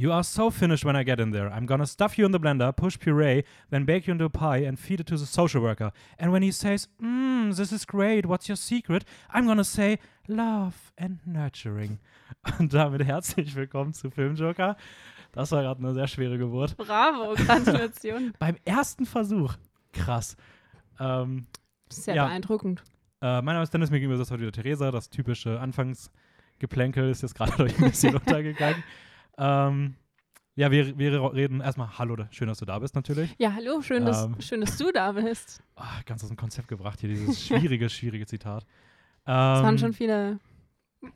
You are so finished when I get in there. I'm gonna stuff you in the blender, push puree, then bake you into a pie and feed it to the social worker. And when he says, Mmm, this is great, what's your secret? I'm gonna say, Love and Nurturing. Und damit herzlich willkommen zu Filmjoker. Das war gerade eine sehr schwere Geburt. Bravo, Gratulation. Beim ersten Versuch. Krass. Ähm, Sehr Ja. beeindruckend. äh, mein Name ist Dennis, mir gegenüber sitzt heute wieder Theresa. Das typische Anfangsgeplänkel ist jetzt gerade durch ein bisschen untergegangen. Ähm, ja, wir, wir reden erstmal Hallo, schön, dass du da bist natürlich. Ja, hallo, schön, dass, Ähm. schön, dass du da bist. Ah, ganz aus dem Konzept gebracht hier, dieses schwierige, schwierige Zitat. Es waren Ähm, schon viele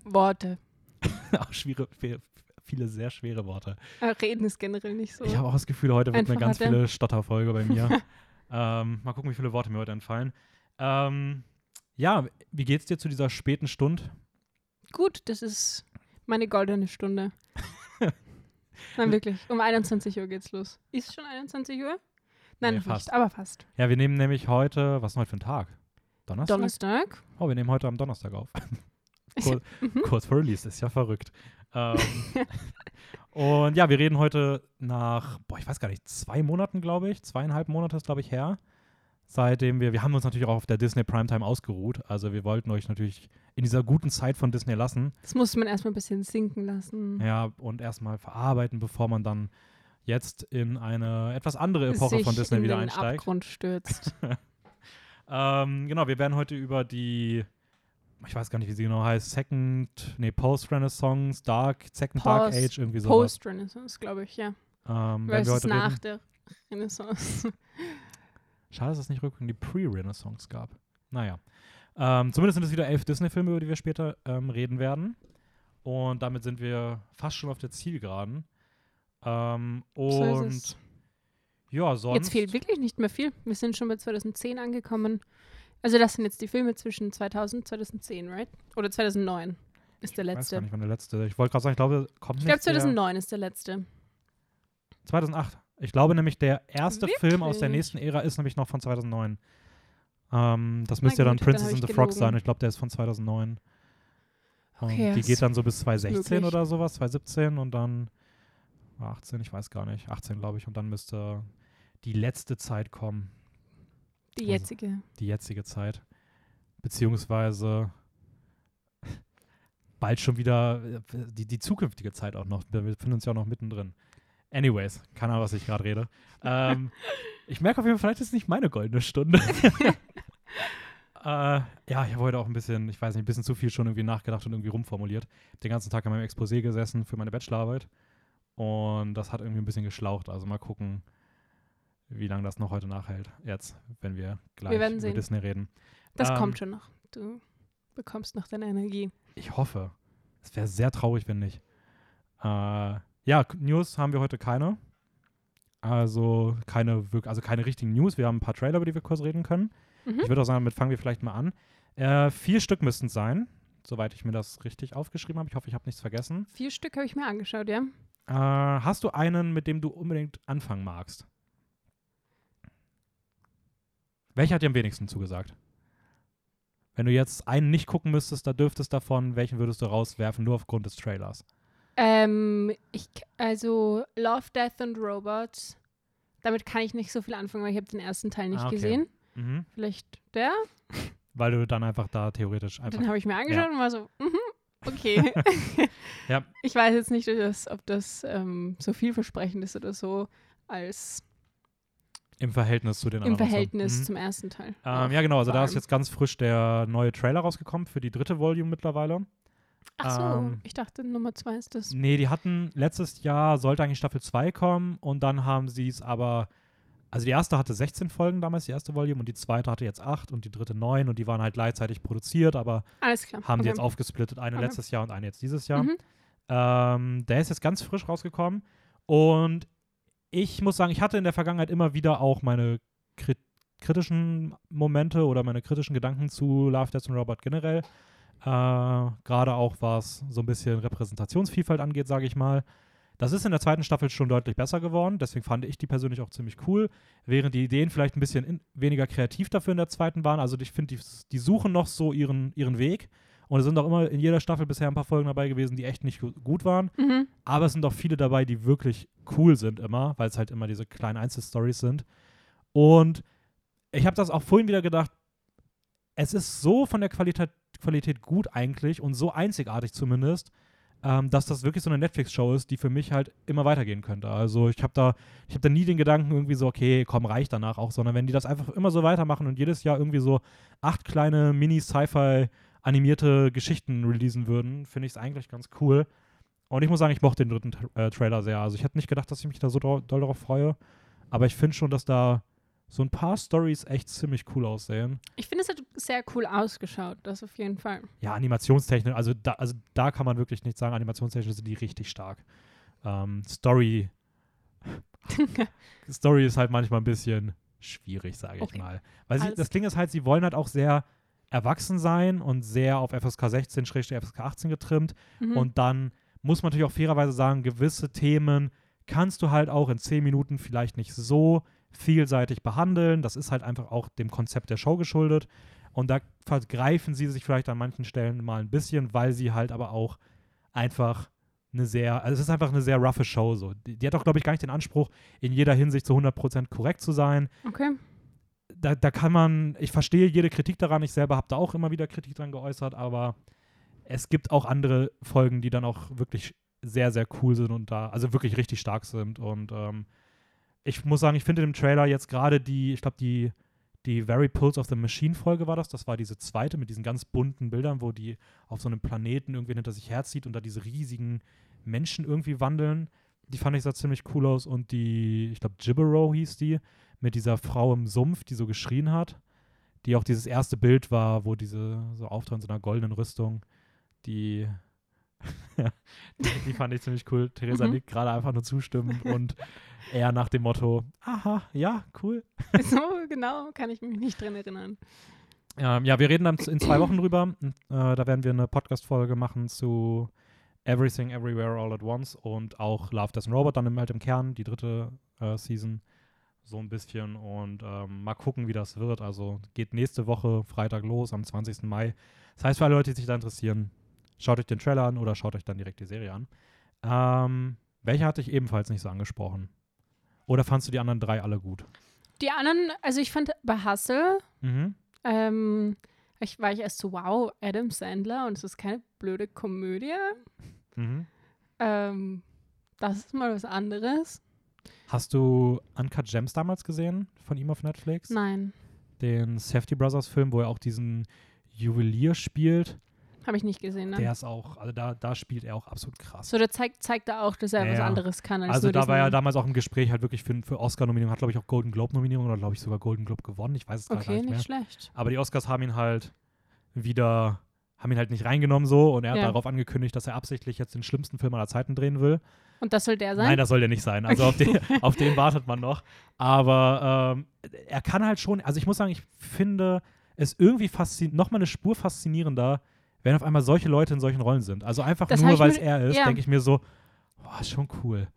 Worte. auch schwere, viele sehr schwere Worte. Aber Reden ist generell nicht so. Ich habe auch das Gefühl, heute wird eine ganz hatte. viele Stotterfolge bei mir. ähm, mal gucken, wie viele Worte mir heute entfallen. Ähm, ja, wie geht's dir zu dieser späten Stunde? Gut, das ist meine goldene Stunde. Nein, wirklich. Um 21 Uhr geht's los. Ist es schon 21 Uhr? Nein, Nee, fast. nicht, aber fast. Ja, wir nehmen nämlich heute, was ist denn heute für ein Tag? Donnerstag? Donnerstag. Oh, wir nehmen heute am Donnerstag auf. Cool. Mhm. Kurz vor Release, ist ja verrückt. Ähm, und ja, wir reden heute nach, boah, ich weiß gar nicht, zwei Monaten, glaube ich. Zweieinhalb Monate ist, glaube ich, her. Seitdem wir, wir haben uns natürlich auch auf der Disney Primetime ausgeruht. Also wir wollten euch natürlich in dieser guten Zeit von Disney lassen. Das musste man erstmal ein bisschen sinken lassen. Ja, und erstmal verarbeiten, bevor man dann jetzt in eine etwas andere Epoche Sich von Disney in wieder den einsteigt. Abgrund stürzt. Ähm, genau, wir werden heute über die, ich weiß gar nicht, wie sie genau heißt, Second, nee, Post-Renaissance, Dark, Second Dark Post- Age, irgendwie sowas. Post-Renaissance, glaube ich, ja. Ähm, es wir heute nach reden. der Renaissance. Schade, dass es nicht rückwärts die Pre-Renaissance gab. Naja. Ähm, zumindest sind es wieder elf Disney-Filme, über die wir später ähm, reden werden. Und damit sind wir fast schon auf der Zielgeraden. Ähm, So und es. ja, sonst. Jetzt fehlt wirklich nicht mehr viel. Wir sind schon bei 2010 angekommen. Also das sind jetzt die Filme zwischen 2000 und 2010, right? Oder 2009 ist der Ich weiß gar letzte. nicht, wann der letzte. Ich wollte gerade sagen, ich glaube, kommt Ich nicht. glaube 2009 ist der letzte. Der 2008. Ich glaube nämlich, der erste Film aus der Wirklich? nächsten Ära ist nämlich noch von 2009. Ähm, das müsste ja dann dann Princess hab and the Frog gelogen. sein. Ich glaube, der ist von 2009. Und Okay, die geht dann so bis 2016 möglich. oder sowas, 2017 und dann 18, ich weiß gar nicht, 18 glaube ich, und dann müsste die letzte Zeit kommen, Die Also- jetzige. die jetzige Zeit. Beziehungsweise bald schon wieder äh, die, die zukünftige Zeit auch noch. Wir befinden uns ja auch noch mittendrin. Anyways, keine Ahnung, was ich gerade rede. ähm, ich merke auf jeden Fall, vielleicht ist es nicht meine goldene Stunde. äh, ja, ich habe heute auch ein bisschen, ich weiß nicht, ein bisschen zu viel schon irgendwie nachgedacht und irgendwie rumformuliert. Den ganzen Tag an meinem Exposé gesessen für meine Bachelorarbeit. Und das hat irgendwie ein bisschen geschlaucht. Also mal gucken, wie lange das noch heute nachhält. Jetzt, wenn wir gleich werden über sehen. Disney reden. Das Ähm, kommt schon noch. Du bekommst noch deine Energie. Ich hoffe. Es wäre sehr traurig, wenn nicht. Äh, ja, News haben wir heute keine. Also keine, also keine richtigen News. Wir haben ein paar Trailer, über die wir kurz reden können. Mhm. Ich würde auch sagen, damit fangen wir vielleicht mal an. Äh, vier Stück müssten es sein, soweit ich mir das richtig aufgeschrieben habe. Ich hoffe, ich habe nichts vergessen. Vier Stück habe ich mir angeschaut, ja. Äh, hast du einen, mit dem du unbedingt anfangen magst? Welcher hat dir am wenigsten zugesagt? Wenn du jetzt einen nicht gucken müsstest, da dürftest davon, welchen würdest du rauswerfen, nur aufgrund des Trailers? Ähm, ich, also Love, Death and Robots. Damit kann ich nicht so viel anfangen, weil ich habe den ersten Teil nicht Ah, okay. gesehen. Mhm. Vielleicht der? Weil du dann einfach da theoretisch einfach. Den habe ich mir angeschaut und war so, mhm, okay. Ja. Ich weiß jetzt nicht, ob das, ob das ähm, so vielversprechend ist oder so, als Im Verhältnis zu den im anderen. Verhältnis Mhm. zum ersten Teil. Ähm, ja, genau. Also da ist jetzt ganz frisch der neue Trailer rausgekommen für die dritte Volume mittlerweile. Ach so, ähm, ich dachte Nummer zwei ist das. Nee, die hatten letztes Jahr sollte eigentlich Staffel 2 kommen und dann haben sie es aber. Also die erste hatte 16 Folgen damals, die erste Volume, und die zweite hatte jetzt 8 und die dritte 9 und die waren halt gleichzeitig produziert, aber haben die okay. jetzt aufgesplittet, eine Okay. letztes Jahr und eine jetzt dieses Jahr. Mhm. Ähm, der ist jetzt ganz frisch rausgekommen. Und ich muss sagen, ich hatte in der Vergangenheit immer wieder auch meine krit kritischen Momente oder meine kritischen Gedanken zu Love, Death and Robot generell. Äh, Gerade auch was so ein bisschen Repräsentationsvielfalt angeht, sage ich mal. Das ist in der zweiten Staffel schon deutlich besser geworden, deswegen fand ich die persönlich auch ziemlich cool, während die Ideen vielleicht ein bisschen in, weniger kreativ dafür in der zweiten waren. Also ich finde, die, die suchen noch so ihren, ihren Weg Und es sind auch immer in jeder Staffel bisher ein paar Folgen dabei gewesen, die echt nicht gu- gut waren. Mhm. Aber es sind auch viele dabei, die wirklich cool sind immer, weil es halt immer diese kleinen Einzelstories sind. Und ich habe das auch vorhin wieder gedacht, es ist so von der Qualität, Qualität gut eigentlich und so einzigartig zumindest, ähm, dass das wirklich so eine Netflix-Show ist, die für mich halt immer weitergehen könnte. Also ich habe da, ich habe da nie den Gedanken irgendwie so, okay, komm, reicht danach auch, sondern wenn die das einfach immer so weitermachen und jedes Jahr irgendwie so acht kleine Mini-Sci-Fi animierte Geschichten releasen würden, finde ich es eigentlich ganz cool. Und ich muss sagen, ich mochte den dritten äh, Trailer sehr. Also ich hätte nicht gedacht, dass ich mich da so doll darauf freue. Aber ich finde schon, dass da so ein paar Stories echt ziemlich cool aussehen. Ich finde, es hat sehr cool ausgeschaut, das auf jeden Fall. Ja, Animationstechnik, also da, also da kann man wirklich nichts sagen. Animationstechnisch sind die richtig stark. Ähm, Story, Story ist halt manchmal ein bisschen schwierig, sage ich Okay. mal. Weil sie, das Ding ist halt, sie wollen halt auch sehr erwachsen sein und sehr auf FSK 16, FSK 18 getrimmt. Mhm. Und dann muss man natürlich auch fairerweise sagen, gewisse Themen kannst du halt auch in zehn Minuten vielleicht nicht so vielseitig behandeln. Das ist halt einfach auch dem Konzept der Show geschuldet. Und da vergreifen sie sich vielleicht an manchen Stellen mal ein bisschen, weil sie halt aber auch einfach eine sehr, also es ist einfach eine sehr roughe Show so. Die, die hat auch, glaube ich, gar nicht den Anspruch, in jeder Hinsicht zu 100% korrekt zu sein. okay. Da, da kann man, ich verstehe jede Kritik daran, ich selber habe da auch immer wieder Kritik dran geäußert, aber es gibt auch andere Folgen, die dann auch wirklich sehr, sehr cool sind und da, also wirklich richtig stark sind. Und ähm, ich muss sagen, ich finde im Trailer jetzt gerade die, ich glaube, die, die Very Pulse of the Machine Folge war das. Das war diese zweite mit diesen ganz bunten Bildern, wo die auf so einem Planeten irgendwie hinter sich herzieht und da diese riesigen Menschen irgendwie wandeln. Die fand ich sah ziemlich cool aus. Und die, ich glaube, Gibbero hieß die, mit dieser Frau im Sumpf, die so geschrien hat. Die auch dieses erste Bild war, wo diese so auftaucht in so einer goldenen Rüstung. Die, die, die fand ich ziemlich cool. Theresa Mhm. nickt gerade einfach nur zustimmend und eher nach dem Motto, aha, ja, cool. so genau kann ich mich nicht dran erinnern. Ähm, ja, wir reden dann in zwei Wochen drüber. Äh, da werden wir eine Podcast-Folge machen zu Everything Everywhere All at Once und auch Love, Death and Robot dann im, halt im Kern, die dritte äh, Season. So ein bisschen und ähm, mal gucken, wie das wird. Also geht nächste Woche Freitag los, am 20. Mai. Das heißt, für alle Leute, die sich da interessieren, schaut euch den Trailer an oder schaut euch dann direkt die Serie an. Ähm, welche hatte ich ebenfalls nicht so angesprochen? Oder fandst du die anderen drei alle gut? Die anderen, also ich fand bei Hustle, Mhm. ähm, ich, war ich erst so, wow, Adam Sandler und es ist keine blöde Komödie. Mhm. Ähm, das ist mal was anderes. Hast du Uncut Gems damals gesehen von ihm auf Netflix? Nein, Den Safety Brothers Film, wo er auch diesen Juwelier spielt. Habe ich nicht gesehen. Ne? Der ist auch, also da, da spielt er auch absolut krass. So, der zeigt, zeigt da auch, dass er Ja, was anderes kann. Als also da war er damals auch im Gespräch halt wirklich für, für Oscar-Nominierung, hat glaube ich auch Golden Globe-Nominierung oder glaube ich sogar Golden Globe gewonnen. Ich weiß es gerade gar Okay, nicht mehr. nicht schlecht. Aber die Oscars haben ihn halt wieder, haben ihn halt nicht reingenommen so und er hat Ja. darauf angekündigt, dass er absichtlich jetzt den schlimmsten Film aller Zeiten drehen will. Und das soll der sein? Nein, das soll der nicht sein. Also auf, den, auf den wartet man noch. Aber ähm, er kann halt schon, also ich muss sagen, ich finde es irgendwie faszin noch mal eine Spur faszinierender, wenn auf einmal solche Leute in solchen Rollen sind. Also einfach Das nur, weil es er ist, ja. denke ich mir so, boah, ist schon cool.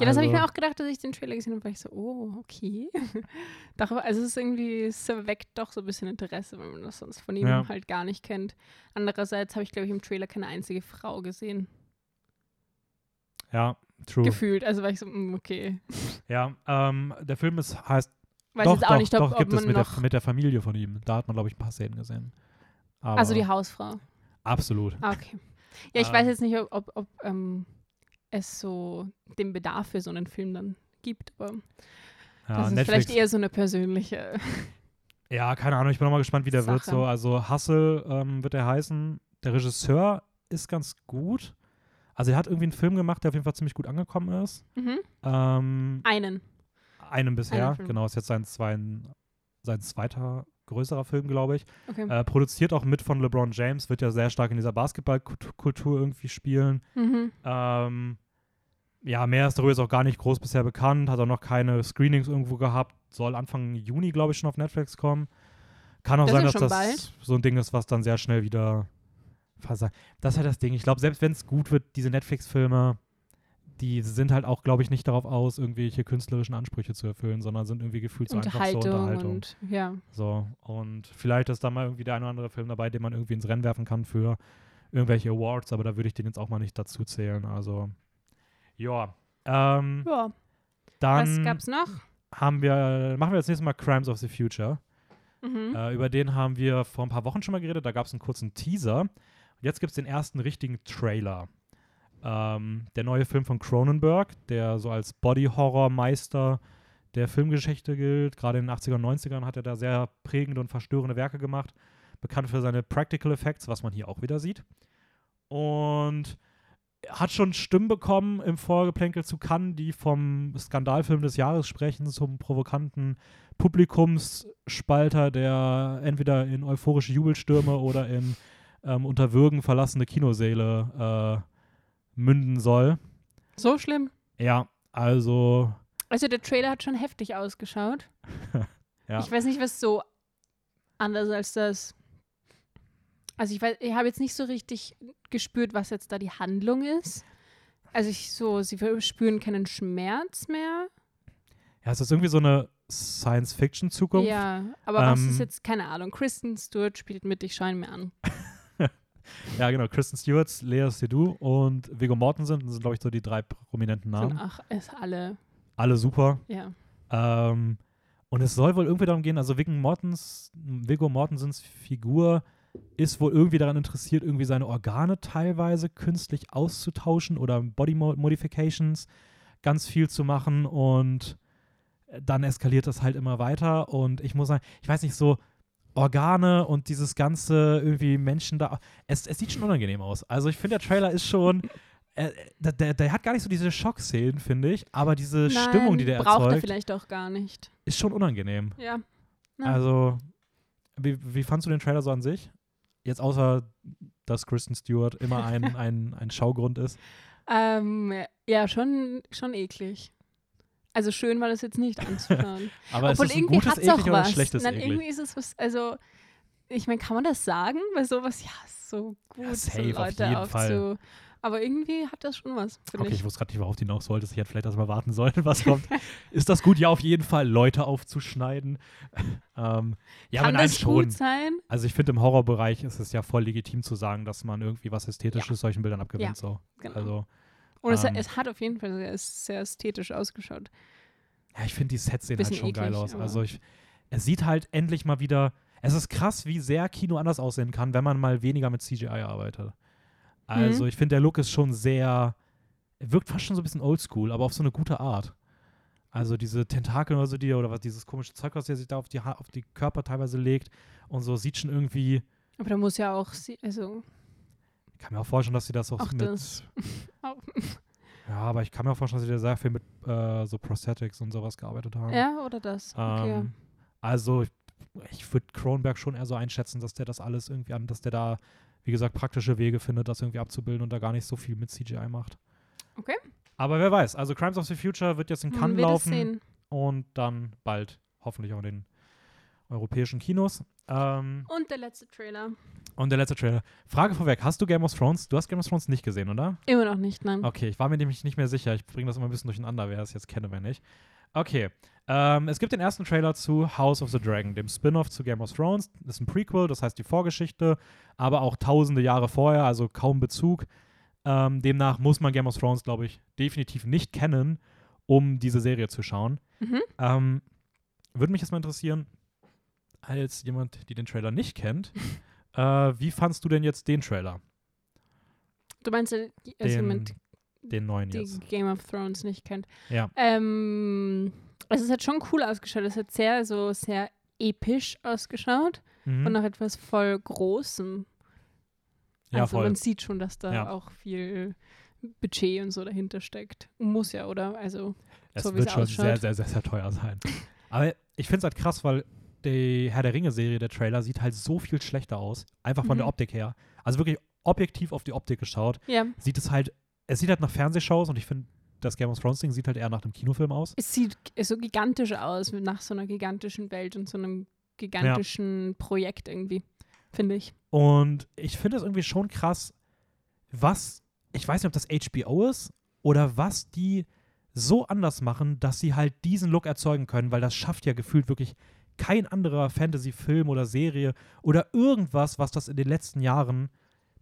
Ja, das habe ich Also- mir auch gedacht, dass ich den Trailer gesehen habe, war ich so, oh, okay. Also es ist irgendwie, es weckt doch so ein bisschen Interesse, wenn man das sonst von ihm Ja. halt gar nicht kennt. Andererseits habe ich, glaube ich, im Trailer keine einzige Frau gesehen. Ja, true. Gefühlt. Also war ich so, mm, okay. Ja, ähm, der Film ist, heißt, Weiß doch, jetzt auch doch, nicht, ob, doch, ob gibt man es mit der, mit der Familie von ihm. Da hat man, glaube ich, ein paar Szenen gesehen. Aber also die Hausfrau. Absolut. Okay. Ja, ich weiß Ähm. jetzt nicht, ob, ob, ähm, es so den Bedarf für so einen Film dann gibt, aber Ja, das ist Netflix, vielleicht eher so eine persönliche. Ja, keine Ahnung, ich bin auch mal gespannt, wie der wird. Sache. So, also Hustle ähm, wird er heißen. Der Regisseur ist ganz gut. Also er hat irgendwie einen Film gemacht, der auf jeden Fall ziemlich gut angekommen ist. Mhm. Ähm, Einen. einen bisher, Einen genau, ist jetzt sein, zwein, sein zweiter größerer Film, glaube ich. Okay. Äh, produziert auch mit von LeBron James, wird ja sehr stark in dieser Basketballkultur irgendwie spielen. Mhm. Ähm, ja, mehr ist darüber jetzt auch gar nicht groß bisher bekannt, hat auch noch keine Screenings irgendwo gehabt, soll Anfang Juni, glaube ich, schon auf Netflix kommen. Kann auch Das ist sein, dass das bald. so ein Ding ist, was dann sehr schnell wieder versagt. Das ist halt das Ding. Ich glaube, selbst wenn es gut wird, diese Netflix-Filme, die sind halt auch, glaube ich, nicht darauf aus, irgendwelche künstlerischen Ansprüche zu erfüllen, sondern sind irgendwie gefühlt so einfach so Unterhaltung und ja. So, und vielleicht ist da mal irgendwie der ein oder andere Film dabei, den man irgendwie ins Rennen werfen kann für irgendwelche Awards, aber da würde ich den jetzt auch mal nicht dazu zählen. Also, ja. Ähm, Ja. dann Was gab's noch? haben wir, machen wir jetzt nächstes Mal Crimes of the Future. Mhm. Äh, über den haben wir vor ein paar Wochen schon mal geredet. Da gab es einen kurzen Teaser. Und jetzt gibt es den ersten richtigen Trailer. Ähm, der neue Film von Cronenberg, der so als Body-Horror-Meister der Filmgeschichte gilt. Gerade in den 80er und 90ern hat er da sehr prägende und verstörende Werke gemacht. Bekannt für seine Practical Effects, was man hier auch wieder sieht. Und hat schon Stimmen bekommen im Vorgeplänkel zu Cannes, die vom Skandalfilm des Jahres sprechen, zum provokanten Publikumsspalter, der entweder in euphorische Jubelstürme oder in ähm, unter Würgen verlassene Kinosäle äh, münden soll. So schlimm. Ja, also Also der Trailer hat schon heftig ausgeschaut. Ja. Ich weiß nicht, was so anders als das. Also ich weiß, ich habe jetzt nicht so richtig gespürt, was jetzt da die Handlung ist. Also ich so, sie spüren keinen Schmerz mehr. ja, es ist irgendwie so eine Science-Fiction-Zukunft. Ja, aber was Ähm, ist jetzt, keine Ahnung. Kristen Stewart spielt mit, ich schaue ihn mir an. Ja, genau. Kristen Stewart, Lea Seydoux und Viggo Mortensen das sind, glaube ich, so die drei prominenten Sind, Namen. ach, ist alle, Alle super. ja. Ähm, und es soll wohl irgendwie darum gehen, also Viggo, Mortens, Viggo Mortensens Figur ist wohl irgendwie daran interessiert, irgendwie seine Organe teilweise künstlich auszutauschen oder Body Mo- Modifications ganz viel zu machen und dann eskaliert das halt immer weiter und ich muss sagen, ich weiß nicht, so Organe und dieses ganze irgendwie Menschen da, es, es sieht schon unangenehm aus. Also ich finde, der Trailer ist schon, äh, der, der, der hat gar nicht so diese Schockszenen, finde ich, aber diese Nein, Stimmung, die der braucht erzeugt, er vielleicht auch gar nicht. ist schon unangenehm. Ja. Ja. Also, wie, wie fandst du den Trailer so an sich? Jetzt außer, dass Kristen Stewart immer ein, ein, ein Schaugrund ist. Ähm, ja, schon, schon eklig. Also schön war das jetzt nicht anzuschauen. Aber Obwohl ist es ein irgendwie gutes hat es auch eklig oder ein schlechtes Nein, eklig? irgendwie ist es was, also ich meine, kann man das sagen? Bei sowas, ja, so gut, Ja, so safe, auf Leute jeden aufzu... Fall. Aber irgendwie hat das schon was, Okay, ich ich. wusste gerade nicht, worauf du hinaus wolltest. Ich hätte vielleicht erstmal warten sollen, was kommt. ist das gut? Ja, auf jeden Fall, Leute aufzuschneiden. ähm, ja, aber Kann nein, das schon. gut sein? Also ich finde, im Horrorbereich ist es ja voll legitim zu sagen, dass man irgendwie was Ästhetisches solchen Bildern abgewinnt. Ja, So. Genau. Also, Und es, ähm, es hat auf jeden Fall sehr, sehr ästhetisch ausgeschaut. Ja, ich finde die Sets sehen halt schon geil eklig, aus. aber- Also ich, es sieht halt endlich mal wieder. Es ist krass, wie sehr Kino anders aussehen kann, wenn man mal weniger mit CGI arbeitet. Also Mhm. ich finde, der Look ist schon sehr, wirkt fast schon so ein bisschen oldschool, aber auf so eine gute Art. Also diese Tentakel oder so, die er- oder was dieses komische Zeug, was er sich da auf die, ha auf die Körper teilweise legt und so, sieht schon irgendwie, Aber da muss ja auch, also, ich kann mir auch vorstellen, dass sie das auch Auch mit, das. Ja, aber ich kann mir auch vorstellen, dass sie da sehr viel mit äh, so Prosthetics und sowas gearbeitet haben. ja, oder das. Okay. Ähm, also ich, ich würde Cronenberg schon eher so einschätzen, dass der das alles irgendwie an, dass der da, wie gesagt, praktische Wege findet, das irgendwie abzubilden und da gar nicht so viel mit CGI macht. Okay. Aber wer weiß, also Crimes of the Future wird jetzt in Cannes wird es laufen und dann bald hoffentlich auch in den europäischen Kinos. Ähm, Und der letzte Trailer. und der letzte Trailer. Frage vorweg, hast du Game of Thrones? Du hast Game of Thrones nicht gesehen, oder? Immer noch nicht, nein. Okay, ich war mir nämlich nicht mehr sicher. Ich bringe das immer ein bisschen durcheinander, wer es jetzt kenne, wer nicht. Okay. Ähm, es gibt den ersten Trailer zu House of the Dragon, dem Spin-off zu Game of Thrones. Das ist ein Prequel, das heißt die Vorgeschichte, aber auch tausende Jahre vorher, also kaum Bezug. Ähm, demnach muss man Game of Thrones, glaube ich, definitiv nicht kennen, um diese Serie zu schauen. Mhm. Ähm, würde mich jetzt mal interessieren, als jemand, die den Trailer nicht kennt, äh, wie fandst du denn jetzt den Trailer? Du meinst, Den, jemand, den neuen die jetzt. Game of Thrones nicht kennt. Ja. Ähm, also es hat schon cool ausgeschaut. Es hat sehr, so sehr episch ausgeschaut Mhm. und nach etwas voll Großem. Ja, also voll. man sieht schon, dass da Ja. auch viel Budget und so dahinter steckt. Muss ja, oder? Also Es so wird schon ausschaut. sehr, sehr, sehr, sehr teuer sein. Aber ich finde es halt krass, weil die Herr der Ringe-Serie, der Trailer, sieht halt so viel schlechter aus. Einfach von Mhm. der Optik her. Also wirklich objektiv auf die Optik geschaut, ja, sieht es halt, es sieht halt nach Fernsehshows und ich finde, das Game of Thrones Ding sieht halt eher nach einem Kinofilm aus. es sieht so gigantisch aus, nach so einer gigantischen Welt und so einem gigantischen Projekt irgendwie, finde ich. Und ich finde es irgendwie schon krass, was, ich weiß nicht, ob das HBO ist oder was die so anders machen, dass sie halt diesen Look erzeugen können, weil das schafft ja gefühlt wirklich kein anderer Fantasy-Film oder Serie oder irgendwas, was das in den letzten Jahren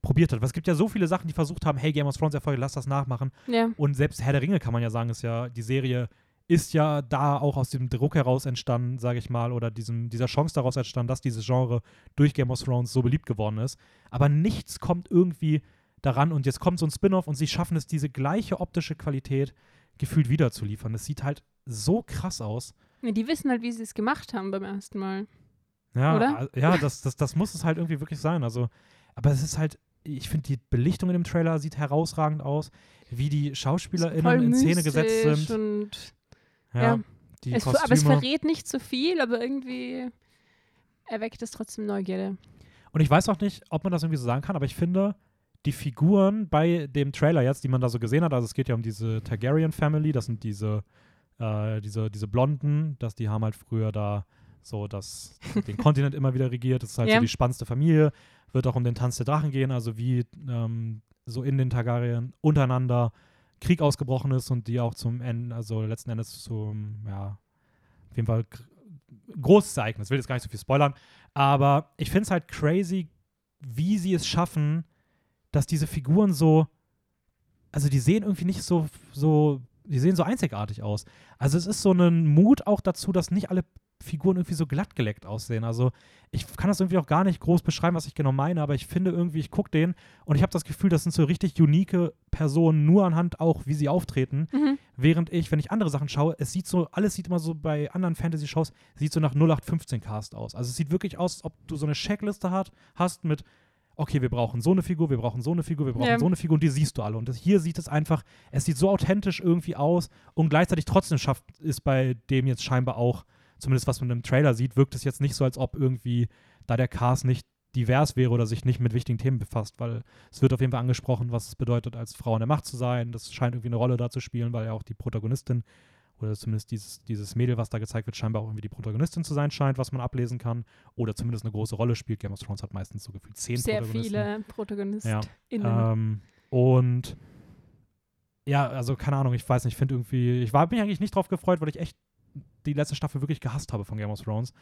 probiert hat. Weil es gibt ja so viele Sachen, die versucht haben, hey, Game of Thrones Erfolg, lass das nachmachen. Ja. Und selbst Herr der Ringe kann man ja sagen, ist ja, die Serie ist ja da auch aus dem Druck heraus entstanden, sage ich mal, oder diesem, dieser Chance daraus entstanden, dass dieses Genre durch Game of Thrones so beliebt geworden ist. Aber nichts kommt irgendwie daran und jetzt kommt so ein Spin-off und sie schaffen es, diese gleiche optische Qualität gefühlt wieder zu liefern. Das sieht halt so krass aus. Ja, Die wissen halt, wie sie es gemacht haben beim ersten Mal. Ja, Oder? ja das, das, das muss es halt irgendwie wirklich sein. Also, aber es ist halt, ich finde, die Belichtung in dem Trailer sieht herausragend aus, wie die SchauspielerInnen in Szene gesetzt sind. Und Ja, ja. die es, Kostüme. aber es verrät nicht zu viel, aber irgendwie erweckt es trotzdem Neugierde. Und ich weiß auch nicht, ob man das irgendwie so sagen kann, aber ich finde, die Figuren bei dem Trailer jetzt, die man da so gesehen hat, also es geht ja um diese Targaryen Family, das sind diese, äh, diese, diese Blonden, dass die haben halt früher da so das, den Kontinent immer wieder regiert. Das ist halt Ja. so die spannendste Familie. Wird auch um den Tanz der Drachen gehen, also wie ähm, so in den Targaryen untereinander Krieg ausgebrochen ist und die auch zum Ende, also letzten Endes zum, ja, auf jeden Fall gr- großes Ereignis. Will jetzt gar nicht so viel spoilern, aber ich finde es halt crazy, wie sie es schaffen, dass diese Figuren so, also die sehen irgendwie nicht so, so, die sehen so einzigartig aus. Also es ist so ein Mut auch dazu, dass nicht alle Figuren irgendwie so glatt geleckt aussehen. Also ich kann das irgendwie auch gar nicht groß beschreiben, was ich genau meine, aber ich finde irgendwie, ich gucke den und ich habe das Gefühl, das sind so richtig unique Personen, nur anhand auch, wie sie auftreten. Mhm. Während ich, wenn ich andere Sachen schaue, es sieht so, alles sieht immer so bei anderen Fantasy-Shows, sieht so nach 0815-Cast aus. Also es sieht wirklich aus, als ob du so eine Checkliste hat, hast mit, okay, wir brauchen so eine Figur, wir brauchen so eine Figur, wir brauchen Ja. so eine Figur und die siehst du alle. Und das, hier sieht es einfach, es sieht so authentisch irgendwie aus und gleichzeitig trotzdem schafft es bei dem jetzt scheinbar auch, zumindest was man im Trailer sieht, wirkt es jetzt nicht so, als ob irgendwie da der Cast nicht divers wäre oder sich nicht mit wichtigen Themen befasst, weil es wird auf jeden Fall angesprochen, was es bedeutet, als Frau an der Macht zu sein. Das scheint irgendwie eine Rolle da zu spielen, weil ja auch die Protagonistin oder zumindest dieses, dieses Mädel, was da gezeigt wird, scheinbar auch irgendwie die Protagonistin zu sein scheint, was man ablesen kann. Oder zumindest eine große Rolle spielt. Game of Thrones hat meistens so gefühlt zehn Sehr Protagonisten. viele Protagonisten. Ja. Ähm, und ja, also keine Ahnung, ich weiß nicht, ich finde irgendwie, ich war mich eigentlich nicht drauf gefreut, weil ich echt die letzte Staffel wirklich gehasst habe von Game of Thrones.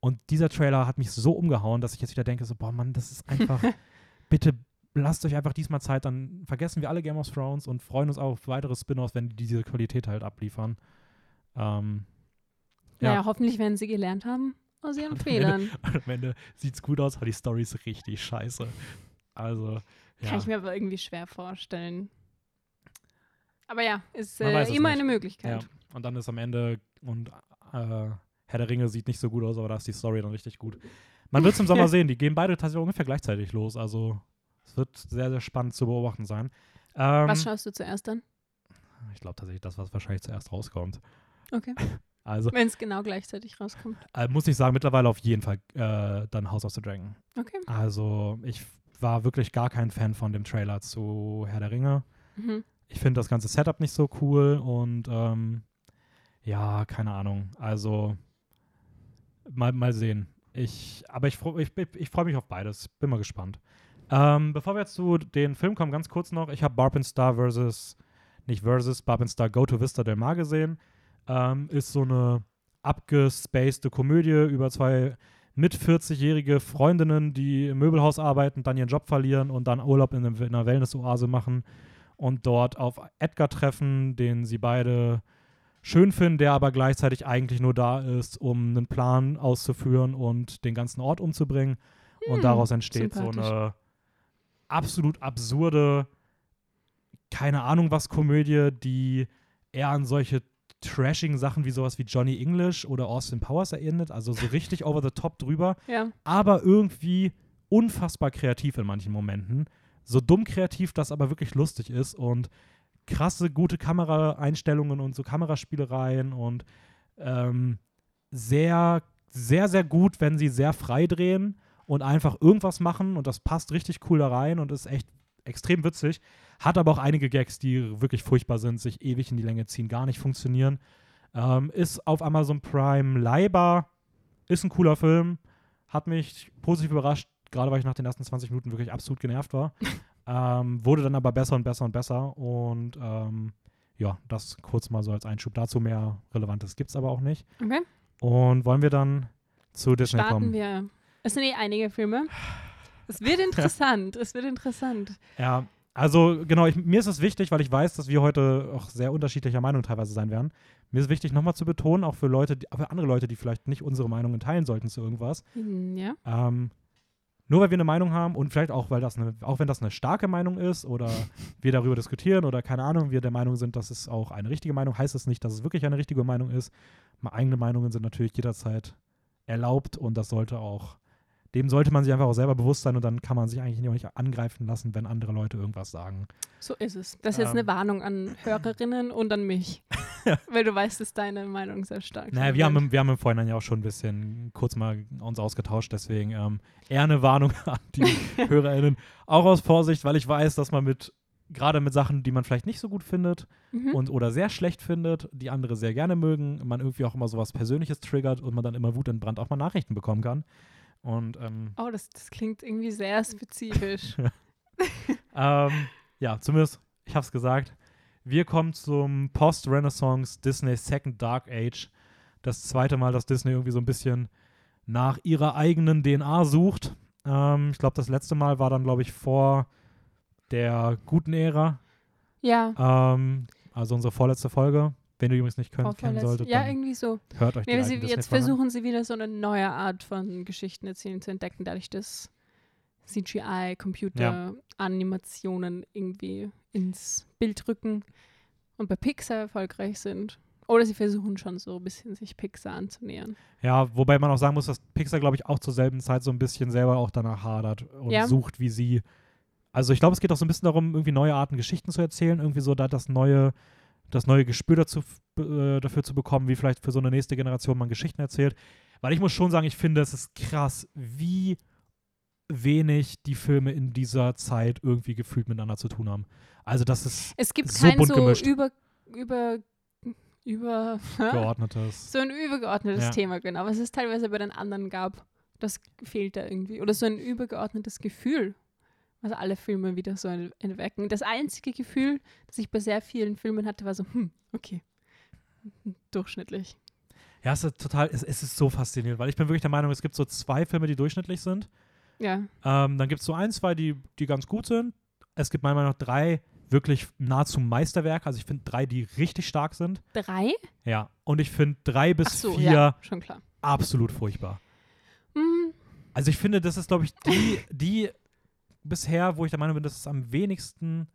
Und dieser Trailer hat mich so umgehauen, dass ich jetzt wieder denke, so, boah, Mann, das ist einfach, bitte lasst euch einfach diesmal Zeit, dann vergessen wir alle Game of Thrones und freuen uns auf weitere Spin-offs, wenn die diese Qualität halt abliefern. Ähm, naja, ja. hoffentlich werden sie gelernt haben aus ihren Und am Fehlern. Und am Ende sieht's gut aus, aber die Story ist richtig scheiße. Also, ja. Kann ich mir aber irgendwie schwer vorstellen. Aber ja, ist äh, immer nicht. eine Möglichkeit. Ja. Und dann ist am Ende und äh, Herr der Ringe sieht nicht so gut aus, aber da ist die Story dann richtig gut. Man wird es im Sommer sehen. Die gehen beide tatsächlich ungefähr gleichzeitig los. Also es wird sehr, sehr spannend zu beobachten sein. Ähm, Was schaust du zuerst dann? ich glaube tatsächlich, das, was wahrscheinlich zuerst rauskommt. Okay. Also Wenn es genau gleichzeitig rauskommt. äh, muss ich sagen, mittlerweile auf jeden Fall äh, dann House of the Dragon. Okay. Also ich war wirklich gar kein Fan von dem Trailer zu Herr der Ringe. Mhm. Ich finde das ganze Setup nicht so cool und ähm, ja, keine Ahnung. Also mal, mal sehen. Ich, aber ich, ich, ich, ich freue mich auf beides. Bin mal gespannt. Ähm, bevor wir jetzt zu den Filmen kommen, ganz kurz noch. Ich habe Barb and Star versus, nicht versus, Barb and Star Go to Vista Del Mar gesehen. Ähm, ist so eine abgespacede Komödie über zwei mit 40-jährige Freundinnen, die im Möbelhaus arbeiten, dann ihren Job verlieren und dann Urlaub in, einer Wellness-Oase machen und dort auf Edgar treffen, den sie beide schön finden, der aber gleichzeitig eigentlich nur da ist, um einen Plan auszuführen und den ganzen Ort umzubringen. und Hm, daraus entsteht so eine absolut absurde, keine Ahnung was Komödie, die eher an solche trashigen Sachen wie sowas wie Johnny English oder Austin Powers erinnert, also so richtig over the top drüber Ja. aber irgendwie unfassbar kreativ in manchen Momenten. So dumm kreativ, dass aber wirklich lustig ist und krasse, gute Kameraeinstellungen und so Kameraspielereien und ähm, sehr, sehr, sehr gut, wenn sie sehr frei drehen und einfach irgendwas machen und das passt richtig cool da rein und ist echt extrem witzig. Hat aber auch einige Gags, die wirklich furchtbar sind, sich ewig in die Länge ziehen, gar nicht funktionieren. Ähm, ist auf Amazon Prime leihbar, ist ein cooler Film, hat mich positiv überrascht, gerade weil ich nach den ersten 20 Minuten wirklich absolut genervt war. ähm, wurde dann aber besser und besser und besser und ähm, ja, das kurz mal so als Einschub dazu. Mehr Relevantes gibt es aber auch nicht. Okay. Und wollen wir dann zu Disney Starten kommen? wir. Es sind eh einige Filme. Es wird interessant. es wird interessant. Ja, also genau, ich, mir ist es wichtig, weil ich weiß, dass wir heute auch sehr unterschiedlicher Meinung teilweise sein werden. Mir ist wichtig, nochmal zu betonen, auch für Leute, die, für andere Leute, die vielleicht nicht unsere Meinungen teilen sollten zu irgendwas. Hm, Ja. Ähm, nur weil wir eine Meinung haben und vielleicht auch, weil das eine, auch wenn das eine starke Meinung ist oder wir darüber diskutieren oder keine Ahnung, wir der Meinung sind, dass es auch eine richtige Meinung, heißt es nicht, dass es wirklich eine richtige Meinung ist. Meine eigene Meinungen sind natürlich jederzeit erlaubt und das sollte auch, dem sollte man sich einfach auch selber bewusst sein und dann kann man sich eigentlich auch nicht angreifen lassen, wenn andere Leute irgendwas sagen. So ist es. Das ist jetzt eine Ähm. Warnung an Hörerinnen und an mich. Weil du weißt, dass deine Meinung sehr stark Naja, sein wir haben, wir haben im Vorhinein ja auch schon ein bisschen kurz mal uns ausgetauscht, deswegen ähm, eher eine Warnung an die HörerInnen. Auch aus Vorsicht, weil ich weiß, dass man mit, gerade mit Sachen, die man vielleicht nicht so gut findet Mhm. und oder sehr schlecht findet, die andere sehr gerne mögen, man irgendwie auch immer sowas Persönliches triggert und man dann immer wutentbrannt auch mal Nachrichten bekommen kann. Und ähm, Oh, das, das klingt irgendwie sehr spezifisch. ähm, ja, zumindest, ich hab's gesagt. Wir kommen zum Post-Renaissance Disney Second Dark Age. Das zweite Mal, dass Disney irgendwie so ein bisschen nach ihrer eigenen DNA sucht. Ähm, ich glaube, das letzte Mal war dann, glaube ich, vor der guten Ära. ja. Ähm, also unsere vorletzte Folge. Wenn ihr übrigens nicht könnt, kennen solltet, Ja, irgendwie so. hört euch die Ja, alten sie, jetzt Disney-Folgen an. versuchen sie wieder so eine neue Art von Geschichten erzählen zu entdecken, dadurch, dass CGI, Computer, Animationen irgendwie ins Bild rücken und bei Pixar erfolgreich sind. Oder sie versuchen schon so ein bisschen sich Pixar anzunähern. Ja, wobei man auch sagen muss, dass Pixar, glaube ich, auch zur selben Zeit so ein bisschen selber auch danach hadert und Ja. sucht, wie sie. Also ich glaube, es geht auch so ein bisschen darum, irgendwie neue Arten Geschichten zu erzählen, irgendwie so da das neue, das neue Gespür dazu, äh, dafür zu bekommen, wie vielleicht für so eine nächste Generation man Geschichten erzählt. Weil ich muss schon sagen, ich finde, es ist krass, wie wenig die Filme in dieser Zeit irgendwie gefühlt miteinander zu tun haben. Also das ist Es gibt So kein bunt so gemischt. über, über, über, geordnetes. so ein übergeordnetes Ja. Thema, genau, was es teilweise bei den anderen gab. Das fehlt da irgendwie. Oder so ein übergeordnetes Gefühl, was alle Filme wieder so en- entwecken. Das einzige Gefühl, das ich bei sehr vielen Filmen hatte, war so, hm, okay, durchschnittlich. Ja, es ist total, es, es ist so faszinierend, weil ich bin wirklich der Meinung, es gibt so zwei Filme, die durchschnittlich sind. Ja, Ähm, dann gibt es so ein, zwei, die, die ganz gut sind. Es gibt meiner Meinung nach drei wirklich nahezu Meisterwerke. Also ich finde drei, die richtig stark sind. drei? Ja. Und ich finde drei bis so, vier ja, schon klar. absolut furchtbar. Hm, Also ich finde, das ist, glaube ich, die, die bisher, wo ich der Meinung bin, dass es am wenigsten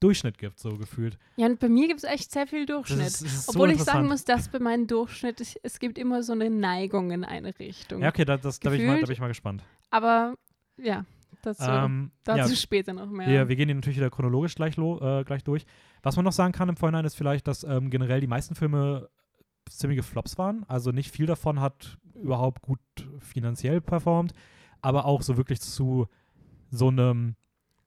Durchschnitt gibt, so gefühlt. ja, und bei mir gibt es echt sehr viel Das Durchschnitt. ist, das ist Obwohl so ich sagen muss, dass bei meinem Durchschnitt, es, es gibt immer so eine Neigung in eine Richtung. Ja, okay, da, das, da, bin ich mal, da bin ich mal gespannt. Aber ja, dazu, Ähm, dazu ja, später noch mehr. Wir, wir gehen die natürlich wieder chronologisch gleich, äh, gleich durch. Was man noch sagen kann im Vorhinein ist vielleicht, dass ähm, generell die meisten Filme ziemliche Flops waren. Also nicht viel davon hat überhaupt gut finanziell performt, aber auch so wirklich zu so einem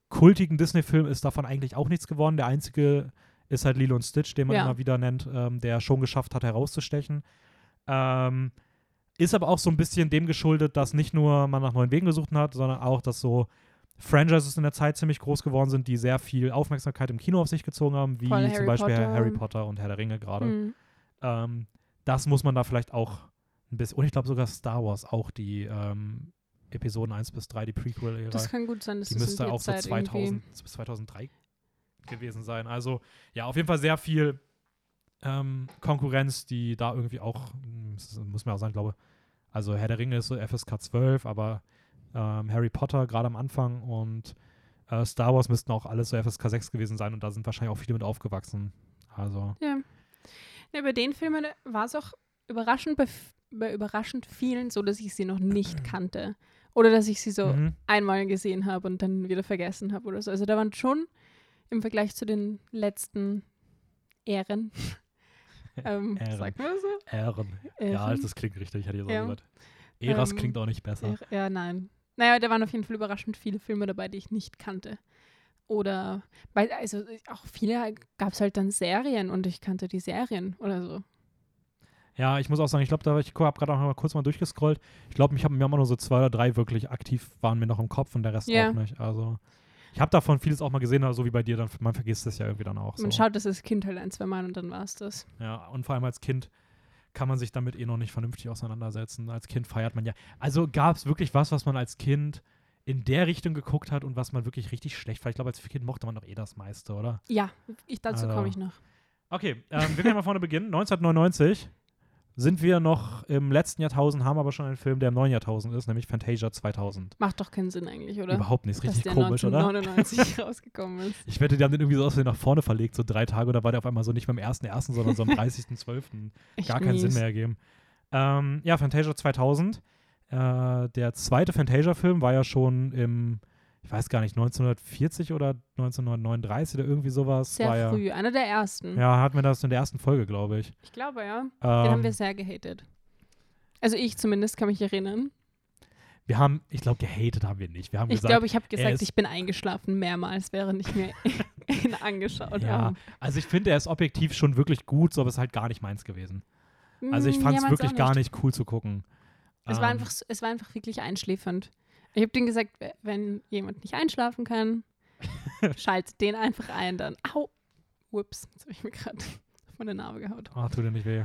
kultigen Disney-Film ist davon eigentlich auch nichts geworden. Der einzige ist halt Lilo und Stitch, den man Ja. immer wieder nennt, ähm, der schon geschafft hat, herauszustechen. Ähm, ist aber auch so ein bisschen dem geschuldet, dass nicht nur man nach neuen Wegen gesucht hat, sondern auch, dass so Franchises in der Zeit ziemlich groß geworden sind, die sehr viel Aufmerksamkeit im Kino auf sich gezogen haben, wie Voll zum Harry Beispiel Potter. Harry Potter und Herr der Ringe gerade. Hm. Ähm, das muss man da vielleicht auch ein bisschen, und ich glaube sogar Star Wars auch die ähm, Episoden 1 bis 3, die Prequel-Ära, Das kann gut sein, dass die das müsste auch so Zeit 2000 bis 2003 gewesen sein. Also ja, auf jeden Fall sehr viel ähm, Konkurrenz, die da irgendwie auch, das muss man auch sagen, glaube also Herr der Ringe ist so FSK 12, aber ähm, Harry Potter gerade am Anfang und äh, Star Wars müssten auch alles so FSK 6 gewesen sein und da sind wahrscheinlich auch viele mit aufgewachsen. Also Ja. ja, bei den Filmen war es auch überraschend bei, bei überraschend vielen so, dass ich sie noch nicht kannte. Oder dass ich sie so mhm. einmal gesehen habe und dann wieder vergessen habe oder so. Also da waren schon im Vergleich zu den letzten Ehren. ähm, Ähren. Sagt man so? Ehren. Ja, Ehren? das klingt richtig, hätte ich jetzt Ja. auch gesagt. Eras Ähm, klingt auch nicht besser. Ja, ja, nein. Naja, da waren auf jeden Fall überraschend viele Filme dabei, die ich nicht kannte. Oder, weil, also auch viele gab es halt dann Serien und ich kannte die Serien oder so. Ja, ich muss auch sagen, ich glaube, da ich habe gerade auch mal kurz mal durchgescrollt. Ich glaube, mich haben mir haben nur so zwei oder drei wirklich aktiv waren mir noch im Kopf und der Rest Ja. auch nicht. Also Ich habe davon vieles auch mal gesehen, aber so wie bei dir, dann, man vergisst es ja irgendwie dann auch. Man so. schaut das als Kind halt ein, zwei Mal und dann war es das. Ja, und vor allem als Kind kann man sich damit eh noch nicht vernünftig auseinandersetzen. Als Kind feiert man ja. Also gab es wirklich was, was man als Kind in der Richtung geguckt hat und was man wirklich richtig schlecht fand. Ich glaube, als Kind mochte man doch eh das meiste, oder? Ja, ich, dazu Also- komme ich noch. Okay, ähm, wir können mal vorne beginnen. 1999 sind wir noch im letzten Jahrtausend, haben aber schon einen Film, der im neuen Jahrtausend ist, nämlich Fantasia 2000. Macht doch keinen Sinn eigentlich, oder? Überhaupt nicht, ist Dass richtig komisch, oder? 1999 rausgekommen ist. Ich wette, die haben den irgendwie so aus nach vorne verlegt, so drei Tage, oder war der auf einmal so nicht beim 1.1., sondern so am 30.12. Echt Gar keinen mies. Sinn mehr ergeben. Ähm, ja, Fantasia 2000. Äh, der zweite Fantasia-Film war ja schon im, ich weiß gar nicht, 1940 oder 1939 oder irgendwie sowas. Sehr war ja, früh, einer der ersten. Ja, hatten wir das in der ersten Folge, glaube ich. Ich glaube, ja. Ähm, Den haben wir sehr gehatet. Also ich zumindest kann mich erinnern. wir haben, ich glaube, gehatet haben wir nicht. Wir haben Ich glaube, ich habe gesagt, ich bin eingeschlafen mehrmals, während ich mir ihn angeschaut ja, habe. also ich finde, er ist objektiv schon wirklich gut, so aber es ist halt gar nicht meins gewesen. Also ich Mm, fand ja, es meins wirklich auch gar nicht cool zu gucken. Es, war Ähm, einfach, so- es war einfach wirklich einschläfernd. Ich habe denen gesagt, wenn jemand nicht einschlafen kann, schaltet den einfach ein, dann. Au! Ups, jetzt habe ich mir gerade auf meine Narbe gehaut. Ah, tut dir nicht weh.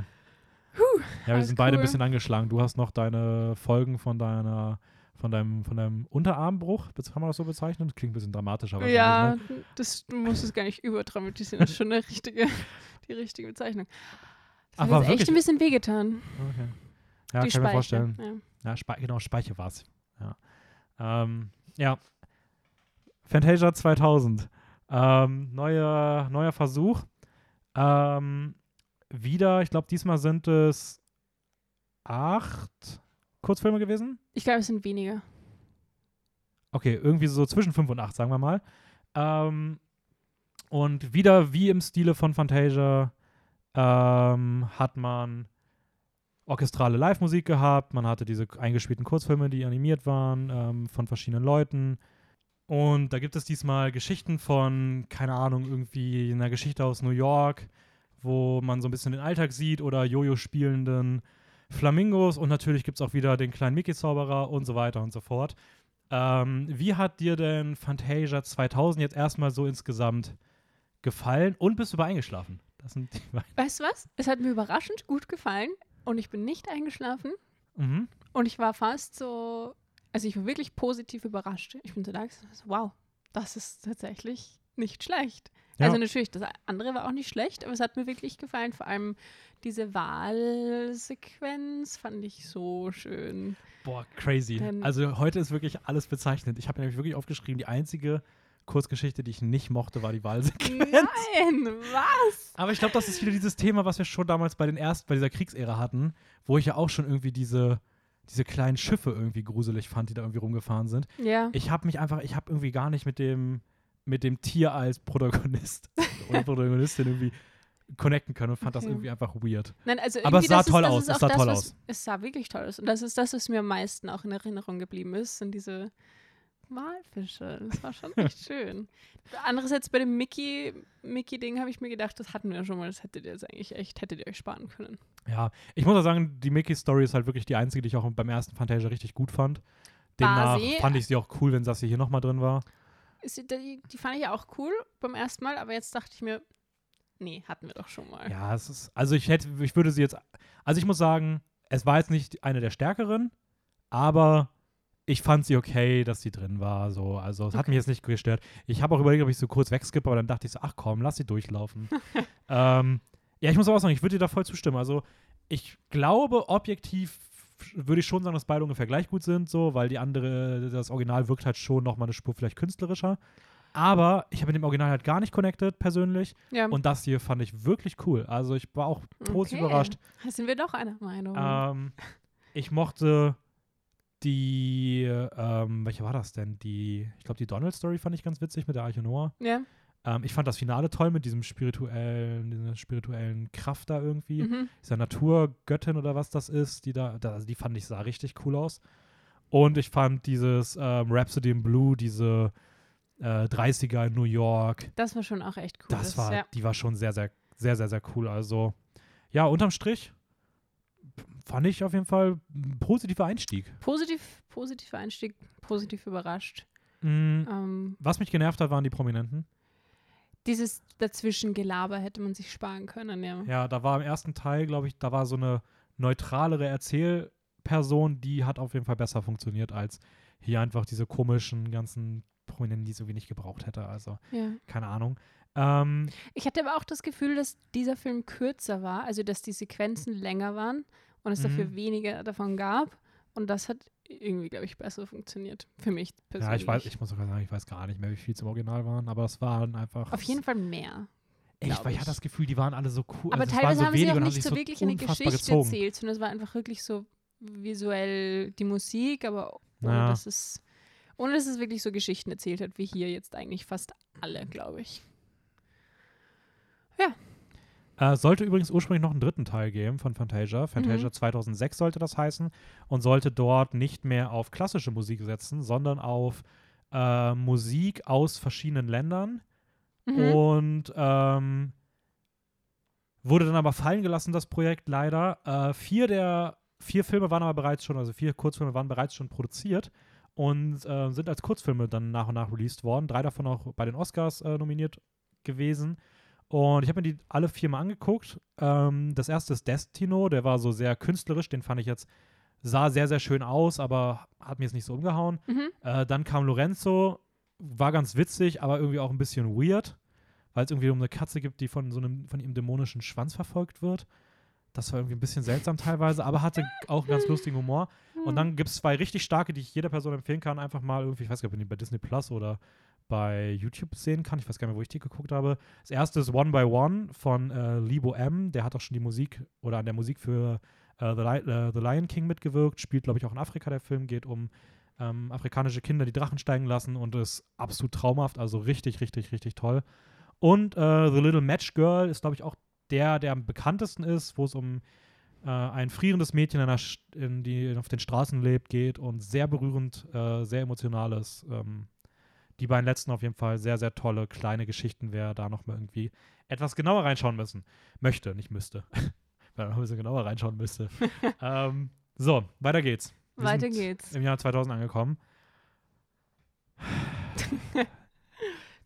ja, wir sind beide ein bisschen angeschlagen. Du hast noch deine Folgen von deiner, von deinem, von deinem Unterarmbruch, kann man das so bezeichnen? Klingt ein bisschen dramatischer. wahrscheinlich, Ja, Ne? das, du musst es gar nicht überdramatisieren. Das ist schon eine richtige, die richtige Bezeichnung. Das Ach, hat echt ein bisschen wehgetan. Okay. Ja, die kann ich mir vorstellen. Ja. Ja, Spe genau, Speiche war es. Ja. Ähm, ja. Fantasia 2000. Ähm, neuer, neuer Versuch. Ähm, wieder, ich glaube, diesmal sind es acht Kurzfilme gewesen. Ich glaube, es sind weniger. Okay, irgendwie so zwischen 5 und 8, sagen wir mal. Ähm, und wieder wie im Stile von Fantasia ähm, hat man orchestrale Live-Musik gehabt, man hatte diese eingespielten Kurzfilme, die animiert waren, ähm, von verschiedenen Leuten. Und da gibt es diesmal Geschichten von, keine Ahnung, irgendwie einer Geschichte aus New York, wo man so ein bisschen den Alltag sieht oder Jojo spielenden Flamingos und natürlich gibt es auch wieder den kleinen Mickey-Zauberer und so weiter und so fort. Ähm, wie hat dir denn Fantasia 2000 jetzt erstmal so insgesamt gefallen und bist du bei eingeschlafen? Das sind die. Weißt du was? Es hat mir überraschend gut gefallen und ich bin nicht eingeschlafen Mhm. und ich war fast so, also ich war wirklich positiv überrascht. Ich bin so da wow, das ist tatsächlich nicht schlecht. Ja. Also natürlich, das andere war auch nicht schlecht, aber es hat mir wirklich gefallen. Vor allem diese Wahlsequenz fand ich so schön. Boah, crazy. Dann- also heute ist wirklich alles bezeichnet. Ich habe nämlich wirklich aufgeschrieben, die einzige Kurzgeschichte, die ich nicht mochte, war die Wahlsequenz. Nein, was? Aber ich glaube, das ist wieder dieses Thema, was wir schon damals bei den ersten, bei dieser Kriegsära hatten, wo ich ja auch schon irgendwie diese, diese kleinen Schiffe irgendwie gruselig fand, die da irgendwie rumgefahren sind. Ja. Ich habe mich einfach, ich habe irgendwie gar nicht mit dem, mit dem Tier als Protagonist oder Protagonistin irgendwie connecten können und fand das Okay. irgendwie einfach weird. Nein, also Aber es sah das ist- toll das aus, ist es sah das, toll was, aus. Es sah wirklich toll aus. Und das ist das, was mir am meisten auch in Erinnerung geblieben ist, sind diese Walfische. Das war schon echt schön. Andererseits bei dem Mickey, Mickey-Ding habe ich mir gedacht, das hatten wir ja schon mal, das hättet ihr jetzt eigentlich echt, hättet ihr euch sparen können. Ja, ich muss auch sagen, die Mickey-Story ist halt wirklich die einzige, die ich auch beim ersten Fantasia richtig gut fand. Demnach sie? fand ich sie auch cool, wenn Sassi hier nochmal drin war. Ist, die, die fand ich auch cool beim ersten Mal, aber jetzt dachte ich mir, nee, hatten wir doch schon mal. Ja, es ist, also ich hätte, ich würde sie jetzt, also ich muss sagen, es war jetzt nicht eine der stärkeren, aber ich fand sie okay, dass sie drin war. So, also es hat Okay. mich jetzt nicht gestört. Ich habe auch überlegt, ob ich so kurz wegskippe, aber dann dachte ich so, ach komm, lass sie durchlaufen. ähm, ja, ich muss aber auch sagen, ich würde dir da voll zustimmen. Also ich glaube, objektiv würde ich schon sagen, dass beide ungefähr gleich gut sind, so, weil die andere, das Original wirkt halt schon nochmal eine Spur vielleicht künstlerischer. Aber ich habe mit dem Original halt gar nicht connected, persönlich. Ja. Und das hier fand ich wirklich cool. Also ich war auch positiv Okay. überrascht. Da sind wir doch einer Meinung. Ähm, ich mochte die, ähm, welche war das denn? Die, ich glaube, die Donald-Story fand ich ganz witzig mit der Arche Noah. ja. Ähm, ich fand das Finale toll mit diesem spirituellen, dieser spirituellen Kraft da irgendwie. Mhm. Dieser Naturgöttin oder was das ist, die da, da also die fand ich sah richtig cool aus. Und ich fand dieses ähm, Rhapsody in Blue, diese äh, 30er in New York, Das war schon auch echt cool. das war, ja. die war schon sehr, sehr, sehr, sehr, sehr cool. Also, ja, unterm Strich fand ich auf jeden Fall ein positiver Einstieg. Positiv, positiver Einstieg, positiv überrascht. Mm, Ähm, was mich genervt hat, waren die Prominenten. dieses Dazwischengelaber hätte man sich sparen können, ja. Ja, da war im ersten Teil, glaube ich, da war so eine neutralere Erzählperson, die hat auf jeden Fall besser funktioniert als hier einfach diese komischen ganzen Prominenten, die es irgendwie nicht gebraucht hätte. Also, ja. keine Ahnung. Ähm, Ich hatte aber auch das Gefühl, dass dieser Film kürzer war, also dass die Sequenzen länger waren und es dafür Mhm. weniger davon gab. Und das hat irgendwie, glaube ich, besser funktioniert. Für mich persönlich. ja, ich weiß, ich muss sogar sagen, ich weiß gar nicht mehr, wie viel im Original waren, aber es waren einfach. Auf jeden Fall mehr. Echt, glaub weil ich ich. hatte das Gefühl, die waren alle so cool. Aber also teilweise so haben sie auch nicht so wirklich eine Geschichte gezogen. erzählt, sondern es war einfach wirklich so visuell die Musik, aber ohne, Ja. dass, es, ohne dass es wirklich so Geschichten erzählt hat, wie hier jetzt eigentlich fast alle, glaube ich. Äh, sollte übrigens ursprünglich noch einen dritten Teil geben von Fantasia. Fantasia Mhm. 2006 sollte das heißen und sollte dort nicht mehr auf klassische Musik setzen, sondern auf äh, Musik aus verschiedenen Ländern Mhm. und ähm, wurde dann aber fallen gelassen, das Projekt leider. Äh, vier der vier Filme waren aber bereits schon, also vier Kurzfilme waren bereits schon produziert und äh, sind als Kurzfilme dann nach und nach released worden. Drei davon auch bei den Oscars äh, nominiert gewesen. Und ich habe mir die alle vier mal angeguckt. Ähm, das erste ist Destino, der war so sehr künstlerisch, den fand ich jetzt, sah sehr, sehr schön aus, aber hat mir jetzt nicht so umgehauen. Mhm. Äh, dann kam Lorenzo, war ganz witzig, aber irgendwie auch ein bisschen weird, weil es irgendwie um eine Katze gibt, die von so einem, von ihrem dämonischen Schwanz verfolgt wird. Das war irgendwie ein bisschen seltsam teilweise, aber hatte auch einen ganz lustigen Humor. Und dann gibt es zwei richtig starke, die ich jeder Person empfehlen kann, einfach mal irgendwie, ich weiß gar nicht, bei Disney Plus oder bei YouTube sehen kann. Ich weiß gar nicht mehr, wo ich die geguckt habe. Das erste ist One by One von äh, Libo M. Der hat auch schon die Musik oder an der Musik für äh, The, äh, The Lion King mitgewirkt. Spielt, glaube ich, auch in Afrika der Film. Geht um ähm, afrikanische Kinder, die Drachen steigen lassen und ist absolut traumhaft. Also richtig, richtig, richtig toll. Und äh, The Little Match Girl ist, glaube ich, auch der, der am bekanntesten ist, wo es um äh, ein frierendes Mädchen, in in die auf den Straßen lebt, geht und sehr berührend, äh, sehr emotionales. Ähm, die beiden letzten auf jeden Fall sehr, sehr tolle kleine Geschichten, wer da nochmal irgendwie etwas genauer reinschauen müssen. Möchte, nicht müsste. Wer noch ein bisschen genauer reinschauen müsste. ähm, so, weiter geht's. Wir Weiter geht's. Im Jahr 2000 angekommen.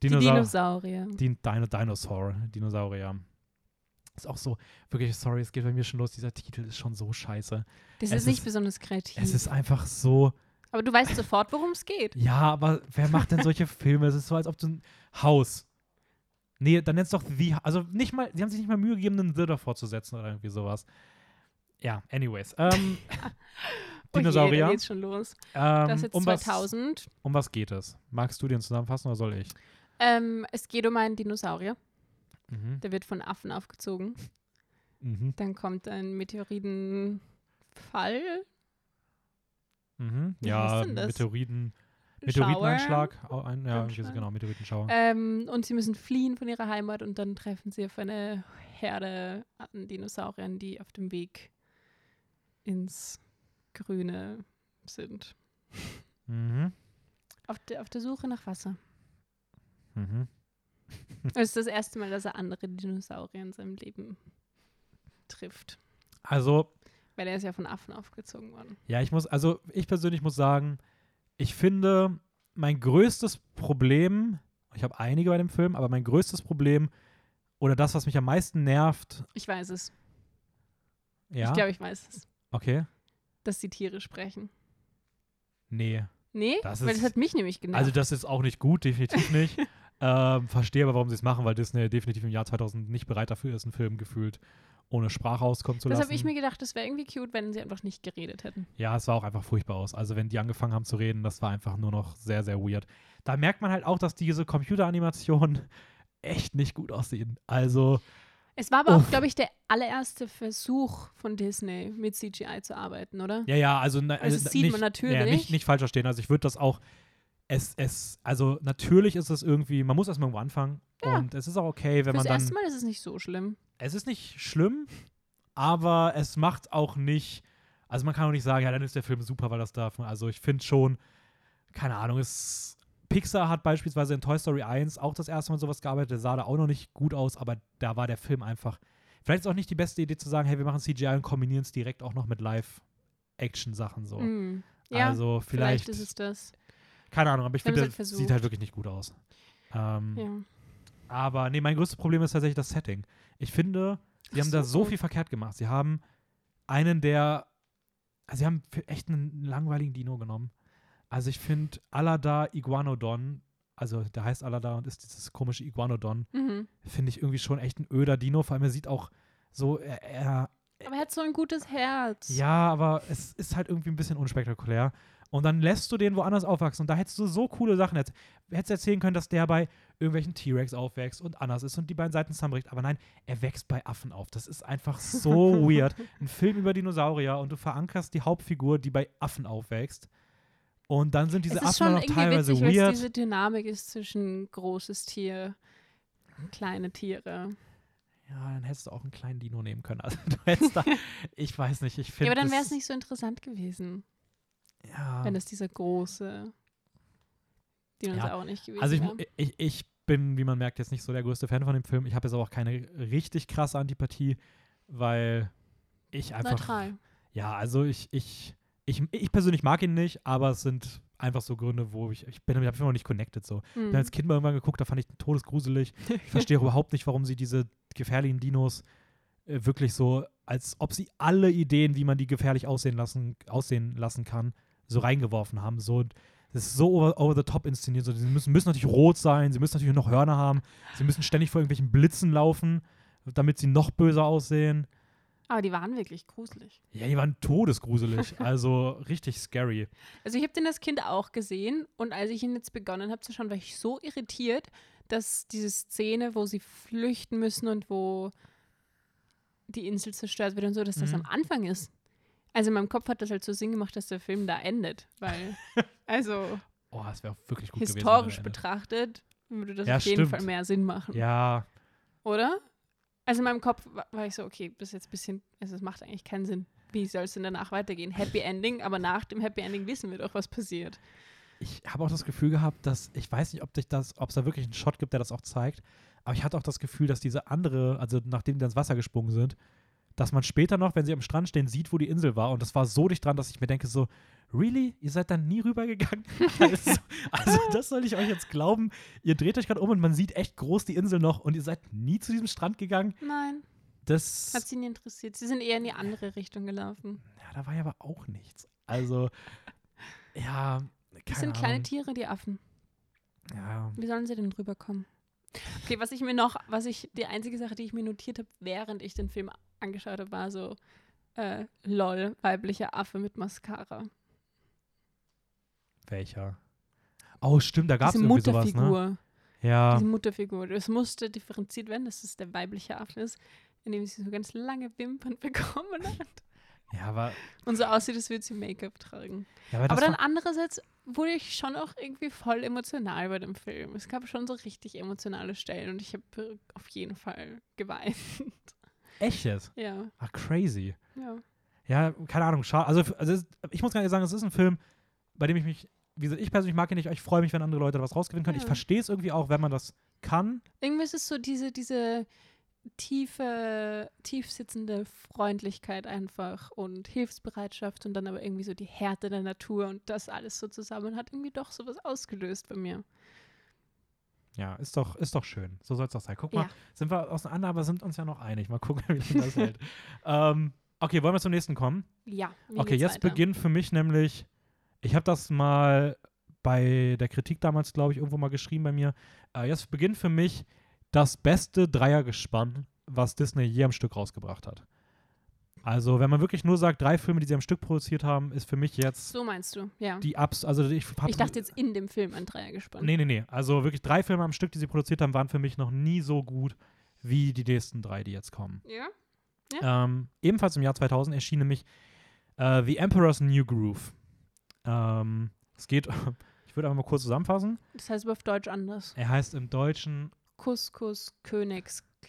Die Dinosaur Dinosaurier. Din Dino Dinosaur, Dinosaurier. Ist auch so, wirklich, sorry, es geht bei mir schon los. Dieser Titel ist schon so scheiße. Das es ist nicht ist- besonders kreativ. Es ist einfach so, aber du weißt sofort, worum es geht. ja, aber wer macht denn solche Filme? Es ist so, als ob du ein Haus. Nee, dann nennst doch The, also nicht mal, sie haben sich nicht mal Mühe gegeben, einen The davor zu setzen oder irgendwie sowas. Ja, anyways. Ähm, Oh je, Dinosaurier. geht's schon los. ähm, Das ist jetzt um, was, 2000. um was geht es? Magst du den zusammenfassen oder soll ich? Ähm, es geht um einen Dinosaurier. Mhm. Der wird von Affen aufgezogen. Mhm. Dann kommt ein Meteoritenfall. Mhm. Ja? Meteoriten. Meteoriteneinschlag. Ein, ja, genau, Meteoritenschauer. Ähm, und sie müssen fliehen von ihrer Heimat und dann treffen sie auf eine Herde an Dinosauriern, die auf dem Weg ins Grüne sind. Mhm. Auf der, auf der Suche nach Wasser. Mhm. Es ist das erste Mal, dass er andere Dinosaurier in seinem Leben trifft. Also, Weil er ist ja von Affen aufgezogen worden. ja, ich muss, also ich persönlich muss sagen, ich finde, mein größtes Problem, ich habe einige bei dem Film, aber mein größtes Problem oder das, was mich am meisten nervt, Ich weiß es. ja, Ich glaube, ich weiß es. okay, Dass die Tiere sprechen. nee, Nee, Das weil ist- das hat mich nämlich genervt. also das ist auch nicht gut, definitiv nicht. ähm, verstehe aber, warum sie es machen, weil Disney definitiv im Jahr 2000 nicht bereit dafür ist, einen Film gefühlt ohne Sprache auskommen zu das lassen. habe ich mir gedacht, das wäre irgendwie cute, wenn sie einfach nicht geredet hätten. Ja, es sah auch einfach furchtbar aus. Also, wenn die angefangen haben zu reden, das war einfach nur noch sehr, sehr weird. Da merkt man halt auch, dass diese Computeranimationen echt nicht gut aussehen. Also, Es war aber auch, Uff. glaube ich, der allererste Versuch von Disney, mit CGI zu arbeiten, oder? ja, ja, also, na, Also, das äh, sieht nicht, man natürlich. Ja, nicht, nicht falsch verstehen. Also, ich würde das auch. Es, es, also natürlich ist es irgendwie, man muss erstmal irgendwo anfangen. Ja. Und es ist auch okay, wenn Fürs man dann. erste Mal ist es nicht so schlimm. Es ist nicht schlimm, aber es macht auch nicht. Also man kann auch nicht sagen, ja, dann ist der Film super, weil das darf. Also ich finde schon, keine Ahnung, es. Pixar hat beispielsweise in Toy Story 1 auch das erste Mal sowas gearbeitet, der sah da auch noch nicht gut aus, aber da war der Film einfach. Vielleicht ist auch nicht die beste Idee zu sagen, hey, wir machen CGI und kombinieren es direkt auch noch mit Live-Action-Sachen so. Mm. Ja, also vielleicht, vielleicht, ist es das. Keine Ahnung, aber ich finde, der halt sieht halt wirklich nicht gut aus. Ähm, Ja. Aber nee, mein größtes Problem ist tatsächlich das Setting. Ich finde, sie Ach haben da so. so viel verkehrt gemacht. Sie haben einen der, also sie haben für echt einen langweiligen Dino genommen. Also ich finde Alada Iguanodon, also der heißt Alada und ist dieses komische Iguanodon, Mhm. finde ich irgendwie schon echt ein öder Dino. Vor allem er sieht auch so, er, er Aber er hat so ein gutes Herz. ja, aber es ist halt irgendwie ein bisschen unspektakulär. Und dann lässt du den woanders aufwachsen. Und da hättest du so coole Sachen. Jetzt hättest erzählen können, dass der bei irgendwelchen T-Rex aufwächst und anders ist und die beiden Seiten zusammenbricht. Aber nein, er wächst bei Affen auf. Das ist einfach so weird. Ein Film über Dinosaurier und du verankerst die Hauptfigur, die bei Affen aufwächst. Und dann sind diese Affen noch irgendwie teilweise witzig, weird. diese Dynamik ist zwischen großes Tier, kleine Tiere. Ja, dann hättest du auch einen kleinen Dino nehmen können. Also du hättest da, ich weiß nicht, ich Ja, finde. aber dann wäre es nicht so interessant gewesen, Ja. wenn es dieser große Dinosaurier nicht gewesen Also ich, wäre. ich, ich bin, wie man merkt, jetzt nicht so der größte Fan von dem Film. Ich habe jetzt aber auch keine richtig krasse Antipathie, weil ich einfach. Neutral. Ja, also ich, ich, ich, ich persönlich mag ihn nicht, aber es sind einfach so Gründe, wo ich, ich bin damit einfach noch nicht connected so. Ich Hm. bin als Kind mal irgendwann geguckt, da fand ich ihn todesgruselig. Ich verstehe auch überhaupt nicht, warum sie diese gefährlichen Dinos äh, wirklich so, als ob sie alle Ideen, wie man die gefährlich aussehen lassen, aussehen lassen kann, so reingeworfen haben. So, das ist so over, over the top inszeniert. So, sie müssen, müssen natürlich rot sein, sie müssen natürlich noch Hörner haben, sie müssen ständig vor irgendwelchen Blitzen laufen, damit sie noch böser aussehen. Aber die waren wirklich gruselig. Ja, die waren todesgruselig. also richtig scary. Also ich habe den als Kind auch gesehen und als ich ihn jetzt begonnen habe zu schauen, war ich so irritiert, dass diese Szene, wo sie flüchten müssen und wo die Insel zerstört wird und so, dass das Mhm. am Anfang ist. Also in meinem Kopf hat das halt so Sinn gemacht, dass der Film da endet, weil also Oh, das wäre wirklich gut gewesen. historisch er betrachtet würde das Ja, auf jeden stimmt. Fall mehr Sinn machen. Ja, oder? Also in meinem Kopf wa- war ich so, okay, bis jetzt ein bisschen, also es macht eigentlich keinen Sinn. Wie soll es denn danach weitergehen? Happy Ending, aber nach dem Happy Ending wissen wir doch, was passiert. ich habe auch das Gefühl gehabt, dass ich weiß nicht, das, ob es da wirklich einen Shot gibt, der das auch zeigt, aber ich hatte auch das Gefühl, dass diese andere, also nachdem die ins Wasser gesprungen sind, dass man später noch, wenn sie am Strand stehen, sieht, wo die Insel war und das war so dicht dran, dass ich mir denke so, really, ihr seid dann nie rübergegangen? also, also das soll ich euch jetzt glauben. Ihr dreht euch gerade um und man sieht echt groß die Insel noch und ihr seid nie zu diesem Strand gegangen. Nein, Das, hat sie nie interessiert. Sie sind eher in die andere Richtung gelaufen. ja, da war ja aber auch nichts. Also, ja, keine Das sind kleine Ahnung. Tiere, die Affen. Ja, Wie sollen sie denn rüberkommen? Okay, was ich mir noch, was ich, die einzige Sache, die ich mir notiert habe, während ich den Film angeschaut habe, war so, äh, lol, weiblicher Affe mit Mascara. welcher? Oh, stimmt, da gab es irgendwie sowas, Mutterfigur. ne? Ja. Diese Mutterfigur. Es musste differenziert werden, dass es der weibliche Affe ist, indem sie so ganz lange Wimpern bekommen hat. Ja, aber, Und so aussieht, als würde sie Make-up tragen. ja, aber, Aber dann andererseits wurde ich schon auch irgendwie voll emotional bei dem Film. Es gab schon so richtig emotionale Stellen und ich habe auf jeden Fall geweint. Echt jetzt? ja, Ach, crazy. ja. Ja, keine Ahnung, schade. Also, also ich muss gar nicht sagen, es ist ein Film, bei dem ich mich, wie gesagt, ich persönlich mag ihn nicht, aber ich freue mich, wenn andere Leute da was rausgewinnen können. Ich Ja. verstehe es irgendwie auch, wenn man das kann. Irgendwie ist es so diese, diese tiefe, tief sitzende Freundlichkeit einfach und Hilfsbereitschaft und dann aber irgendwie so die Härte der Natur und das alles so zusammen hat irgendwie doch sowas ausgelöst bei mir. Ja, ist doch, ist doch schön. So soll es doch sein. Guck mal, Ja. sind wir auseinander, aber sind uns ja noch einig. Mal gucken, wie das hält. Ähm, okay, wollen wir zum nächsten kommen? Ja. Okay, jetzt weiter? beginnt für mich nämlich, ich habe das mal bei der Kritik damals, glaube ich, irgendwo mal geschrieben bei mir. Äh, jetzt beginnt für mich das beste Dreiergespann, was Disney je am Stück rausgebracht hat. Also, wenn man wirklich nur sagt, drei Filme, die sie am Stück produziert haben, ist für mich jetzt So meinst du, ja. die Abs. Also, ich, Ich dachte jetzt in dem Film ein Dreier gespannt. Nee, nee, nee. Also, wirklich drei Filme am Stück, die sie produziert haben, waren für mich noch nie so gut wie die nächsten drei, die jetzt kommen. Ja? Ähm, ebenfalls im Jahr 2000 erschien nämlich äh, The Emperor's New Groove. Ähm, es geht, ich würde einfach mal kurz zusammenfassen. Das heißt aber auf Deutsch anders. Er heißt im Deutschen, Couscous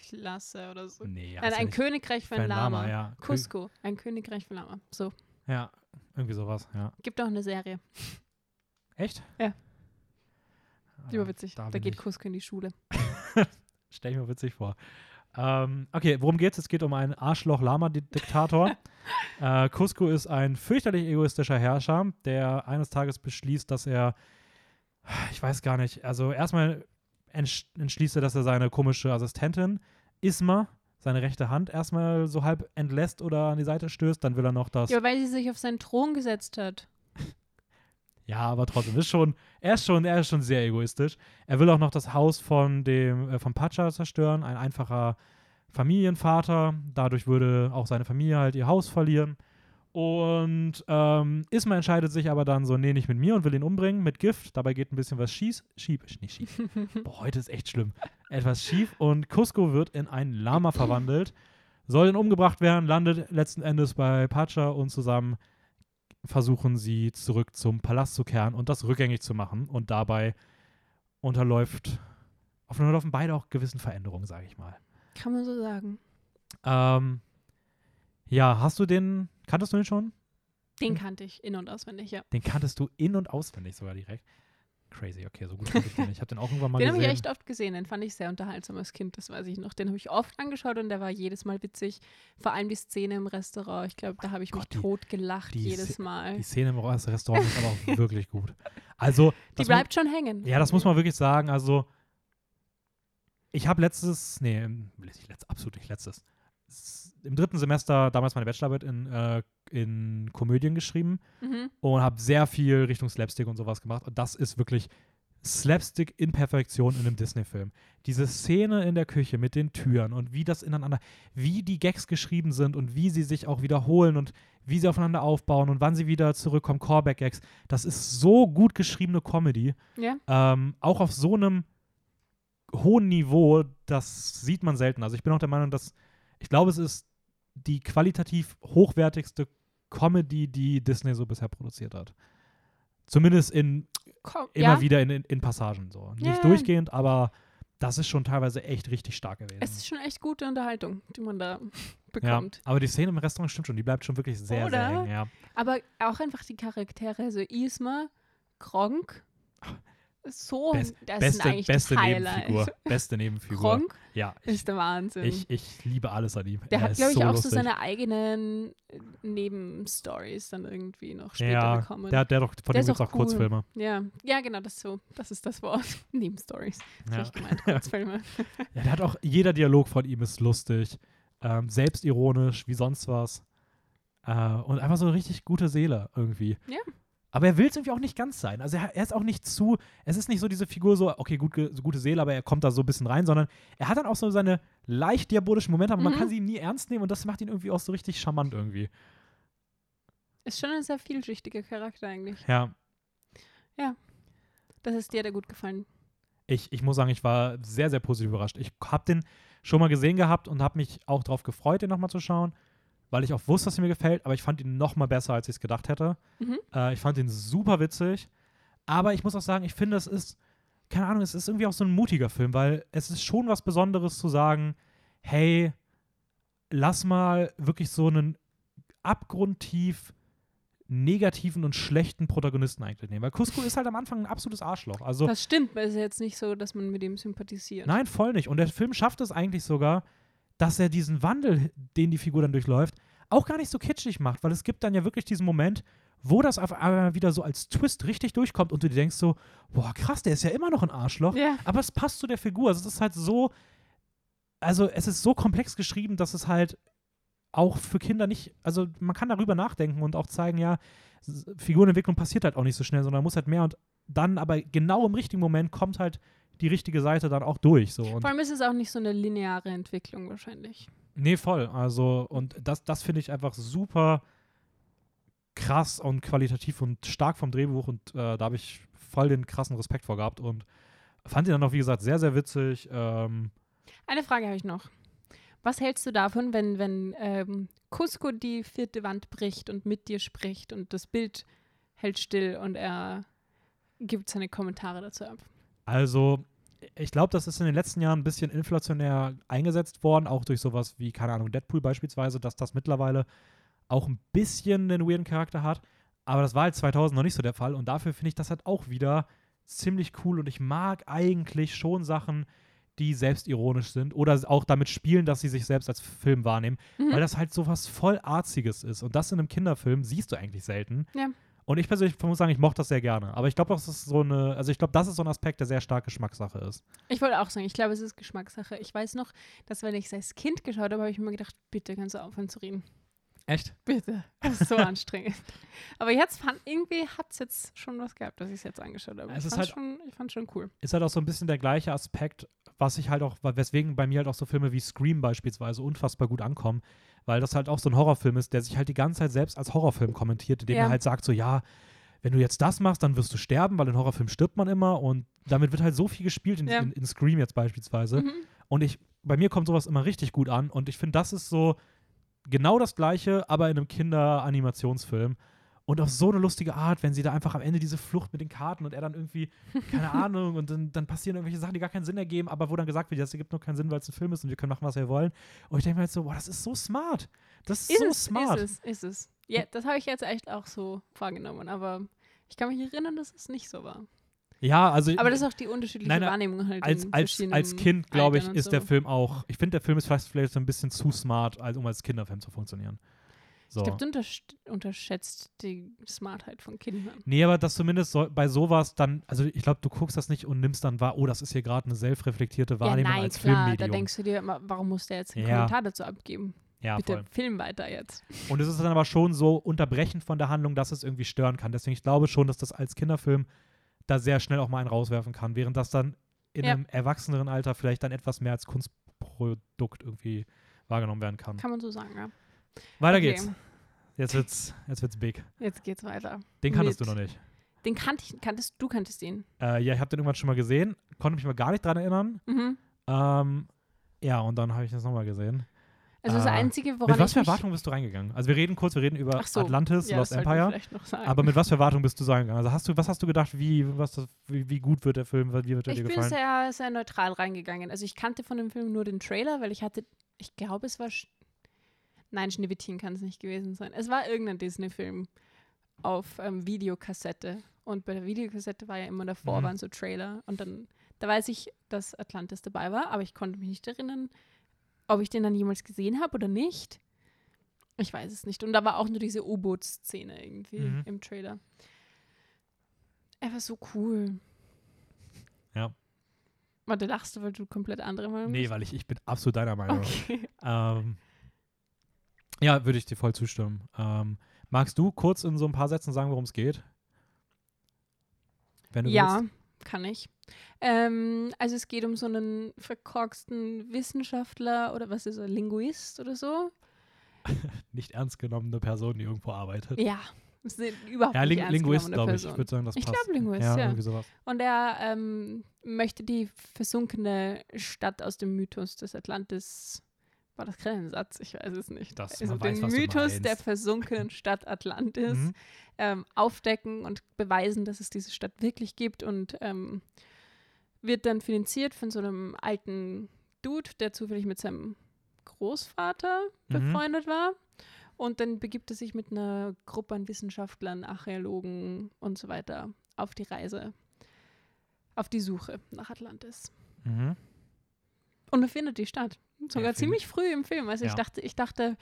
Königsklasse oder so. nee, Nein, heißt er ein nicht. Königreich für ein Für Lama. ja. Cusco, ein Königreich für Lama. So, Ja, irgendwie sowas, ja. gibt auch eine Serie. Echt? Ja. Ah, Überwitzig. Da, bin geht ich- Cusco in die Schule. Stell ich mir witzig vor. Ähm, okay, worum geht's? Es geht um einen Arschloch-Lama-Diktator. äh, Cusco ist ein fürchterlich egoistischer Herrscher, der eines Tages beschließt, dass er ich weiß gar nicht. Also erstmal entschließt er, dass er seine komische Assistentin Isma, seine rechte Hand, erstmal so halb entlässt oder an die Seite stößt. Dann will er noch das. Ja, weil sie sich auf seinen Thron gesetzt hat. Ja, aber trotzdem ist schon, er ist schon, er ist schon sehr egoistisch. Er will auch noch das Haus von dem, äh, von Pacha zerstören, ein einfacher Familienvater. Dadurch würde auch seine Familie halt ihr Haus verlieren. Und ähm, Isma entscheidet sich aber dann so, nee, nicht mit mir und will ihn umbringen mit Gift. Dabei geht ein bisschen was schief. Schief, nicht schief. Boah, heute ist echt schlimm. Etwas schief und Cusco wird in ein Lama verwandelt, soll dann umgebracht werden, landet letzten Endes bei Pacha und zusammen versuchen sie zurück zum Palast zu kehren und das rückgängig zu machen. Und dabei unterläuft, unterlaufen beide auch gewissen Veränderungen, sage ich mal. Kann man so sagen. Ähm, ja, hast du den, kanntest du den schon? Den kannte ich in- und auswendig, ja. Den kanntest du in- und auswendig sogar direkt. Crazy, okay, so gut kannte ich den. nicht. Ich habe den auch irgendwann mal Den habe gesehen. ich echt oft gesehen. Den fand ich sehr unterhaltsam als Kind, das weiß ich noch. Den habe ich oft angeschaut und der war jedes Mal witzig. Vor allem die Szene im Restaurant. Ich glaube, da habe ich mich Gott, die- tot gelacht die jedes Mal. Die Die, Szene im Restaurant ist aber auch wirklich gut. Also, mu- bleibt schon hängen. Ja, das muss man wirklich sagen. Also, ich habe letztes, nee, nicht letzt, absolut nicht letztes. Im dritten Semester damals meine Bachelorarbeit in, äh, in Komödien geschrieben Mhm. und habe sehr viel Richtung Slapstick und sowas gemacht. Und das ist wirklich Slapstick in Perfektion in einem Disney-Film. Diese Szene in der Küche mit den Türen und wie das ineinander, wie die Gags geschrieben sind und wie sie sich auch wiederholen und wie sie aufeinander aufbauen und wann sie wieder zurückkommen, Callback-Gags. Das ist so gut geschriebene Comedy Ja. ähm, auch auf so einem hohen Niveau, das sieht man selten. Also ich bin auch der Meinung, dass ich glaube, es ist die qualitativ hochwertigste Comedy, die Disney so bisher produziert hat. Zumindest in Komm, immer ja, wieder in, in, in Passagen so. Nicht Ja, ja. durchgehend, aber das ist schon teilweise echt richtig stark gewesen. es ist schon echt gute Unterhaltung, die man da ja, bekommt. aber die Szene im Restaurant stimmt schon, die bleibt schon wirklich sehr, sehr Oder? eng. Ja. Aber auch einfach die Charaktere, also Isma, Gronk, so, Best- das Beste, sind eigentlich beste Nebenfigur. Beste Nebenfigur. Gronk Ja, ich, ist der Wahnsinn. ich, ich liebe alles an ihm. der Er hat, glaube ich, so auch lustig. so seine eigenen äh, Nebenstories dann irgendwie noch später ja, bekommen. Der, der doch, von Der dem gibt es auch auch cool. Kurzfilme. ja. ja, genau, das ist so. Das ist das Wort. Nebenstories. Das Ja. ja. ich gemeint, Kurzfilme. ja, der hat auch, jeder Dialog von ihm ist lustig, ähm, selbstironisch, wie sonst was. Äh, und einfach so eine richtig gute Seele irgendwie. Ja. Aber er will es irgendwie auch nicht ganz sein. Also er, er ist auch nicht zu, es ist nicht so diese Figur so, okay, gut, so gute Seele, aber er kommt da so ein bisschen rein, sondern er hat dann auch so seine leicht diabolischen Momente, aber man Mhm. kann sie ihm nie ernst nehmen und das macht ihn irgendwie auch so richtig charmant irgendwie. Ist schon ein sehr vielschichtiger Charakter eigentlich. Ja, Das ist dir der gut gefallen. ich, ich muss sagen, ich war sehr, sehr positiv überrascht. Ich habe den schon mal gesehen gehabt und habe mich auch darauf gefreut, den nochmal zu schauen, weil ich auch wusste, dass er mir gefällt, aber ich fand ihn nochmal besser, als ich es gedacht hätte. Mhm. Äh, ich fand ihn super witzig, aber ich muss auch sagen, ich finde, es ist, keine Ahnung, es ist irgendwie auch so ein mutiger Film, weil es ist schon was Besonderes zu sagen, hey, lass mal wirklich so einen abgrundtief negativen und schlechten Protagonisten eigentlich nehmen. Weil Cusco ist halt am Anfang ein absolutes Arschloch. Also Das stimmt, weil es ist ja jetzt nicht so, dass man mit ihm sympathisiert. Nein, voll nicht. Und der Film schafft es eigentlich sogar, dass er diesen Wandel, den die Figur dann durchläuft, auch gar nicht so kitschig macht, weil es gibt dann ja wirklich diesen Moment, wo das auf einmal wieder so als Twist richtig durchkommt und du dir denkst so, boah, krass, der ist ja immer noch ein Arschloch, Ja. aber es passt zu der Figur. Also es ist halt so, also es ist so komplex geschrieben, dass es halt auch für Kinder nicht, also man kann darüber nachdenken und auch zeigen, ja, Figurenentwicklung passiert halt auch nicht so schnell, sondern muss halt mehr und dann aber genau im richtigen Moment kommt halt die richtige Seite dann auch durch. So. Und Vor allem ist es auch nicht so eine lineare Entwicklung wahrscheinlich. Nee, voll. Also, und das, das finde ich einfach super krass und qualitativ und stark vom Drehbuch und äh, da habe ich voll den krassen Respekt vor gehabt und fand ihn dann auch, wie gesagt, sehr, sehr witzig. Ähm, Eine Frage habe ich noch. Was hältst du davon, wenn, wenn ähm, Cusco die vierte Wand bricht und mit dir spricht und das Bild hält still und er gibt seine Kommentare dazu ab? also, ich glaube, das ist in den letzten Jahren ein bisschen inflationär eingesetzt worden, auch durch sowas wie, keine Ahnung, Deadpool beispielsweise, dass das mittlerweile auch ein bisschen einen weirden Charakter hat. Aber das war halt 2000 noch nicht so der Fall und dafür finde ich das halt auch wieder ziemlich cool und ich mag eigentlich schon Sachen, die selbstironisch sind oder auch damit spielen, dass sie sich selbst als Film wahrnehmen, Mhm. weil das halt so was voll Arziges ist und das in einem Kinderfilm siehst du eigentlich selten. Ja. Und ich persönlich muss sagen, ich mochte das sehr gerne. Aber ich glaube, das ist so eine, also ich glaube, das ist so ein Aspekt, der sehr stark Geschmackssache ist. Ich wollte auch sagen, ich glaube, es ist Geschmackssache. Ich weiß noch, dass wenn ich es als Kind geschaut habe, habe ich mir gedacht, bitte kannst du aufhören zu reden. Echt? Bitte. Das ist so anstrengend. Aber jetzt fand, irgendwie hat es jetzt schon was gehabt, dass ich es jetzt angeschaut habe. Es ich fand halt- schon, ich fand schon cool. Ist halt auch so ein bisschen der gleiche Aspekt, was ich halt auch, weswegen bei mir halt auch so Filme wie Scream beispielsweise unfassbar gut ankommen, weil das halt auch so ein Horrorfilm ist, der sich halt die ganze Zeit selbst als Horrorfilm kommentiert, indem Ja. er halt sagt so, ja, wenn du jetzt das machst, dann wirst du sterben, weil in Horrorfilmen stirbt man immer und damit wird halt so viel gespielt in, Ja. in, in Scream jetzt beispielsweise. Mhm. Und ich, bei mir kommt sowas immer richtig gut an. Und ich finde, das ist so genau das Gleiche, aber in einem Kinderanimationsfilm. Und auf so eine lustige Art, wenn sie da einfach am Ende diese Flucht mit den Karten und er dann irgendwie, keine Ahnung, und dann, dann passieren irgendwelche Sachen, die gar keinen Sinn ergeben, aber wo dann gesagt wird, das ergibt nur keinen Sinn, weil es ein Film ist und wir können machen, was wir wollen. Und ich denke mir halt so, boah, das ist so smart. Das ist, Ist so es, smart. ist es, ist es. Ja, das habe ich jetzt echt auch so wahrgenommen, aber ich kann mich erinnern, dass es nicht so war. Ja, also Aber das ist auch die unterschiedliche Nein, nein, Wahrnehmung halt als, als, als Kind, glaube ich, ist der so. Film auch, ich finde, der Film ist vielleicht, vielleicht so ein bisschen zu smart, als, um als Kinderfilm zu funktionieren. So. Ich glaube, du untersch unterschätzt die Smartheit von Kindern. Nee, aber dass zumindest so, bei sowas dann, also ich glaube, du guckst das nicht und nimmst dann wahr, oh, das ist hier gerade eine selbstreflektierte Ja, Wahrnehmung nein, als klar, Filmmedium. da denkst du dir immer, warum muss der jetzt einen Ja. Kommentar dazu abgeben? ja, Bitte voll. film weiter jetzt. Und es ist dann aber schon so unterbrechend von der Handlung, dass es irgendwie stören kann. Deswegen, ich glaube schon, dass das als Kinderfilm da sehr schnell auch mal einen rauswerfen kann, während das dann in Ja. einem erwachseneren Alter vielleicht dann etwas mehr als Kunstprodukt irgendwie wahrgenommen werden kann. Kann man so sagen, ja. Weiter Okay, geht's. Jetzt wird's, jetzt wird's big. Jetzt geht's weiter. Den kanntest Mit- du noch nicht. Den kannt ich, kanntest du kanntest ihn. Äh, ja, ich habe den irgendwann schon mal gesehen, konnte mich mal gar nicht dran erinnern. Mhm. Ähm, ja, und dann habe ich das nochmal gesehen. Also das Ah. Einzige, woran mit was ich für Erwartungen bist du reingegangen? Also wir reden kurz, wir reden über so, Atlantis, ja, Lost Empire. Aber mit was für Erwartungen bist du so reingegangen? Also hast du, was hast du gedacht, wie, was das, wie, wie gut wird der Film, wie wird er ich dir bin gefallen? sehr, sehr neutral reingegangen. Also ich kannte von dem Film nur den Trailer, weil ich hatte, ich glaube, es war, nein, Schneewittchen kann es nicht gewesen sein. Es war irgendein Disney-Film auf ähm, Videokassette. Und bei der Videokassette war ja immer davor, Mhm. waren so Trailer. Und dann, da weiß ich, dass Atlantis dabei war, aber ich konnte mich nicht erinnern, ob ich den dann jemals gesehen habe oder nicht. Ich weiß es nicht. Und da war auch nur diese U-Boot-Szene irgendwie Mhm. im Trailer. Er war so cool. Ja. Warte, lachst du, weil du komplett andere Meinung Nee, weil ich, ich bin absolut deiner Meinung. Okay. Ähm, ja, würde ich dir voll zustimmen. Ähm, magst du kurz in so ein paar Sätzen sagen, worum es geht? Wenn du Ja, willst. kann ich. Ähm, also es geht um so einen verkorksten Wissenschaftler oder was ist er, Linguist oder so. Nicht ernst genommene Person, die irgendwo arbeitet. Ja, überhaupt Ja, nicht Ling Linguist, glaube ich. Ich würde sagen, das Ich passt. glaub, Linguist, ja. ja. irgendwie sowas. Und er ähm, möchte die versunkene Stadt aus dem Mythos des Atlantis. War das gerade ein Satz? Ich weiß es nicht. Das- also weiß, den du Mythos der versunkenen Stadt Atlantis Mhm. ähm, aufdecken und beweisen, dass es diese Stadt wirklich gibt und ähm, wird dann finanziert von so einem alten Dude, der zufällig mit seinem Großvater Mhm. befreundet war. Und dann begibt er sich mit einer Gruppe an Wissenschaftlern, Archäologen und so weiter auf die Reise, auf die Suche nach Atlantis. Mhm. Und er findet die Stadt. Sogar ziemlich früh im Film. Also ich Ja. dachte, ich dachte,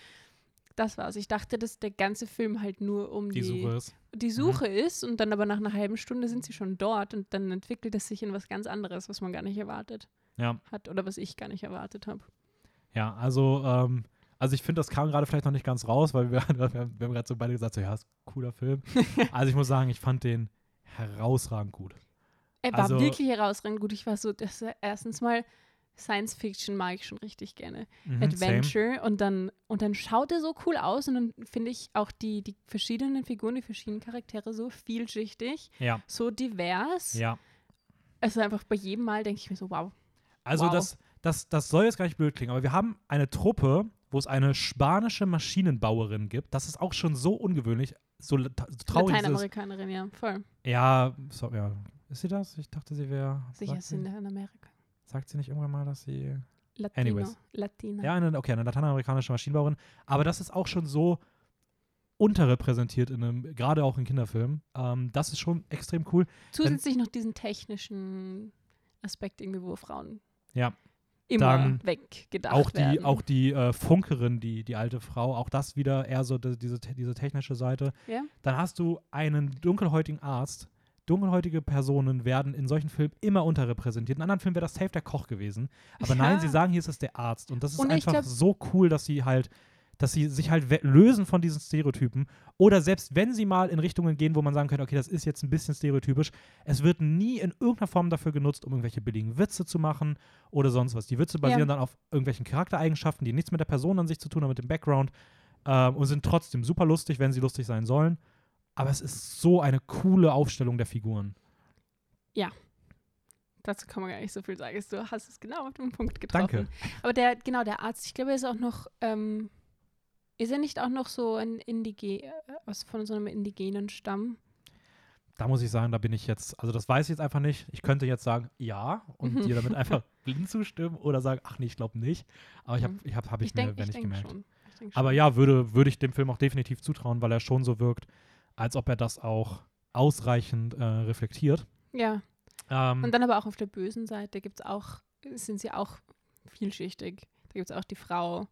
das war's. Ich dachte, dass der ganze Film halt nur um Die die, Suche ist. die Suche ist und dann aber nach einer halben Stunde sind sie schon dort und dann entwickelt es sich in was ganz anderes, was man gar nicht erwartet Ja. hat oder was ich gar nicht erwartet habe. Ja, also, ähm, also ich finde, das kam gerade vielleicht noch nicht ganz raus, weil wir, wir haben, haben gerade so beide gesagt, so, ja, ist ein cooler Film. also ich muss sagen, ich fand den herausragend gut. Er war Also- wirklich herausragend gut. Ich war so, das, erstens mal Science Fiction mag ich schon richtig gerne. Mhm, Adventure und dann und dann schaut er so cool aus und dann finde ich auch die, die verschiedenen Figuren, die verschiedenen Charaktere so vielschichtig, Same. Ja, so divers. ja. Also einfach bei jedem Mal denke ich mir so, wow. Also Wow. das, das, das soll jetzt gar nicht blöd klingen, aber wir haben eine Truppe, wo es eine spanische Maschinenbauerin gibt. Das ist auch schon so ungewöhnlich, so, so traurig. Lateinamerikanerin, ja, voll. Ja, so, ja. Ist sie das? Ich dachte, sie wäre. Sicher sind sie, in Amerika. Sagt sie nicht irgendwann mal, dass sie. Latino. Anyways. Latina. Ja, eine, okay, eine lateinamerikanische Maschinenbauerin. Aber das ist auch schon so unterrepräsentiert in einem, gerade auch in Kinderfilmen. Ähm, das ist schon extrem cool. Zusätzlich noch diesen technischen Aspekt irgendwie, wo Frauen Ja. immer weggedacht auch die, werden. auch die äh, Funkerin, die, die alte Frau, auch das wieder eher so die, diese, diese technische Seite. ja? Dann hast du einen dunkelhäutigen Arzt. Dunkelhäutige Personen werden in solchen Filmen immer unterrepräsentiert. In anderen Filmen wäre das safe der Koch gewesen. Aber nein, Ja. sie sagen, hier ist es der Arzt. Und das ist Und einfach glaub- so cool, dass sie halt, dass sie sich halt lösen von diesen Stereotypen. Oder selbst wenn sie mal in Richtungen gehen, wo man sagen könnte, okay, das ist jetzt ein bisschen stereotypisch, es wird nie in irgendeiner Form dafür genutzt, um irgendwelche billigen Witze zu machen oder sonst was. Die Witze basieren dann auf irgendwelchen Charaktereigenschaften, die nichts mit der Person an sich zu tun haben, mit dem Background ähm, und sind trotzdem super lustig, wenn sie lustig sein sollen. Aber es ist so eine coole Aufstellung der Figuren. Dazu kann man gar nicht so viel sagen. Du hast es genau auf den Punkt getroffen. Danke. Aber der, genau, der Arzt, ich glaube, er ist auch noch, ähm, ist er nicht auch noch so ein Indige, äh, aus von so einem indigenen Stamm? Da muss ich sagen, da bin ich jetzt, also das weiß ich jetzt einfach nicht. Ich könnte jetzt sagen, ja, und Mhm. dir damit einfach blind zustimmen oder sagen, ach nee, ich glaube nicht. Aber ich habe Mhm. ich hab, hab ich, Ich mir denke wenn ich nicht denk gemerkt. schon. Ich denk Aber schon. ja, würde, würde ich dem Film auch definitiv zutrauen, weil er schon so wirkt, als ob er das auch ausreichend äh, reflektiert. Ja, Ähm, und dann aber auch auf der bösen Seite gibt es auch, sind sie auch vielschichtig. Da gibt es auch die Frau,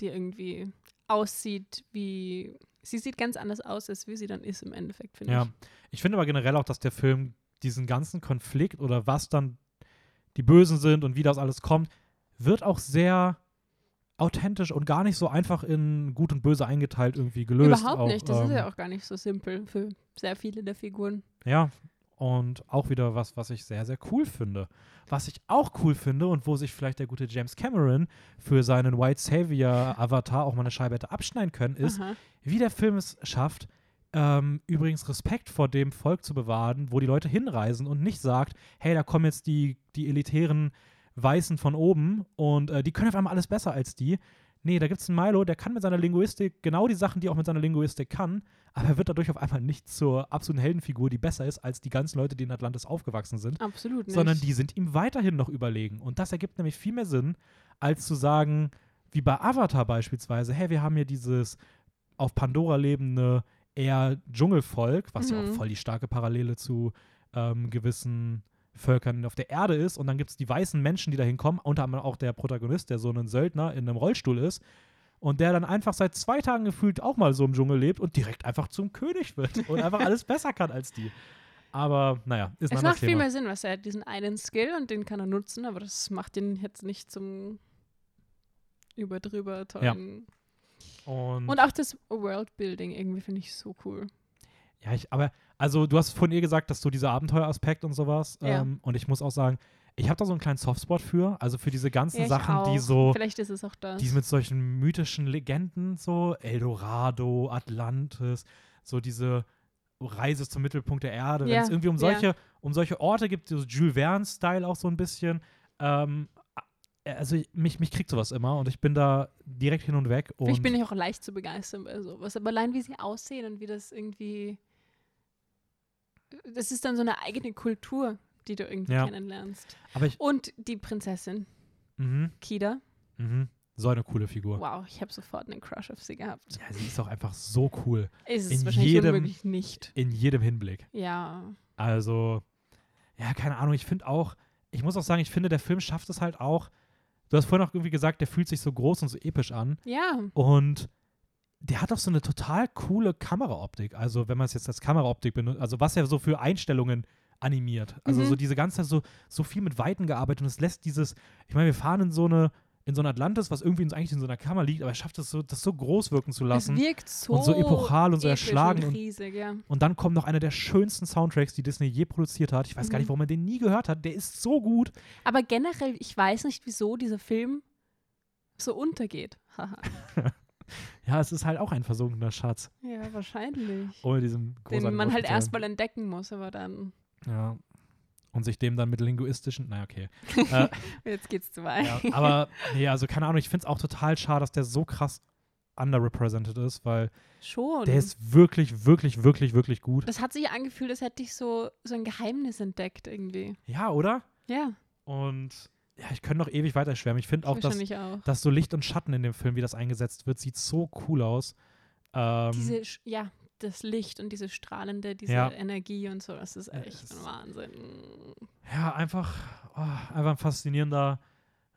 die irgendwie aussieht wie, sie sieht ganz anders aus, als wie sie dann ist im Endeffekt, finde ja, ich. ich finde aber generell auch, dass der Film diesen ganzen Konflikt oder was dann die Bösen sind und wie das alles kommt, wird auch sehr authentisch und gar nicht so einfach in Gut und Böse eingeteilt irgendwie gelöst. Überhaupt auch, nicht. Das ist ähm, ja auch gar nicht so simpel für sehr viele der Figuren. Ja, und auch wieder was, was ich sehr, sehr cool finde. Was ich auch cool finde und wo sich vielleicht der gute James Cameron für seinen White Savior Avatar auch mal eine Scheibe hätte abschneiden können, ist, Aha. wie der Film es schafft, ähm, übrigens Respekt vor dem Volk zu bewahren, wo die Leute hinreisen und nicht sagt, hey, da kommen jetzt die, die elitären Weißen von oben und äh, die können auf einmal alles besser als die. Nee, da gibt es einen Milo, der kann mit seiner Linguistik genau die Sachen, die er auch mit seiner Linguistik kann, aber er wird dadurch auf einmal nicht zur absoluten Heldenfigur, die besser ist als die ganzen Leute, die in Atlantis aufgewachsen sind Absolut nicht. sondern die sind ihm weiterhin noch überlegen. Und das ergibt nämlich viel mehr Sinn, als zu sagen, wie bei Avatar beispielsweise, hey, wir haben hier dieses auf Pandora lebende eher Dschungelvolk, was ja auch Mhm. voll die starke Parallele zu ähm, gewissen Völkern auf der Erde ist. Und dann gibt es die weißen Menschen, die da hinkommen, unter anderem auch der Protagonist, der so ein Söldner in einem Rollstuhl ist. Und der dann einfach seit zwei Tagen gefühlt auch mal so im Dschungel lebt und direkt einfach zum König wird und einfach alles besser kann als die. Aber naja, ist ein es macht viel Thema. mehr Sinn, was er hat diesen einen Skill und den kann er nutzen, aber das macht ihn jetzt nicht zum überdrüber tollen. Und, Und auch das Worldbuilding irgendwie finde ich so cool. Ja, ich, aber, also du hast von ihr gesagt, dass du dieser Abenteueraspekt und sowas, Ja. ähm, und ich muss auch sagen, ich habe da so einen kleinen Softspot für, also für diese ganzen Ja, ich Sachen, die auch. so, Vielleicht ist es auch das. die mit solchen mythischen Legenden, so Eldorado, Atlantis, so diese Reise zum Mittelpunkt der Erde, wenn Ja, es irgendwie um ja. solche, um solche Orte gibt, so Jules Verne-Style auch so ein bisschen, ähm, also mich, mich kriegt sowas immer und ich bin da direkt hin und weg. Und Vielleicht bin ich auch leicht zu begeistern bei sowas. Aber allein wie sie aussehen und wie das irgendwie. Das ist dann so eine eigene Kultur, die du irgendwie Ja. kennenlernst. aber ich, Und die Prinzessin, mhm, Kida. mhm, so eine coole Figur. Wow, ich habe sofort einen Crush auf sie gehabt. Ja, sie ist auch einfach so cool. Ist es In wahrscheinlich jedem- unmöglich nicht. In jedem Hinblick. Ja. Also, ja, keine Ahnung. Ich finde auch, ich muss auch sagen, ich finde, der Film schafft es halt auch. Du hast vorhin auch irgendwie gesagt, der fühlt sich so groß und so episch an. Ja. Und der hat auch so eine total coole Kameraoptik. Also, wenn man es jetzt als Kameraoptik benutzt, also was er so für Einstellungen animiert. Also, Mhm. so diese ganze Zeit so, so viel mit Weiten gearbeitet und es lässt dieses, ich meine, wir fahren in so eine, in so ein Atlantis, was irgendwie uns eigentlich in so einer Kammer liegt, aber er schafft es so, das so groß wirken zu lassen. Es wirkt so. und so epochal und so erschlagen Und riesig, ja. Und dann kommt noch einer der schönsten Soundtracks, die Disney je produziert hat. Ich weiß gar Mhm. nicht, warum man den nie gehört hat. Der ist so gut. Aber generell, ich weiß nicht, wieso dieser Film so untergeht. Ja, es ist halt auch ein versunkener Schatz. ja, wahrscheinlich. Ohne diesen Den man halt erstmal entdecken muss, aber dann. Ja. Und sich dem dann mit linguistischen, naja, okay. äh, Jetzt geht's zu weit. ja, aber, nee, also keine Ahnung, ich finde es auch total schade, dass der so krass underrepresented ist, weil Schon. der ist wirklich, wirklich, wirklich, wirklich gut. das hat sich angefühlt, als hätte ich so, so ein Geheimnis entdeckt irgendwie. Ja, oder? Ja, Und ja, ich könnte noch ewig weiter schwärmen. Ich finde auch, dass, auch. dass so Licht und Schatten in dem Film, wie das eingesetzt wird, sieht so cool aus. Ähm, Diese, ja, das Licht und diese strahlende, diese Ja. Energie und so, das ist echt es ein Wahnsinn. ja, einfach, oh, einfach ein faszinierender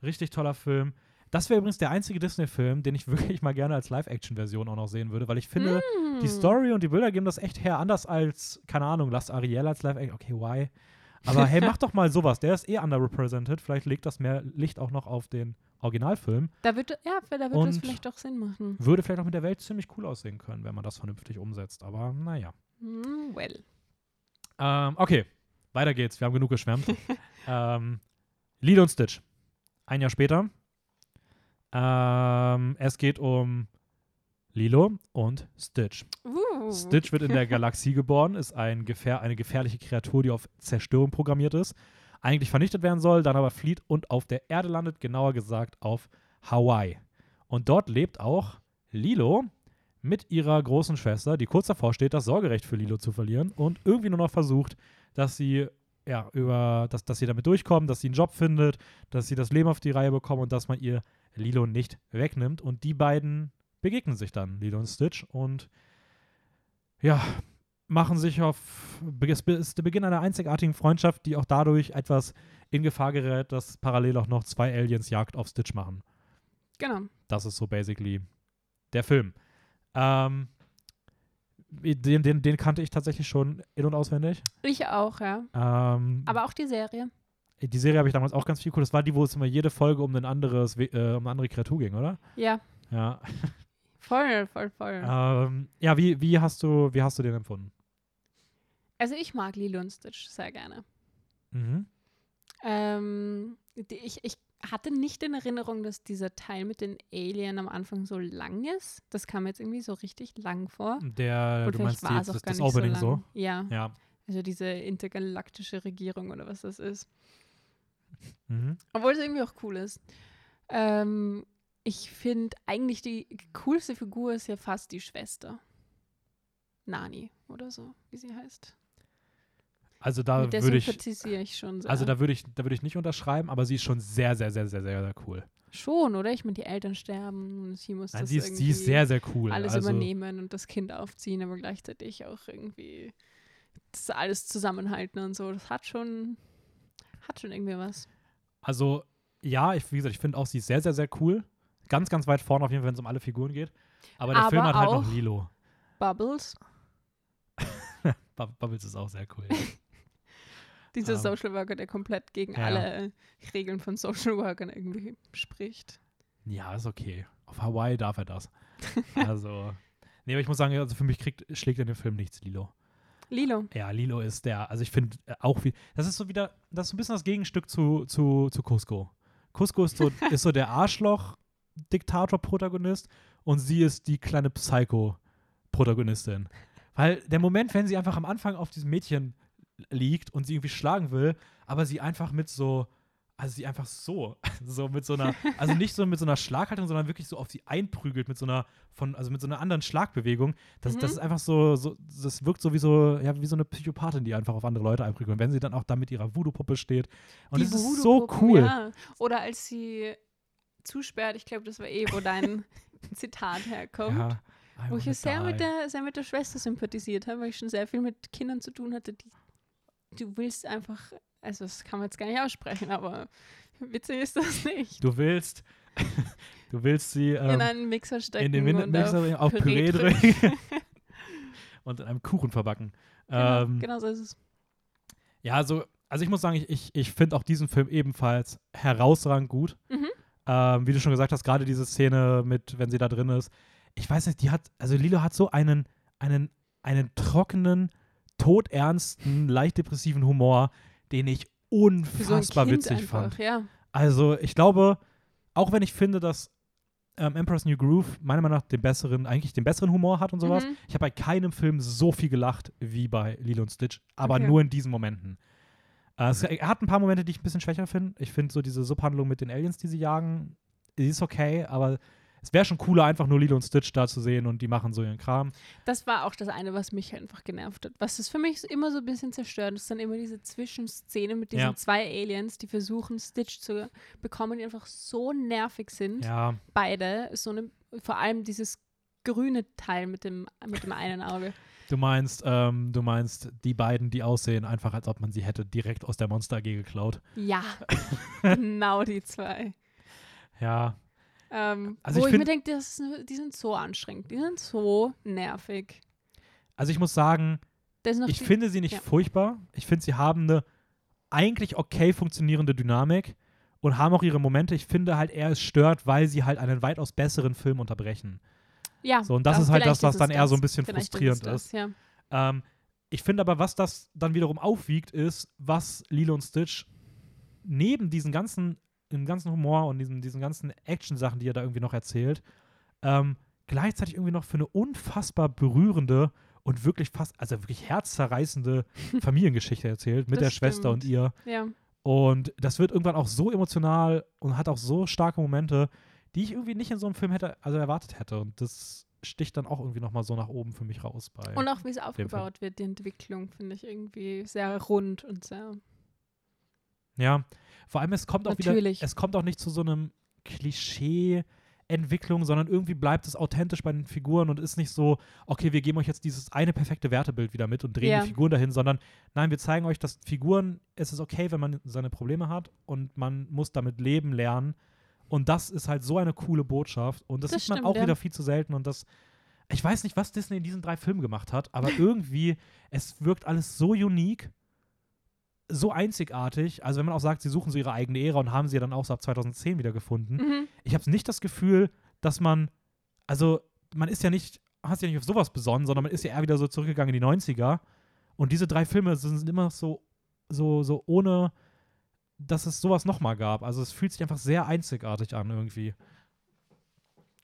Richtig toller Film. Das wäre übrigens der einzige Disney-Film, den ich wirklich mal gerne als Live-Action-Version auch noch sehen würde, weil ich finde, Hm. die Story und die Bilder geben das echt her, anders als, keine Ahnung, lasst Ariel als Live-Action. Okay, why? Aber hey, mach doch mal sowas. Der ist eh underrepresented. Vielleicht legt das mehr Licht auch noch auf den Originalfilm. Da wird, ja, da das Und- vielleicht auch Sinn machen. Würde vielleicht auch mit der Welt ziemlich cool aussehen können, wenn man das vernünftig umsetzt. Aber naja. Hm, well. Ähm, okay, weiter geht's. Wir haben genug geschwärmt. ähm, Lilo und Stitch. Ein Jahr später. Ähm, es geht um Lilo und Stitch. Uh. Stitch wird in der Galaxie geboren, ist ein gefähr eine gefährliche Kreatur, die auf Zerstörung programmiert ist, eigentlich vernichtet werden soll, dann aber flieht und auf der Erde landet, genauer gesagt auf Hawaii. Und dort lebt auch Lilo mit ihrer großen Schwester, die kurz davor steht, das Sorgerecht für Lilo zu verlieren und irgendwie nur noch versucht, dass sie ja über dass, dass sie damit durchkommen, dass sie einen Job findet, dass sie das Leben auf die Reihe bekommen und dass man ihr Lilo nicht wegnimmt. Und die beiden begegnen sich dann, Lilo und Stitch, und ja, machen sich auf. Es ist der Beginn einer einzigartigen Freundschaft, die auch dadurch etwas in Gefahr gerät, dass parallel auch noch zwei Aliens Jagd auf Stitch machen. Genau. Das ist so basically der Film. Ähm, den, den, den kannte ich tatsächlich schon in- und auswendig. Ich auch, ja. Ähm, Aber auch die Serie. die Serie habe ich damals auch ganz viel cool. Das war die, wo es immer jede Folge um, ein anderes, äh, um eine andere Kreatur ging, oder? Ja, Ja. Voll, voll, voll. ähm, ja, wie, wie, hast du, wie hast du den empfunden? Also ich mag Lilo und Stitch sehr gerne. Mhm. Ähm, die, ich, ich hatte nicht in Erinnerung, dass dieser Teil mit den Alien am Anfang so lang ist. Das kam mir jetzt irgendwie so richtig lang vor. Der, Und du meinst war die, es auch das, das Opening so so? Ja, Ja. also diese intergalaktische Regierung oder was das ist. Mhm. Obwohl es irgendwie auch cool ist. Ähm, ich finde eigentlich die coolste Figur ist ja fast die Schwester. Nani oder so, wie sie heißt. Also da würde ich, ich schon sehr. also da würde ich, da würde ich nicht unterschreiben, aber sie ist schon sehr, sehr, sehr, sehr, sehr, sehr cool. schon, oder? Ich meine, die Eltern sterben und sie muss Nein, das sie ist, irgendwie sie ist sehr, sehr cool. alles also, übernehmen und das Kind aufziehen, aber gleichzeitig auch irgendwie das alles zusammenhalten und so. Das hat schon, hat schon irgendwie was. Also, ja, ich, wie gesagt, ich finde auch, sie ist sehr, sehr, sehr cool. Ganz, ganz weit vorne auf jeden Fall, wenn es um alle Figuren geht. Aber der Aber Film hat halt noch auch- Lilo. Bubbles, Bub- Bubbles ist auch sehr cool. dieser Ähm, Social Worker, der komplett gegen ja. alle Regeln von Social Workern irgendwie spricht. ja, ist okay. Auf Hawaii darf er das. Also, nee, aber ich muss sagen, also für mich kriegt, schlägt in dem Film nichts Lilo. Lilo. Ja, Lilo ist der, also ich finde äh, auch wie, das ist so wieder, das ist so ein bisschen das Gegenstück zu, zu, zu Cusco. Cusco ist so, ist so der Arschloch-Diktator-Protagonist und sie ist die kleine Psycho-Protagonistin. Weil der Moment, wenn sie einfach am Anfang auf diesem Mädchen liegt und sie irgendwie schlagen will, aber sie einfach mit so, also sie einfach so, so mit so einer, also nicht so mit so einer Schlaghaltung, sondern wirklich so auf sie einprügelt mit so einer, von, also mit so einer anderen Schlagbewegung. Das, Mhm. das ist einfach so, so, das wirkt so wie so, ja, wie so eine Psychopathin, die einfach auf andere Leute einprügelt. Und wenn sie dann auch da mit ihrer Voodoo-Puppe steht. Und Die es ist so cool. Ja. Oder als sie zusperrt, ich glaube, das war eh, wo dein Zitat herkommt. Ja, Wo ich sehr mit, der, sehr mit der Schwester sympathisiert habe, weil ich schon sehr viel mit Kindern zu tun hatte, die du willst einfach, also das kann man jetzt gar nicht aussprechen, aber witzig ist das nicht. Du willst, du willst sie ähm, in einen Mixer stecken in den Min Mixer auf Püree drücken. drücken und in einem Kuchen verbacken. genau, ähm, genau so ist es. Ja, also, also ich muss sagen, ich, ich, ich finde auch diesen Film ebenfalls herausragend gut. Mhm. Ähm, wie du schon gesagt hast, gerade diese Szene mit, wenn sie da drin ist. Ich weiß nicht, die hat, also Lilo hat so einen, einen, einen trockenen, todernsten, leicht depressiven Humor, den ich so unfassbar kind witzig einfach, fand. ja. Also ich glaube, auch wenn ich finde, dass ähm, Emperor's New Groove meiner Meinung nach den besseren, eigentlich den besseren Humor hat und sowas, Mhm. ich habe bei keinem Film so viel gelacht wie bei Lilo und Stitch, aber Okay. nur in diesen Momenten. Äh, es, er hat ein paar Momente, die ich ein bisschen schwächer finde. Ich finde so diese Subhandlung mit den Aliens, die sie jagen, die ist okay, aber es wäre schon cooler, einfach nur Lilo und Stitch da zu sehen und die machen so ihren Kram. Das war auch das eine, was mich einfach genervt hat. Was es für mich immer so ein bisschen zerstört, ist dann immer diese Zwischenszene mit diesen Ja. zwei Aliens, die versuchen, Stitch zu bekommen, die einfach so nervig sind. Ja, Beide. So eine, vor allem dieses grüne Teil mit dem, mit dem einen Auge. Du meinst, ähm, du meinst die beiden, die aussehen, einfach als ob man sie hätte direkt aus der Monster AG geklaut. Ja, genau die zwei. Ja. Ähm, Also wo ich ich, mir denke, die sind so anstrengend, die sind so nervig. Also ich muss sagen, ich die, finde sie nicht ja. furchtbar. Ich finde, sie haben eine eigentlich okay funktionierende Dynamik und haben auch ihre Momente. Ich finde halt eher, es stört, weil sie halt einen weitaus besseren Film unterbrechen. Ja, So, und das da- ist halt das, was dann eher so ein bisschen Vielleicht frustrierend es das, Ja. Ähm, ich finde aber, was das dann wiederum aufwiegt, ist, was Lilo und Stitch neben diesen ganzen, dem ganzen Humor und diesen, diesen ganzen Action-Sachen, die er da irgendwie noch erzählt, ähm, gleichzeitig irgendwie noch für eine unfassbar berührende und wirklich fast, also wirklich herzzerreißende Familiengeschichte erzählt mit Das der Schwester und stimmt. ihr. ja. Und das wird irgendwann auch so emotional und hat auch so starke Momente, die ich irgendwie nicht in so einem Film hätte, also erwartet hätte. Und das sticht dann auch irgendwie nochmal so nach oben für mich raus bei. Und auch wie es aufgebaut wird, die Entwicklung, finde ich irgendwie sehr rund und sehr. Ja, vor allem es kommt auch Natürlich. wieder, es kommt auch nicht zu so einem Klischee-Entwicklung, sondern irgendwie bleibt es authentisch bei den Figuren und ist nicht so, okay, wir geben euch jetzt dieses eine perfekte Wertebild wieder mit und drehen Ja. die Figuren dahin, sondern nein, wir zeigen euch, dass Figuren, es ist okay, wenn man seine Probleme hat und man muss damit leben lernen. Und das ist halt so eine coole Botschaft und das, Das sieht man stimmt, auch ja. wieder viel zu selten und das ich weiß nicht, was Disney in diesen drei Filmen gemacht hat, aber irgendwie, es wirkt alles so unique, so einzigartig. Also wenn man auch sagt, sie suchen so ihre eigene Ära und haben sie ja dann auch so ab 2010 wieder gefunden. Mhm. Ich habe nicht das Gefühl, dass man, also man ist ja nicht, hast ja nicht auf sowas besonnen, sondern man ist ja eher wieder so zurückgegangen in die 90er. Und diese drei Filme sind immer so, so, so ohne, dass es sowas nochmal gab. Also es fühlt sich einfach sehr einzigartig an irgendwie.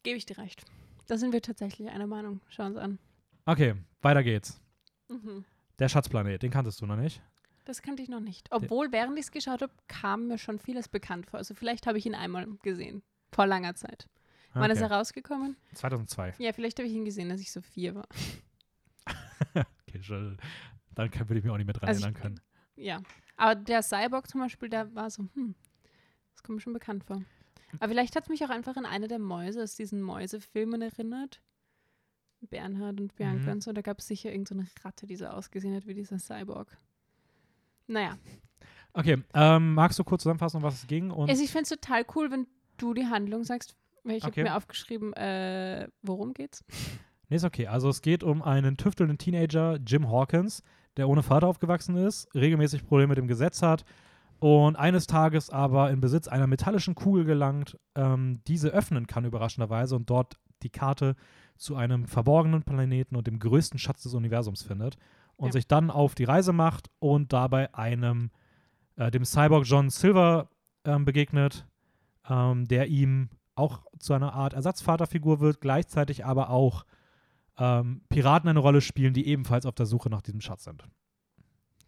Gebe ich dir recht. Da sind wir tatsächlich einer Meinung. Schau uns an. Okay, weiter geht's. Mhm. Der Schatzplanet, den kanntest du noch nicht? Das kannte ich noch nicht. Obwohl, während ich es geschaut habe, kam mir schon vieles bekannt vor. Also vielleicht habe ich ihn einmal gesehen. Vor langer Zeit. Wann ist Okay. er rausgekommen? 2002. Ja, vielleicht habe ich ihn gesehen, als ich so vier war. Okay. Dann kann, würde ich mich auch nicht mehr dran Also erinnern können. Ja. Aber der Cyborg zum Beispiel, der war so, hm, das kommt mir schon bekannt vor. Aber vielleicht hat es mich auch einfach an eine der Mäuse aus diesen Mäusefilmen erinnert. Bernhard und Bianca Mhm. und so. Da gab es sicher irgendeine Ratte, die so ausgesehen hat wie dieser Cyborg. Naja. Okay, ähm, magst du kurz zusammenfassen, um was es ging? Und Also ich fände es total cool, wenn du die Handlung sagst. Weil ich Okay. habe mir aufgeschrieben, äh, worum geht's? Nee, ist okay. Also es geht um einen tüftelnden Teenager, Jim Hawkins, der ohne Vater aufgewachsen ist, regelmäßig Probleme mit dem Gesetz hat und eines Tages aber in Besitz einer metallischen Kugel gelangt, ähm, diese öffnen kann überraschenderweise und dort die Karte zu einem verborgenen Planeten und dem größten Schatz des Universums findet und Ja. sich dann auf die Reise macht und dabei einem, äh, dem Cyborg John Silver ähm, begegnet, ähm, der ihm auch zu einer Art Ersatzvaterfigur wird, gleichzeitig aber auch ähm, Piraten eine Rolle spielen, die ebenfalls auf der Suche nach diesem Schatz sind.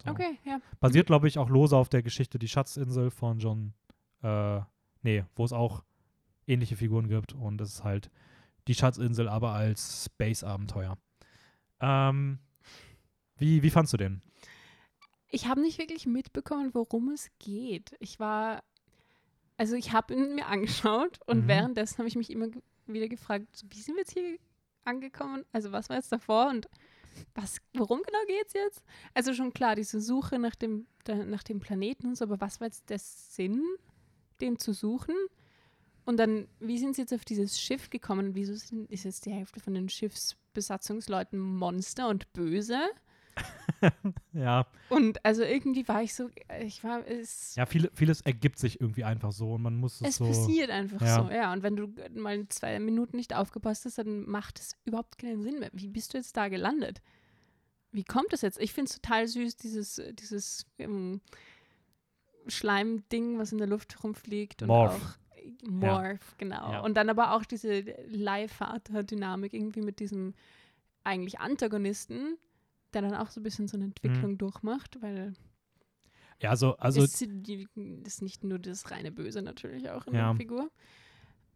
So. Okay, ja. Basiert, glaube ich, auch lose auf der Geschichte Die Schatzinsel von John, äh, nee, wo es auch ähnliche Figuren gibt und es ist halt die Schatzinsel, aber als Space-Abenteuer. Ähm, wie, wie fandst du den? Ich habe nicht wirklich mitbekommen, worum es geht. Ich war, also ich habe ihn mir angeschaut und Mhm. währenddessen habe ich mich immer wieder gefragt, wie sind wir jetzt hier angekommen? Also was war jetzt davor und was, worum genau geht es jetzt? Also schon klar, diese Suche nach dem, nach dem Planeten und so, aber was war jetzt der Sinn, den zu suchen? Und dann, wie sind sie jetzt auf dieses Schiff gekommen? Wieso sind, ist jetzt die Hälfte von den Schiffsbesatzungsleuten Monster und böse? Ja, Und also irgendwie war ich so, ich war, es, ja viele, vieles ergibt sich irgendwie einfach so und man muss es, es so. passiert einfach ja. so, ja. Und wenn du mal zwei Minuten nicht aufgepasst hast, dann macht es überhaupt keinen Sinn mehr. Wie bist du jetzt da gelandet? Wie kommt das jetzt? Ich finde es total süß, dieses, dieses ähm, Schleimding, was in der Luft rumfliegt. Und Morph. Auch, Morph, genau. Ja. Und dann aber auch diese Leihvater-Dynamik irgendwie mit diesem eigentlich Antagonisten, der dann auch so ein bisschen so eine Entwicklung durchmacht, weil Ja, also, also ist, die, ist nicht nur das reine Böse natürlich auch in Ja. der Figur.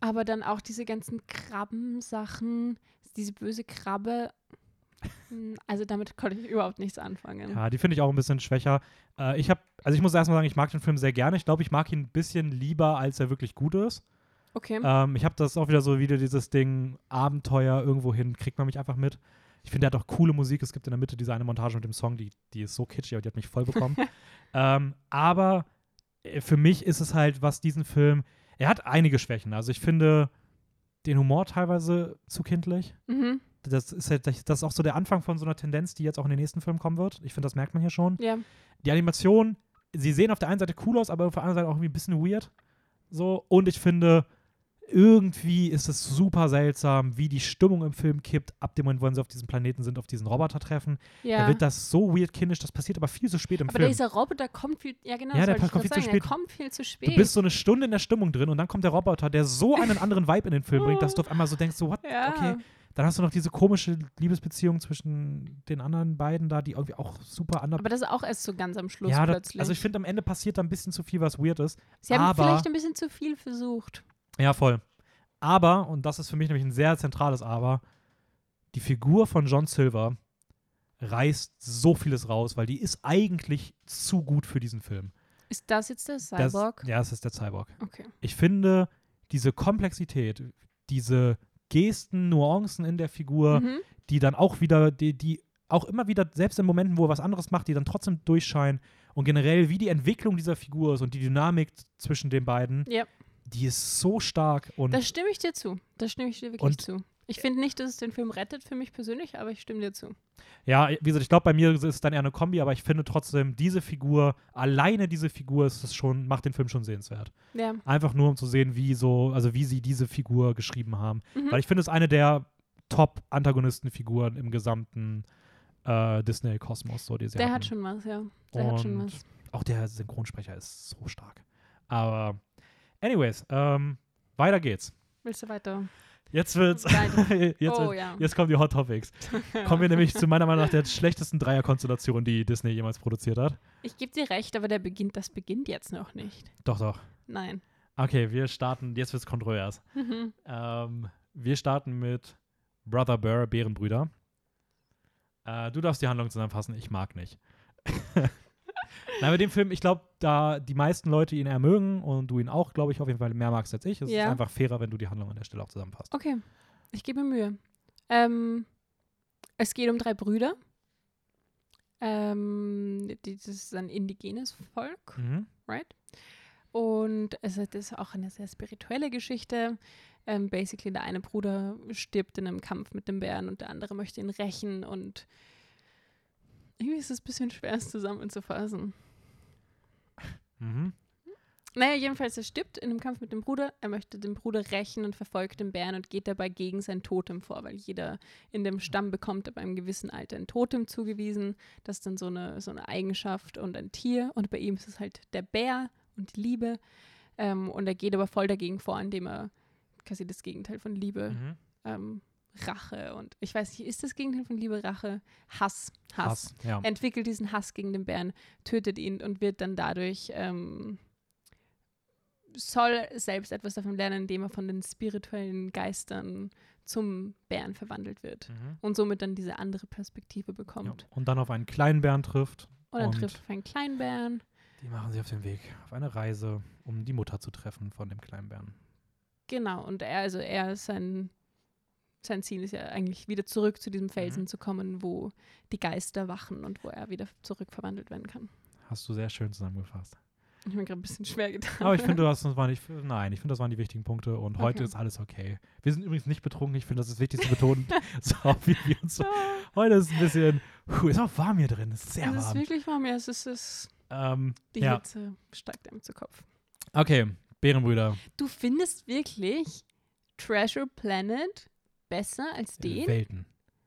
Aber dann auch diese ganzen Krabben-Sachen, diese böse Krabbe. hm, Also damit konnte ich überhaupt nichts anfangen. Ja, die finde ich auch ein bisschen schwächer. Äh, ich habe, also ich muss erstmal sagen, ich mag den Film sehr gerne. Ich glaube, ich mag ihn ein bisschen lieber, als er wirklich gut ist. Okay. Ähm, ich habe das auch wieder so wieder dieses Ding Abenteuer irgendwo hin, kriegt man mich einfach mit. Ich finde, er hat auch coole Musik. Es gibt in der Mitte diese eine Montage mit dem Song, die, die ist so kitschig, aber die hat mich voll bekommen. ähm, aber äh, für mich ist es halt, was diesen Film, Er hat einige Schwächen. Also ich finde den Humor teilweise zu kindlich. Mhm. Das ist, halt, das ist auch so der Anfang von so einer Tendenz, die jetzt auch in den nächsten Filmen kommen wird. Ich finde, das merkt man hier schon. Ja. Die Animation, sie sehen auf der einen Seite cool aus, aber auf der anderen Seite auch irgendwie ein bisschen weird. So, und ich finde, irgendwie ist es super seltsam, wie die Stimmung im Film kippt, ab dem Moment, wo sie auf diesem Planeten sind, auf diesen Roboter treffen. Ja. Da wird das so weird kindisch, das passiert aber viel zu spät im aber Film. dieser Roboter kommt viel, ja genau, Ja, das der kommt viel zu sagen, der spät. kommt viel zu spät. Du bist so eine Stunde in der Stimmung drin und dann kommt der Roboter, der so einen anderen Vibe in den Film bringt, dass du auf einmal so denkst, so, what? ja. Okay. Dann hast du noch diese komische Liebesbeziehung zwischen den anderen beiden da, die irgendwie auch super anders. Aber das ist auch erst so ganz am Schluss Ja, das, plötzlich. also ich finde, am Ende passiert da ein bisschen zu viel, was weird ist. Sie haben aber- vielleicht ein bisschen zu viel versucht. Ja, voll. Aber, und das ist für mich nämlich ein sehr zentrales Aber, die Figur von John Silver reißt so vieles raus, weil die ist eigentlich zu gut für diesen Film. Ist das jetzt der Das- Cyborg? ja, es ist der Cyborg. Okay. Ich finde, diese Komplexität, diese Gesten, Nuancen in der Figur, Mhm. die dann auch wieder, die, die auch immer wieder, selbst in Momenten, wo er was anderes macht, die dann trotzdem durchscheinen und generell, wie die Entwicklung dieser Figur ist und die Dynamik zwischen den beiden, Ja, die ist so stark und da stimme ich dir zu. Da stimme ich dir wirklich Und- zu. Ich finde nicht, dass es den Film rettet für mich persönlich, aber ich stimme dir zu. Ja, wie gesagt, ich glaube, bei mir ist es dann eher eine Kombi, aber ich finde trotzdem, diese Figur, alleine diese Figur ist es schon, macht den Film schon sehenswert. Ja. Einfach nur, um zu sehen, wie so, also wie sie diese Figur geschrieben haben. Mhm. Weil ich finde es eine der Top-Antagonistenfiguren im gesamten äh, Disney-Kosmos, so die sie Der hatten. hat schon was, ja. Der hat schon Und was. Auch der Synchronsprecher ist so stark. Aber, anyways, ähm, weiter geht's. Willst du weiter? Jetzt wird's. Jetzt, oh ja. jetzt kommen die Hot Topics. Kommen wir nämlich zu meiner Meinung nach der schlechtesten Dreierkonstellation, die Disney jemals produziert hat. Ich gebe dir recht, aber der beginnt, das beginnt jetzt noch nicht. Doch, doch. Nein. Okay, wir starten, jetzt wird's kontrovers. Mhm. Ähm, wir starten mit Brother Burr, Bärenbrüder. Äh, du darfst die Handlung zusammenfassen, ich mag nicht. Nein, bei dem Film, ich glaube, da die meisten Leute ihn eher mögen und du ihn auch, glaube ich, auf jeden Fall mehr magst als ich. Es Ja. ist einfach fairer, wenn du die Handlung an der Stelle auch zusammenfasst. Okay, ich gebe mir Mühe. Ähm, es geht um drei Brüder. Ähm, das ist ein indigenes Volk, Mhm. right? Und es ist auch eine sehr spirituelle Geschichte. Ähm, basically, der eine Bruder stirbt in einem Kampf mit dem Bären und der andere möchte ihn rächen und irgendwie ist es ein bisschen schwer, es zusammenzufassen. Mhm. Naja, jedenfalls, er stirbt in einem Kampf mit dem Bruder. Er möchte den Bruder rächen und verfolgt den Bären und geht dabei gegen sein Totem vor, weil jeder in dem Stamm bekommt ab einem gewissen Alter ein Totem zugewiesen. Das ist dann so eine, so eine Eigenschaft und ein Tier. Und bei ihm ist es halt der Bär und die Liebe. Ähm, und er geht aber voll dagegen vor, indem er quasi das Gegenteil von Liebe, Mhm. ähm, Rache und ich weiß nicht, ist das Gegenteil von Liebe Rache? Hass. Hass Hass. Ja. entwickelt diesen Hass gegen den Bären, tötet ihn und wird dann dadurch, ähm, soll selbst etwas davon lernen, indem er von den spirituellen Geistern zum Bären verwandelt wird Mhm. und somit dann diese andere Perspektive Ja. bekommt. Und dann auf einen kleinen Bären trifft. Und dann Und- trifft auf einen kleinen Bären. Die machen sich auf den Weg, auf eine Reise, um die Mutter zu treffen von dem kleinen Bären. Genau, und er, also er ist sein, sein Ziel ist ja eigentlich wieder zurück zu diesem Felsen Mhm. zu kommen, wo die Geister wachen und wo er wieder zurückverwandelt werden kann. Hast du sehr schön zusammengefasst. Ich habe mir gerade ein bisschen schwer getan. Aber ich finde, das waren nicht, nein, ich finde, das waren die wichtigen Punkte und heute Okay. ist alles okay. Wir sind übrigens nicht betrunken, ich finde, das ist wichtig zu betonen. so wie wir uns so. Ah, Heute ist ein bisschen, puh, ist auch warm hier drin, ist sehr es ist warm. wirklich warm, ja, es ist, es Ähm, Die ja, Hitze steigt einem zu Kopf. okay, Bärenbrüder. Du findest wirklich Treasure Planet besser als den? Welten.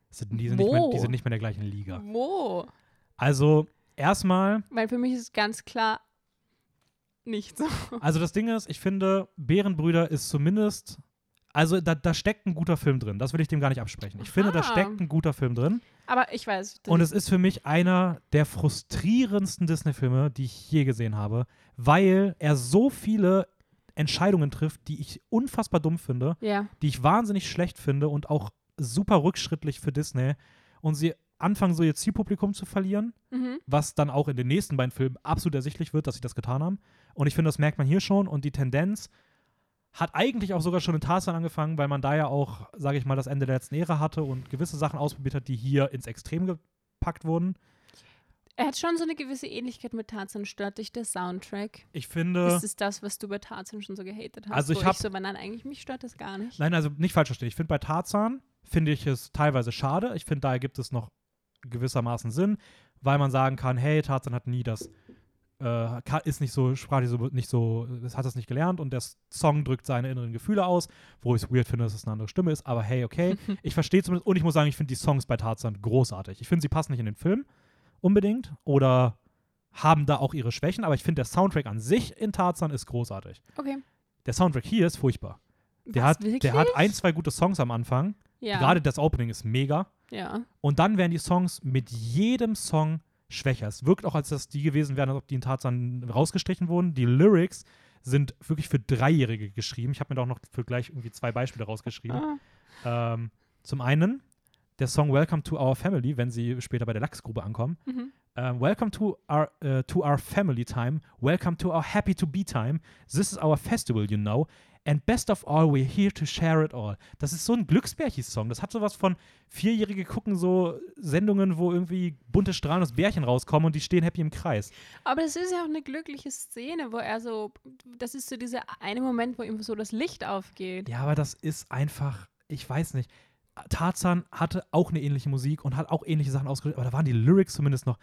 Sind, die, sind nicht mehr, Wo? die sind nicht mehr in der gleichen Liga. Wo? Also, erstmal, Weil für mich ist es ganz klar nicht so. also das Ding ist, ich finde, Bärenbrüder ist zumindest, also da, da steckt ein guter Film drin. Das will ich dem gar nicht absprechen. Ich finde, da Aha. steckt ein guter Film drin. Aber ich weiß. Und es ist für mich einer der frustrierendsten Disney-Filme, die ich je gesehen habe, weil er so viele Entscheidungen trifft, die ich unfassbar dumm finde, ja. die ich wahnsinnig schlecht finde und auch super rückschrittlich für Disney. Und sie anfangen, so ihr Zielpublikum zu verlieren, Mhm. was dann auch in den nächsten beiden Filmen absolut ersichtlich wird, dass sie das getan haben. Und ich finde, das merkt man hier schon. Und die Tendenz hat eigentlich auch sogar schon in Tarzan angefangen, weil man da ja auch, sage ich mal, das Ende der letzten Ära hatte und gewisse Sachen ausprobiert hat, die hier ins Extrem gepackt wurden. Er hat schon so eine gewisse Ähnlichkeit mit Tarzan. Stört dich der Soundtrack? Ich finde. Das ist das, was du bei Tarzan schon so gehatet hast. Also ich wo hab- ich so, aber nein, eigentlich mich stört das gar nicht. Nein, also nicht falsch verstehen. Ich finde bei Tarzan finde ich es teilweise schade. Ich finde, daher gibt es noch gewissermaßen Sinn, weil man sagen kann, hey, Tarzan hat nie das, äh, ist nicht so, sprachlich so, nicht so, das hat es nicht gelernt und der Song drückt seine inneren Gefühle aus, wo ich es weird finde, dass es eine andere Stimme ist, aber hey, okay. ich verstehe zumindest, und ich muss sagen, ich finde die Songs bei Tarzan großartig. Ich finde, sie passen nicht in den Film unbedingt oder haben da auch ihre Schwächen, aber ich finde, der Soundtrack an sich in Tarzan ist großartig. Okay. Der Soundtrack hier ist furchtbar. Der, Was, hat, wirklich? der hat ein, zwei gute Songs am Anfang. ja. Gerade das Opening ist mega. Ja. Und dann werden die Songs mit jedem Song schwächer. Es wirkt auch, als dass die gewesen wären, als ob die in Tarzan rausgestrichen wurden. Die Lyrics sind wirklich für Dreijährige geschrieben. Ich habe mir da auch noch für gleich irgendwie zwei Beispiele rausgeschrieben. Ah. Ähm, zum einen der Song Welcome to Our Family, wenn sie später bei der Lachsgrube ankommen. Mhm. Ähm, welcome to our, äh, to our family time. Welcome to our happy to be time. This is our festival, you know. And best of all, we're here to share it all. Das ist so ein Glücksbärchen-Song. Das hat sowas von Vierjährige gucken so Sendungen, wo irgendwie bunte Strahlen aus Bärchen rauskommen und die stehen happy im Kreis. Aber das ist ja auch eine glückliche Szene, wo er so, das ist so dieser eine Moment, wo ihm so das Licht aufgeht. Ja, aber das ist einfach, ich weiß nicht. Tarzan hatte auch eine ähnliche Musik und hat auch ähnliche Sachen ausgedrückt, aber da waren die Lyrics zumindest noch,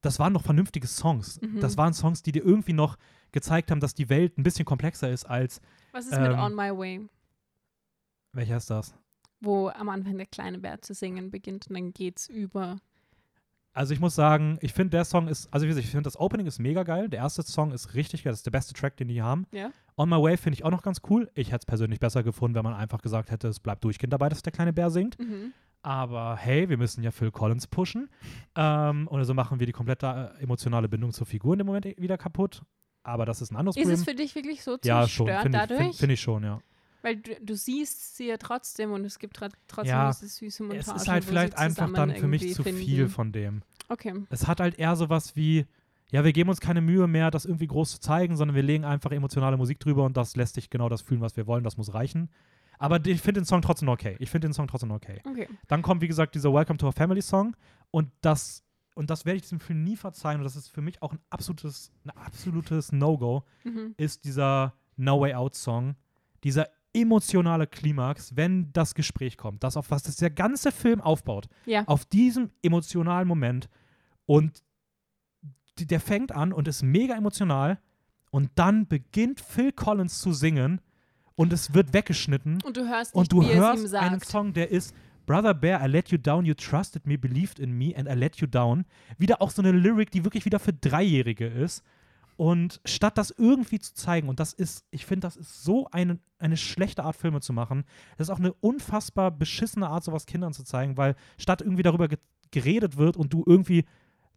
das waren noch vernünftige Songs. Mhm. Das waren Songs, die dir irgendwie noch gezeigt haben, dass die Welt ein bisschen komplexer ist als, Was ist mit Ähm, On My Way? welcher ist das? Wo am Anfang der kleine Bär zu singen beginnt und dann geht's über. Also ich muss sagen, ich finde der Song ist, also wie gesagt, ich finde das Opening ist mega geil. Der erste Song ist richtig geil, das ist der beste Track, den die haben. Ja. On My Way finde ich auch noch ganz cool. Ich hätte es persönlich besser gefunden, wenn man einfach gesagt hätte, es bleibt durchgehend dabei, dass der kleine Bär singt. Mhm. Aber hey, wir müssen ja Phil Collins pushen. Ähm, und so machen wir die komplette äh, emotionale Bindung zur Figur in dem Moment wieder kaputt. Aber das ist ein anderes Ist Problem. es für dich wirklich so ja, schon. zerstört Finde ich, dadurch? find, find ich schon, ja. Weil du, du siehst sie ja trotzdem und es gibt trotzdem Ja, diese süße Montage. Es ist halt vielleicht einfach dann für mich zu finden. viel von dem. Okay. Es hat halt eher sowas wie, ja, wir geben uns keine Mühe mehr, das irgendwie groß zu zeigen, sondern wir legen einfach emotionale Musik drüber und das lässt sich genau das fühlen, was wir wollen. Das muss reichen. Aber ich finde den Song trotzdem okay. Ich finde den Song trotzdem okay. Okay. Dann kommt, wie gesagt, dieser Welcome to Our Family Song und das und das werde ich diesem Film nie verzeihen und das ist für mich auch ein absolutes, ein absolutes No-Go, Mhm. ist dieser No Way Out Song, dieser emotionale Klimax, wenn das Gespräch kommt, das auf was das der ganze Film aufbaut, Ja. auf diesem emotionalen Moment und die, der fängt an und ist mega emotional und dann beginnt Phil Collins zu singen und es wird weggeschnitten Und du hörst nicht, und du hörst einen Song, der ist Brother Bear, I let you down, you trusted me, believed in me and I let you down. Wieder auch so eine Lyric, die wirklich wieder für Dreijährige ist. Und statt das irgendwie zu zeigen, und das ist, ich finde, das ist so eine, eine schlechte Art, Filme zu machen. Das ist auch eine unfassbar beschissene Art, sowas Kindern zu zeigen, weil statt irgendwie darüber ge geredet wird und du irgendwie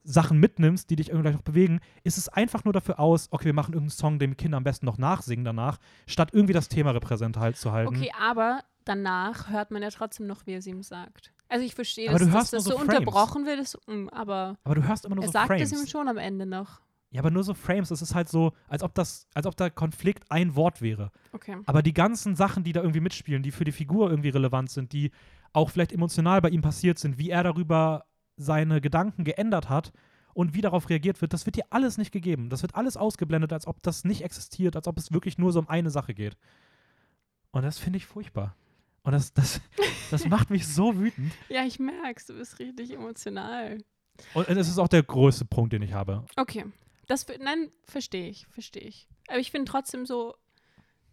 Sachen mitnimmst, die dich irgendwie gleich noch bewegen, ist es einfach nur dafür aus, okay, wir machen irgendeinen Song, den Kinder am besten noch nachsingen danach, statt irgendwie das Thema repräsent halt zu halten. Okay, aber danach hört man ja trotzdem noch, wie er es ihm sagt. Also ich verstehe, Aber dass, du dass das so so unterbrochen wird, ist, mm, aber Aber du hörst immer nur er so sagt Frames. es ihm schon am Ende noch. Ja, aber nur so Frames. Es ist halt so, als ob das, als ob der Konflikt ein Wort wäre. Okay. Aber die ganzen Sachen, die da irgendwie mitspielen, die für die Figur irgendwie relevant sind, die auch vielleicht emotional bei ihm passiert sind, wie er darüber seine Gedanken geändert hat und wie darauf reagiert wird, das wird dir alles nicht gegeben. Das wird alles ausgeblendet, als ob das nicht existiert, als ob es wirklich nur so um eine Sache geht. Und das finde ich furchtbar. Und das, das, das macht mich so wütend. Ja, ich merk's, du bist richtig emotional. Und das ist auch der größte Punkt, den ich habe. Okay. Das, nein, verstehe ich, verstehe ich. Aber ich finde trotzdem so,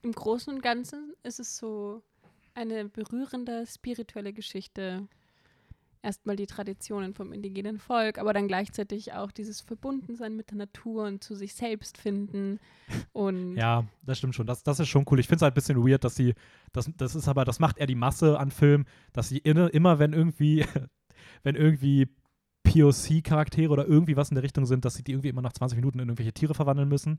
im Großen und Ganzen ist es so eine berührende spirituelle Geschichte. Erstmal die Traditionen vom indigenen Volk, aber dann gleichzeitig auch dieses Verbundensein mit der Natur und zu sich selbst finden. Und Ja, das stimmt schon. Das, das ist schon cool. Ich finde es halt ein bisschen weird, dass sie, das, das ist aber, das macht eher die Masse an Filmen, dass sie inne, immer, wenn irgendwie, wenn irgendwie POC-Charaktere oder irgendwie was in der Richtung sind, dass sie die irgendwie immer nach 20 Minuten in irgendwelche Tiere verwandeln müssen.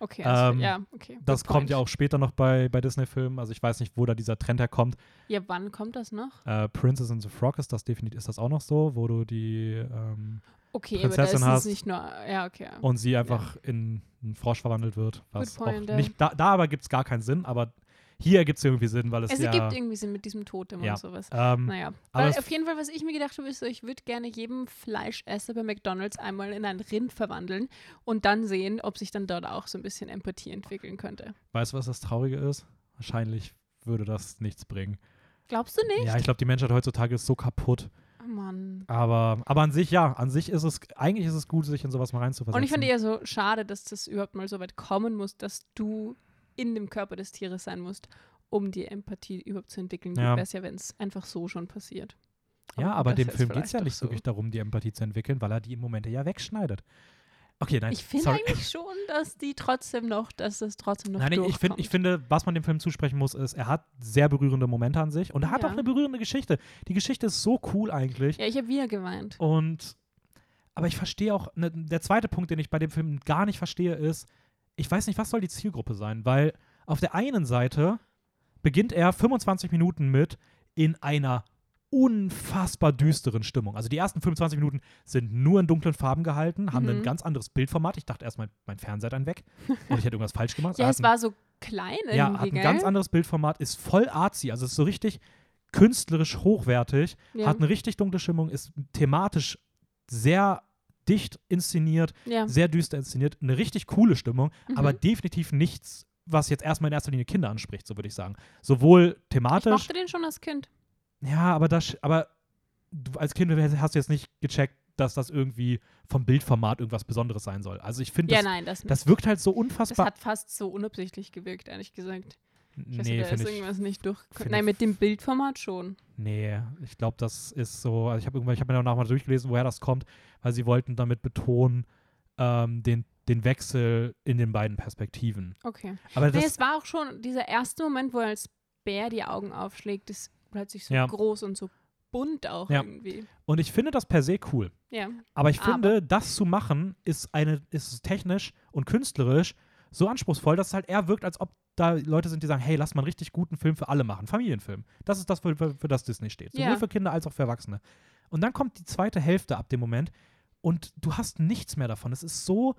okay, also, ähm, ja, okay. Das kommt ja auch später noch bei, bei Disney-Filmen. Also ich weiß nicht, wo da dieser Trend herkommt. Ja, wann kommt das noch? Äh, Princess and the Frog ist das definitiv, ist das auch noch so, wo du die ähm, Okay, aber da ist Prinzessin es hast nicht nur, ja, okay. und sie einfach in einen Frosch verwandelt wird. Good point, auch ja. nicht, da, da aber gibt es gar keinen Sinn, aber hier ergibt es irgendwie Sinn, weil es, Es ja. ergibt irgendwie Sinn mit diesem Totem Ja. und sowas. ähm, Naja, aber weil es- auf jeden Fall, was ich mir gedacht habe, ist so, ich würde gerne jedem Fleischesser bei McDonalds einmal in ein Rind verwandeln und dann sehen, ob sich dann dort auch so ein bisschen Empathie entwickeln könnte. Weißt du, was das Traurige ist? Wahrscheinlich würde das nichts bringen. Glaubst du nicht? Ja, ich glaube, die Menschheit heutzutage ist so kaputt. Oh Mann. Aber, aber an sich, ja, an sich ist es, eigentlich ist es gut, sich in sowas mal reinzuversetzen. Und ich finde eher so schade, dass das überhaupt mal so weit kommen muss, dass du in dem Körper des Tieres sein musst, um die Empathie überhaupt zu entwickeln. Ja. Wäre es ja, wenn es einfach so schon passiert. Ja, gut, aber dem Film geht es ja nicht so. wirklich darum, die Empathie zu entwickeln, weil er die Momente ja wegschneidet. Okay, nein, Ich finde eigentlich schon, dass die trotzdem noch, dass das trotzdem noch Nein, ich, find, ich finde, was man dem Film zusprechen muss, ist, er hat sehr berührende Momente an sich und er hat Ja. auch eine berührende Geschichte. Die Geschichte ist so cool eigentlich. Ja, ich habe wieder geweint. Und aber ich verstehe auch, ne, der zweite Punkt, den ich bei dem Film gar nicht verstehe, ist, ich weiß nicht, was soll die Zielgruppe sein? Weil auf der einen Seite beginnt er 25 Minuten mit in einer unfassbar düsteren Stimmung. Also die ersten 25 Minuten sind nur in dunklen Farben gehalten, haben ein Mhm. ganz anderes Bildformat. Ich dachte erst, mein, mein Fernseher einen weg und ich hätte irgendwas falsch gemacht. Ja, es ein- war so klein irgendwie, ja, hat ein gell? ganz anderes Bildformat, ist voll artsy, also ist so richtig künstlerisch hochwertig, ja. hat eine richtig dunkle Stimmung, ist thematisch sehr dicht inszeniert, ja. sehr düster inszeniert, eine richtig coole Stimmung, Mhm. aber definitiv nichts, was jetzt erstmal in erster Linie Kinder anspricht, so würde ich sagen. Sowohl ich thematisch, mochte den schon als Kind. ja, aber das, aber du als Kind hast du jetzt nicht gecheckt, dass das irgendwie vom Bildformat irgendwas Besonderes sein soll. Also ich finde, Ja, das, nein, das das wirkt halt so Das unfassbar. hat fast so unabsichtlich gewirkt, ehrlich gesagt. Ich weiß nee, da ist ich. irgendwas nicht durch. Nein, mit dem Bildformat schon. Nee, ich glaube, das ist so. Also ich habe irgendwann, ich habe mir danach mal durchgelesen, woher das kommt, weil sie wollten damit betonen, ähm, den, den Wechsel in den beiden Perspektiven. Okay. Aber Nee, das, es war auch schon dieser erste Moment, wo er als Bär die Augen aufschlägt, ist plötzlich so Ja. groß und so bunt auch Ja. irgendwie. und ich finde das per se cool. Ja. Aber ich Aber- finde, das zu machen, ist eine, ist technisch und künstlerisch so anspruchsvoll, dass es halt eher wirkt, als ob da Leute sind, die sagen, hey, lass mal einen richtig guten Film für alle machen. Familienfilm. Das ist das, für, für, für das Disney steht. Sowohl Ja. für Kinder als auch für Erwachsene. Und dann kommt die zweite Hälfte ab dem Moment und du hast nichts mehr davon. Es ist so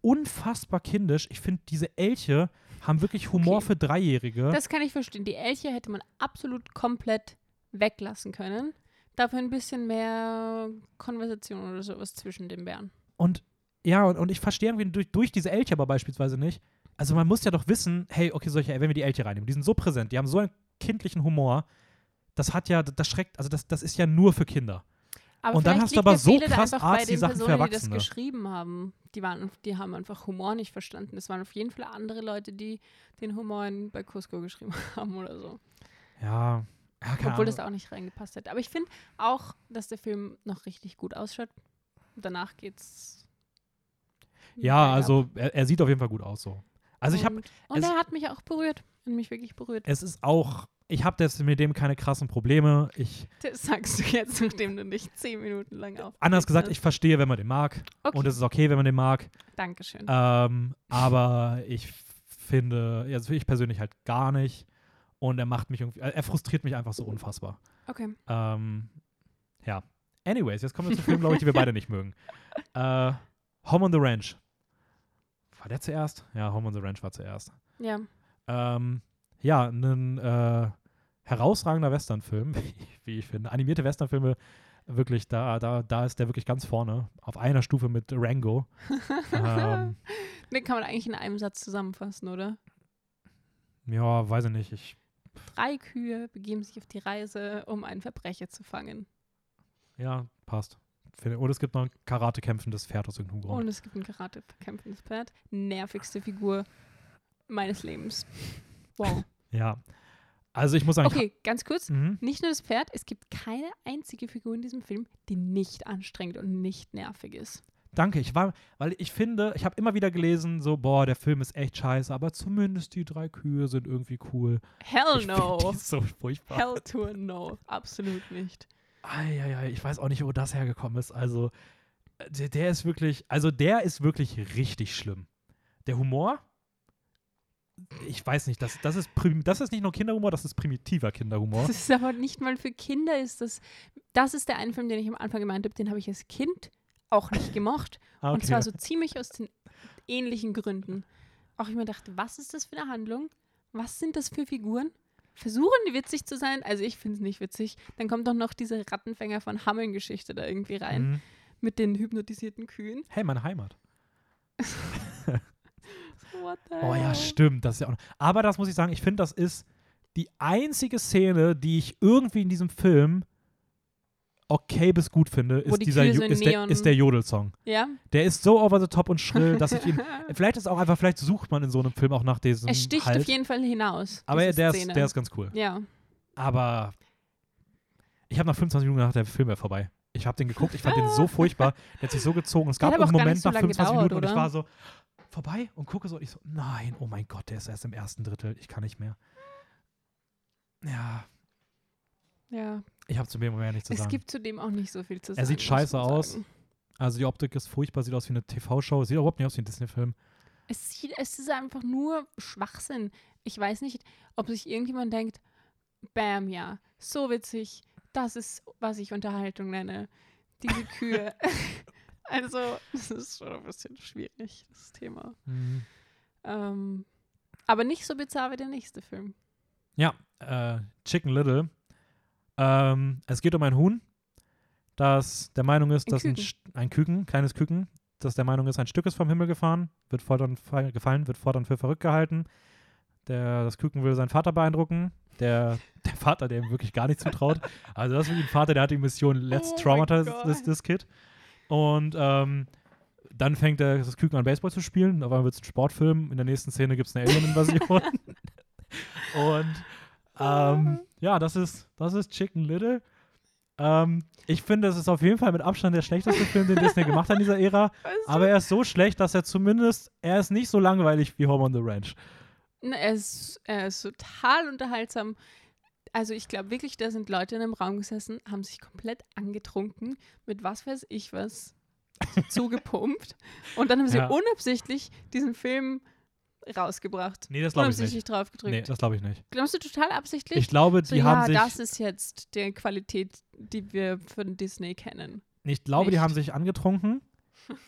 unfassbar kindisch. Ich finde, diese Elche haben wirklich Humor Okay. für Dreijährige. Das kann ich verstehen. Die Elche hätte man absolut komplett weglassen können. Dafür ein bisschen mehr Konversation oder sowas zwischen den Bären. Und ja, und, und ich verstehe irgendwie durch, durch diese Elche aber beispielsweise nicht. Also man muss ja doch wissen, hey, okay, solche, wenn wir die Elche reinnehmen, die sind so präsent, die haben so einen kindlichen Humor, das hat ja, das schreckt, also das, das ist ja nur für Kinder. Aber Und dann hast du aber so krass einfach bei artsy den Sachen für Personen, die das geschrieben haben. Die, waren, die haben einfach Humor nicht verstanden. Das waren auf jeden Fall andere Leute, die den Humor in, bei Cusco geschrieben haben oder so. Ja, ja Obwohl das Ahnung. da auch nicht reingepasst hätte. Aber ich finde auch, dass der Film noch richtig gut ausschaut. Danach geht's. Ja, also er, er sieht auf jeden Fall gut aus so. Also ich habe, Und, es- er hat mich auch berührt. Hat mich wirklich berührt. es ist auch, ich habe das mit dem keine krassen Probleme. Ich, Das sagst du jetzt, nachdem du nicht zehn Minuten lang auf. anders gesagt, ich verstehe, wenn man den mag. Okay, Und es ist okay, wenn man den mag. Dankeschön. Ähm, aber ich finde, also ich persönlich halt gar nicht. Und er macht mich irgendwie, er frustriert mich einfach so unfassbar. Okay. Ähm, ja. Anyways, jetzt kommen wir zu Filmen, glaube ich, die wir beide nicht mögen. Äh, Home on the Ranch. War der zuerst? Ja, Home on the Ranch war zuerst. Ja. Ähm, ja, ein äh, herausragender Westernfilm, wie ich finde. Animierte Westernfilme, wirklich, da, da, da ist der wirklich ganz vorne. Auf einer Stufe mit Rango. ähm, Den kann man eigentlich in einem Satz zusammenfassen, oder? ja, weiß ich nicht. Ich, Drei Kühe begeben sich auf die Reise, um einen Verbrecher zu fangen. ja, passt. Finde- Und es gibt noch ein Karate-kämpfendes Pferd aus irgendeinem Grund. Und es gibt ein karate kämpfendes Pferd. Nervigste Figur meines Lebens. Wow. Ja. Also ich muss sagen, Okay, ganz kurz. mhm. Nicht nur das Pferd, es gibt keine einzige Figur in diesem Film, die nicht anstrengend und nicht nervig ist. Danke, ich war, weil ich finde, ich habe immer wieder gelesen, so, boah, der Film ist echt scheiße, aber zumindest die drei Kühe sind irgendwie cool. Hell ich no. Die so furchtbar. Hell to a no. Absolut nicht. Eieiei, ich weiß auch nicht, wo das hergekommen ist. Also, äh, der, der ist wirklich, also der ist wirklich richtig schlimm. Der Humor, ich weiß nicht, das, das, ist, das ist nicht nur Kinderhumor, das ist primitiver Kinderhumor. Das ist aber nicht mal für Kinder ist das. Das ist der eine Film, den ich am Anfang gemeint habe, den habe ich als Kind auch nicht gemocht. Ah, Und okay. zwar so ziemlich aus den ähnlichen Gründen. Auch ich mir dachte, was ist das für eine Handlung? Was sind das für Figuren? Versuchen die witzig zu sein? Also ich finde es nicht witzig. Dann kommt doch noch diese Rattenfänger von Hameln-Geschichte da irgendwie rein. Mhm. Mit den hypnotisierten Kühen. Hey, meine Heimat. What the Oh ja, stimmt. Das ist ja auch. Aber das muss ich sagen, ich finde, das ist die einzige Szene, die ich irgendwie in diesem Film okay bis gut finde, ist die dieser ist, der, ist der Jodelsong. Ja, Der ist so over the top und schrill, dass ich ihn. vielleicht ist auch einfach, vielleicht sucht man in so einem Film auch nach diesem es sticht halt. auf jeden Fall hinaus. Aber der ist, der ist ganz cool. Ja. Aber ich habe nach 25 Minuten gedacht, der Film wäre vorbei. Ich habe den geguckt, ich fand den so furchtbar. Der hat sich so gezogen. Es gab einen Moment so nach lange 25 gedauert, Minuten und ich oder? war so vorbei und gucke so und ich so, nein, oh mein Gott, der ist erst im ersten Drittel. Ich kann nicht mehr. Ja, Ja. Ich habe zu dem Moment nichts zu Es sagen. gibt zudem auch nicht so viel zu sagen. Er sieht scheiße aus. Also die Optik ist furchtbar, sieht aus wie eine TV-Show, sieht überhaupt nicht aus wie ein Disney-Film. Es, sieht, es ist einfach nur Schwachsinn. Ich weiß nicht, ob sich irgendjemand denkt, bam, ja, so witzig, das ist, was ich Unterhaltung nenne. Diese Kühe. also, das ist schon ein bisschen schwierig, das Thema. Ähm, aber nicht so bizarr wie der nächste Film. Ja, äh, Chicken Little. Ähm, es geht um ein Huhn, das der Meinung ist, Ein dass ein, Küken. Sch- ein Küken, kleines Küken, das der Meinung ist, ein Stück ist vom Himmel gefahren, wird fortan fall- gefallen, wird fortan für verrückt gehalten. Der, das Küken will seinen Vater beeindrucken. Der, der Vater, der ihm wirklich gar nicht zutraut. Also das ist ein Vater, der hat die Mission Let's Oh traumatize this, this kid. Und ähm, dann fängt der, das Küken an Baseball zu spielen. Auf einmal wird es ein Sportfilm. In der nächsten Szene gibt es eine Alien-Invasion. Und ähm, ja, das ist, das ist Chicken Little. Ähm, ich finde, es ist auf jeden Fall mit Abstand der schlechteste Film, den Disney gemacht hat in dieser Ära. Weißt du? Aber er ist so schlecht, dass er zumindest, er ist nicht so langweilig wie Home on the Ranch. Na, Er ist, er ist total unterhaltsam. Also ich glaube wirklich, da sind Leute in einem Raum gesessen, haben sich komplett angetrunken, mit was weiß ich was zugepumpt. Und dann haben sie Ja. unabsichtlich diesen Film rausgebracht. Nee, das glaube ich Unabsichtlich nicht. drauf gedrückt. Nee, das glaube ich nicht. Glaubst du total absichtlich? Ich glaube, so, die ja, haben sich, das ist jetzt die Qualität, die wir von Disney kennen. ich glaube, die nicht. haben sich angetrunken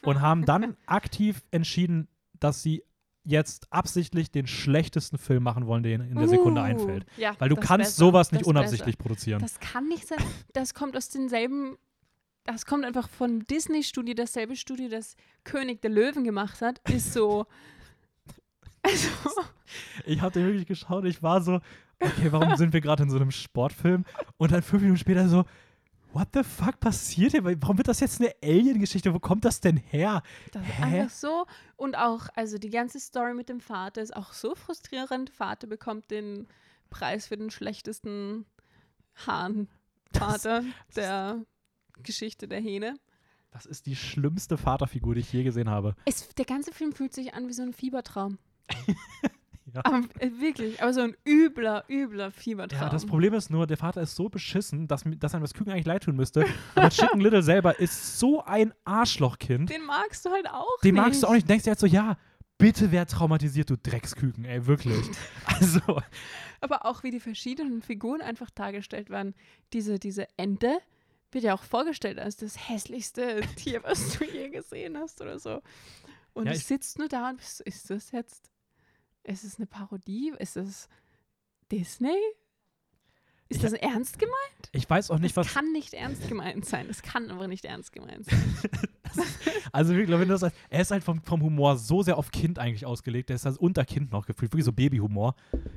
und haben dann aktiv entschieden, dass sie jetzt absichtlich den schlechtesten Film machen wollen, ihnen in der Sekunde Uh, einfällt. Ja, Weil du kannst besser, sowas nicht unabsichtlich produzieren. Besser. Das kann nicht sein. Das kommt aus denselben. Das kommt einfach von Disney-Studio, dasselbe Studio, das König der Löwen gemacht hat, ist so. Also, Ich habe den wirklich geschaut ich war so, okay, warum sind wir gerade in so einem Sportfilm? Und dann fünf Minuten später so, what the fuck passiert hier? Warum wird das jetzt eine Alien-Geschichte? Wo kommt das denn her? das ist einfach so. Und auch, also die ganze Story mit dem Vater ist auch so frustrierend. Vater bekommt den Preis für den schlechtesten Hahnvater der Geschichte der Hähne. Das ist die schlimmste Vaterfigur, die ich je gesehen habe. Es, der ganze Film fühlt sich an wie so ein Fiebertraum. Ja. Aber, äh, wirklich, aber so ein übler, übler Fiebertraum. Ja, das Problem ist nur, der Vater ist so beschissen, dass, dass einem das Küken eigentlich leid tun müsste. Aber Chicken Little selber ist so ein Arschlochkind. Den magst du halt auch Den nicht. magst du auch nicht. Denkst dir halt so, ja, bitte wer traumatisiert, du Drecksküken, ey, wirklich. Also, Aber auch wie die verschiedenen Figuren einfach dargestellt werden. Diese, diese Ente wird ja auch vorgestellt als das hässlichste Tier, was du je gesehen hast oder so. Und Ja, du ich- sitzt nur da und bist, so, ist das jetzt, ist es eine Parodie? Ist es Disney? Ist Ich- das ernst gemeint? ich weiß auch nicht, das was. kann nicht ernst gemeint sein. Das kann aber nicht ernst gemeint sein. Also, wirklich, wenn du das, er ist halt vom, vom Humor so sehr auf Kind eigentlich ausgelegt. Der ist also unter Kind noch gefühlt, wirklich so Babyhumor.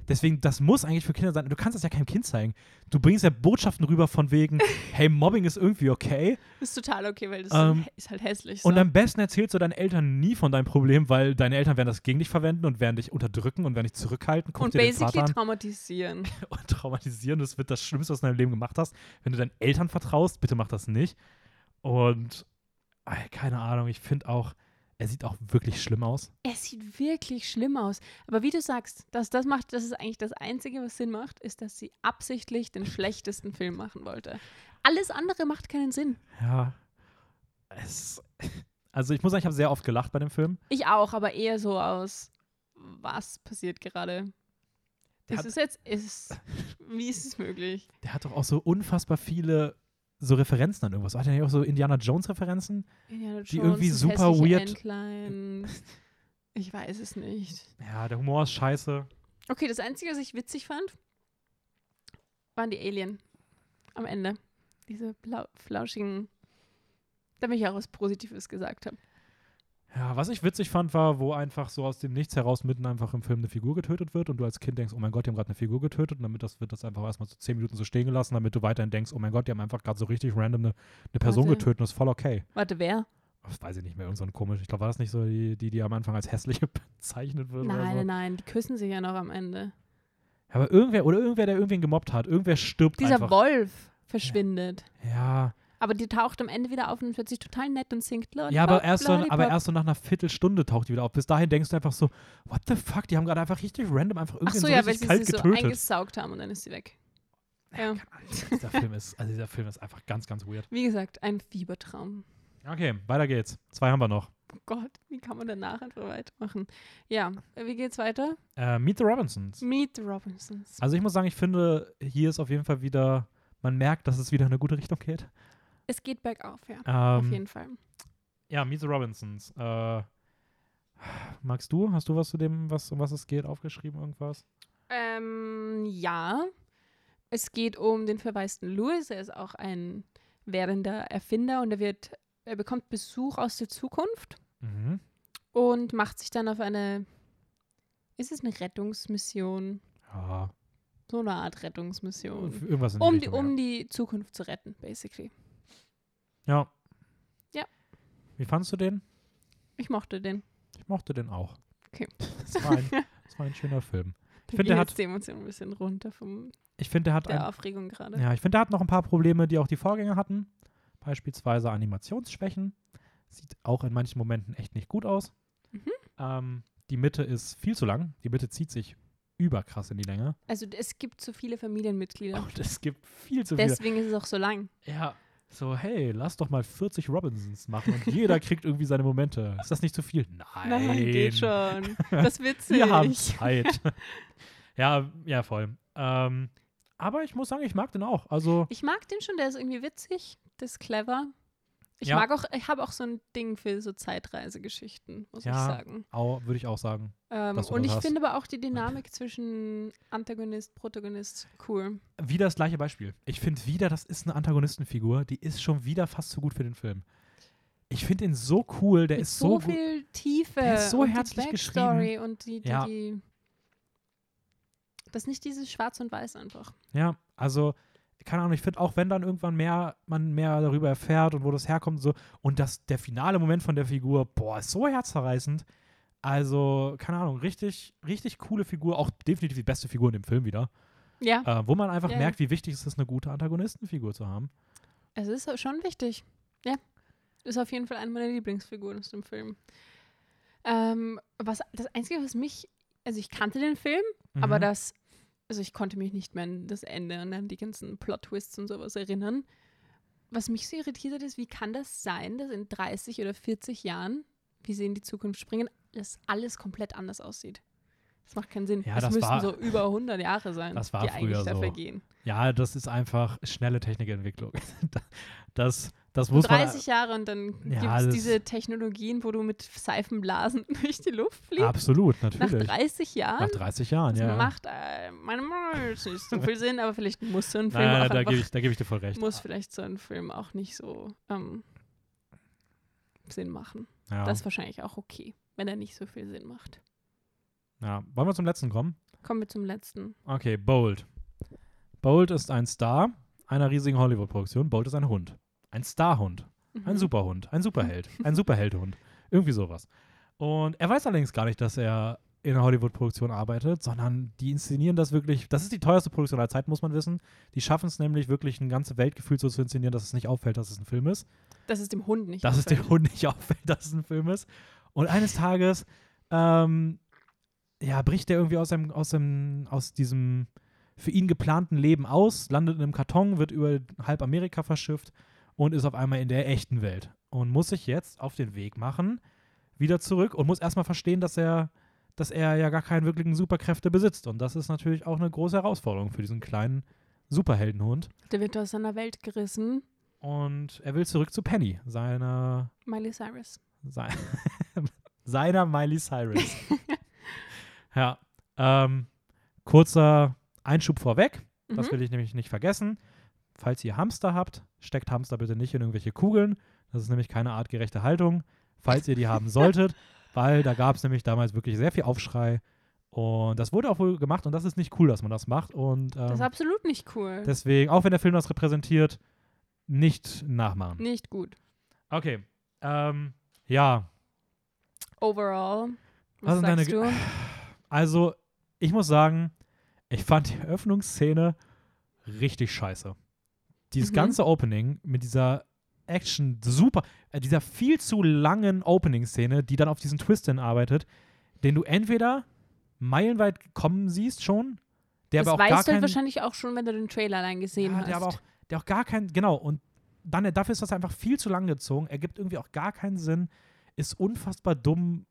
Deswegen, das muss eigentlich für Kinder sein. Du kannst das ja keinem Kind zeigen. Du bringst ja Botschaften rüber von wegen, hey, Mobbing ist irgendwie okay. ist total okay, weil das Ähm, ist halt hässlich. Und so. am besten erzählst du deinen Eltern nie von deinem Problem, weil deine Eltern werden das gegen dich verwenden und werden dich unterdrücken und werden dich zurückhalten. Guck und basically traumatisieren. und traumatisieren. Das wird das Schlimmste, was du in deinem Leben gemacht hast. Wenn du deinen Eltern vertraust, bitte mach das nicht. Und keine Ahnung, ich finde auch, er sieht auch wirklich schlimm aus. Es sieht wirklich schlimm aus. Aber wie du sagst, das, das macht, das ist eigentlich das Einzige, was Sinn macht, ist, dass sie absichtlich den schlechtesten Film machen wollte. Alles andere macht keinen Sinn. Ja. Es, also ich muss sagen, ich habe sehr oft gelacht bei dem Film. Ich auch, aber eher so aus, was passiert gerade? Der Ist hat- es jetzt, ist, wie ist es möglich? Der hat doch auch so unfassbar viele so Referenzen an irgendwas. Hat er nicht auch so Indiana Jones Referenzen? Indiana Die irgendwie super weird- Entlein. Ich weiß es nicht. Ja, der Humor ist scheiße. Okay, das Einzige, was ich witzig fand, waren die Alien am Ende. Diese blau flauschigen, damit ich auch was Positives gesagt habe. Ja, was ich witzig fand, war, wo einfach so aus dem Nichts heraus mitten einfach im Film eine Figur getötet wird und du als Kind denkst, oh mein Gott, die haben gerade eine Figur getötet und damit das wird das einfach erstmal so zehn Minuten so stehen gelassen, damit du weiterhin denkst, oh mein Gott, die haben einfach gerade so richtig random eine, eine Person Warte. getötet und das ist voll okay. Warte, wer? Das weiß ich nicht mehr, irgend so ein komisch. Ich glaube, war das nicht so die, die, die am Anfang als hässliche bezeichnet wird oder Nein, so? nein, nein, die küssen sich ja noch am Ende. Ja, aber irgendwer, oder irgendwer, der irgendwen gemobbt hat, irgendwer stirbt Dieser einfach. Wolf verschwindet. Ja, Aber die taucht am Ende wieder auf und wird sich total nett und singt. Lord, ja aber, erst so, Lollipop. aber erst so nach einer Viertelstunde taucht die wieder auf. Bis dahin denkst du einfach so, what the fuck, die haben gerade einfach richtig random einfach Ach irgendwen so, so, ja, weil sie kalt sie so getötet. eingesaugt haben und dann ist sie weg. Ja. dieser Film ist, also dieser Film ist einfach ganz, ganz weird. Wie gesagt, ein Fiebertraum. Okay, weiter geht's. Zwei haben wir noch. Oh Gott, wie kann man danach einfach weitermachen? Ja, wie geht's weiter? Äh, Meet the Robinsons. Meet the Robinsons. Also ich muss sagen, ich finde, hier ist auf jeden Fall wieder, man merkt, dass es wieder in eine gute Richtung geht. Es geht bergauf, ja. Auf Ähm, jeden Fall. ja, Meet the Robinsons. Äh, magst du? Hast du was zu dem, was, um was es geht, aufgeschrieben, irgendwas? Ähm, ja. Es geht um den verwaisten Louis. Er ist auch ein werdender Erfinder und er wird, er bekommt Besuch aus der Zukunft Mhm. und macht sich dann auf eine, ist es eine Rettungsmission? Ja, So eine Art Rettungsmission. irgendwas in die Um die, Richtung, um die Zukunft zu retten, basically. Ja. Ja. Wie fandst du den? Ich mochte den. Ich mochte den auch. Okay. Das war ein, das war ein schöner Film. Ich finde, der hat, die Emotion ein bisschen runter von ich finde, der hat der ein, Aufregung gerade. Ja, ich finde, der hat noch ein paar Probleme, die auch die Vorgänger hatten. Beispielsweise Animationsschwächen. Sieht auch in manchen Momenten echt nicht gut aus. Mhm. Ähm, die Mitte ist viel zu lang. Die Mitte zieht sich überkrass in die Länge. Also es gibt zu viele Familienmitglieder. Und es gibt viel zu viele. Deswegen ist es auch so lang. Ja, so, hey, lass doch mal 40 Robinsons machen und jeder kriegt irgendwie seine Momente. Ist das nicht zu viel? Nein. Nein, geht schon. Das ist witzig. Wir haben Zeit. ja, ja, voll. Ähm, aber ich muss sagen, ich mag den auch. Also, Ich mag den schon, der ist irgendwie witzig, der ist clever. Ich Ja. mag auch, ich habe auch so ein Ding für so Zeitreisegeschichten, muss Ja, ich sagen. au- würde ich auch sagen. Ähm, und ich finde aber auch die Dynamik zwischen Antagonist, Protagonist cool. Wieder das gleiche Beispiel. Ich finde wieder, das ist eine Antagonistenfigur, die ist schon wieder fast zu gut für den Film. Ich finde ihn so cool, der Mit ist so, so viel Tiefe der ist so und herzlich die geschrieben. Und die, die, Ja. die das ist nicht dieses Schwarz und Weiß einfach. Ja, also, keine Ahnung, ich finde auch, wenn dann irgendwann mehr, man mehr darüber erfährt und wo das herkommt und so, und das, der finale Moment von der Figur, boah, ist so herzerreißend. Also, keine Ahnung, richtig, richtig coole Figur, auch definitiv die beste Figur in dem Film wieder. Ja, Äh, wo man einfach Ja, merkt, wie wichtig es ist, eine gute Antagonistenfigur zu haben. es ist schon wichtig. Ja, ist auf jeden Fall eine meiner Lieblingsfiguren aus dem Film. Ähm, was, das Einzige, was mich, also ich kannte den Film, aber Mhm. das, also ich konnte mich nicht mehr an das Ende und an die ganzen Plot-Twists und sowas erinnern. Was mich so irritiert hat, ist, wie kann das sein, dass in 30 oder 40 Jahren, wie sie in die Zukunft springen, das alles komplett anders aussieht? Das macht keinen Sinn. Ja, es das müssten war- so über 100 Jahre sein, das war die eigentlich früher da so. vergehen. Ja, das ist einfach schnelle Technikentwicklung. das, das muss 30 Jahre und dann Ja, gibt es diese Technologien, wo du mit Seifenblasen durch die Luft fliegst. Absolut, Nach natürlich. 30 Jahren? Nach 30 Jahren, Das ja. macht äh, nach jetzt nicht so viel Sinn, aber vielleicht muss so ein Film Nein, auch da gebe ich, geb ich dir voll recht. muss vielleicht so ein Film auch nicht so ähm, Sinn machen. Ja. Das ist wahrscheinlich auch okay, wenn er nicht so viel Sinn macht. ja. Wollen wir zum letzten kommen? Kommen wir zum letzten. Okay, Bold. Bold ist ein Star einer riesigen Hollywood-Produktion. Bold ist ein Hund. Ein Starhund. Ein Mhm. Superhund. Ein Superheld. Ein Superheldhund. Irgendwie sowas. Und er weiß allerdings gar nicht, dass er in einer Hollywood-Produktion arbeitet, sondern die inszenieren das wirklich. Das ist die teuerste Produktion aller Zeit, muss man wissen. Die schaffen es nämlich wirklich, ein ganzes Weltgefühl so zu inszenieren, dass es nicht auffällt, dass es ein Film ist. Dass es dem Hund nicht dass es dem auffällt. Hund nicht auffällt, dass es ein Film ist. Und eines Tages, ähm, ja, bricht er irgendwie aus, einem, aus, einem, aus diesem für ihn geplanten Leben aus, landet in einem Karton, wird über halb Amerika verschifft und ist auf einmal in der echten Welt. Und muss sich jetzt auf den Weg machen, wieder zurück und muss erstmal verstehen, dass er, dass er ja gar keine wirklichen Superkräfte besitzt. Und das ist natürlich auch eine große Herausforderung für diesen kleinen Superheldenhund. Der wird aus seiner Welt gerissen. Und er will zurück zu Penny, seiner Miley Cyrus. Sei seiner Miley Cyrus. ja. Ähm, Kurzer Einschub vorweg, das Mhm. will ich nämlich nicht vergessen. Falls ihr Hamster habt, steckt Hamster bitte nicht in irgendwelche Kugeln. Das ist nämlich keine artgerechte Haltung, falls ihr die haben solltet, weil da gab es nämlich damals wirklich sehr viel Aufschrei. Und das wurde auch wohl gemacht und das ist nicht cool, dass man das macht. Und Das ist ähm, absolut nicht cool. deswegen, auch wenn der Film das repräsentiert, nicht nachmachen. nicht gut. Okay. Ähm, ja, Overall. Was Was deine sagst Ge- du? also ich muss sagen, ich fand die Öffnungsszene richtig scheiße. Dieses Mhm. ganze Opening mit dieser Action super, äh, dieser viel zu langen Opening-Szene, die dann auf diesen Twist hinarbeitet, den du entweder meilenweit kommen siehst schon, der das aber auch gar weißt du halt keinen, wahrscheinlich auch schon, wenn du den Trailer allein gesehen ja, hast. der aber auch, der auch gar keinen, genau, und dann dafür ist das einfach viel zu lang gezogen, ergibt irgendwie auch gar keinen Sinn, ist unfassbar dumm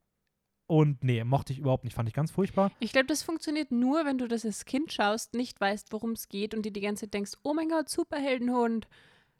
und nee, mochte ich überhaupt nicht, fand ich ganz furchtbar. ich glaube, das funktioniert nur, wenn du das als Kind schaust, nicht weißt, worum es geht und dir die ganze Zeit denkst, oh mein Gott, Superheldenhund.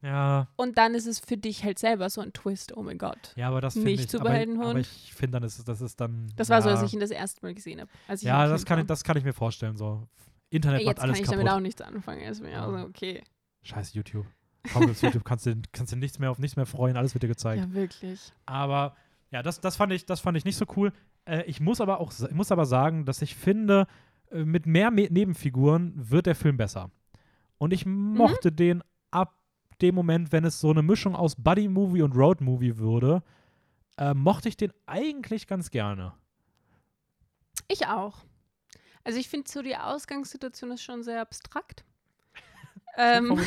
Ja, Und dann ist es für dich halt selber so ein Twist, oh mein Gott. ja, aber das finde Nicht ich, aber, Superheldenhund. aber ich finde dann, ist, das ist dann, Das ja, war so, als ich ihn das erste Mal gesehen habe. Ich Ja, das Kind kann, ich, das kann ich mir vorstellen, so. Internet Jetzt macht kann alles ich kaputt. damit auch nichts anfangen. Ist mir Ja. auch so, okay. Scheiß YouTube. Kaum auf YouTube kannst du, kannst du nichts mehr auf nichts mehr freuen, alles wird dir gezeigt. Ja, wirklich. Aber ja, das, das, fand ich, das fand ich nicht so cool. Äh, ich muss aber auch ich muss aber sagen, dass ich finde, äh, mit mehr Me Nebenfiguren wird der Film besser. Und ich Mhm. mochte den ab dem Moment, wenn es so eine Mischung aus Buddy-Movie und Road-Movie würde, äh, mochte ich den eigentlich ganz gerne. Ich auch. Also ich finde so, die Ausgangssituation ist schon sehr abstrakt. ähm,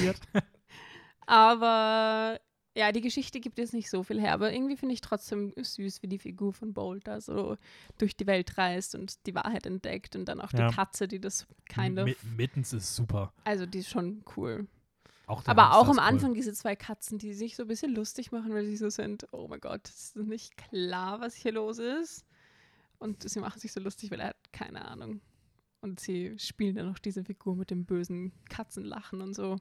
aber ja, die Geschichte gibt jetzt nicht so viel her. Aber irgendwie finde ich trotzdem süß, wie die Figur von Bolt da so durch die Welt reist und die Wahrheit entdeckt. Und dann auch Ja. die Katze, die das kind of. Mi- Mittens ist super. Also die ist schon cool. Auch Aber auch am cool. Anfang diese zwei Katzen, die sich so ein bisschen lustig machen, weil sie so sind, oh mein Gott, es ist nicht klar, was hier los ist. Und sie machen sich so lustig, weil er hat keine Ahnung. Und sie spielen dann noch diese Figur mit dem bösen Katzenlachen und so.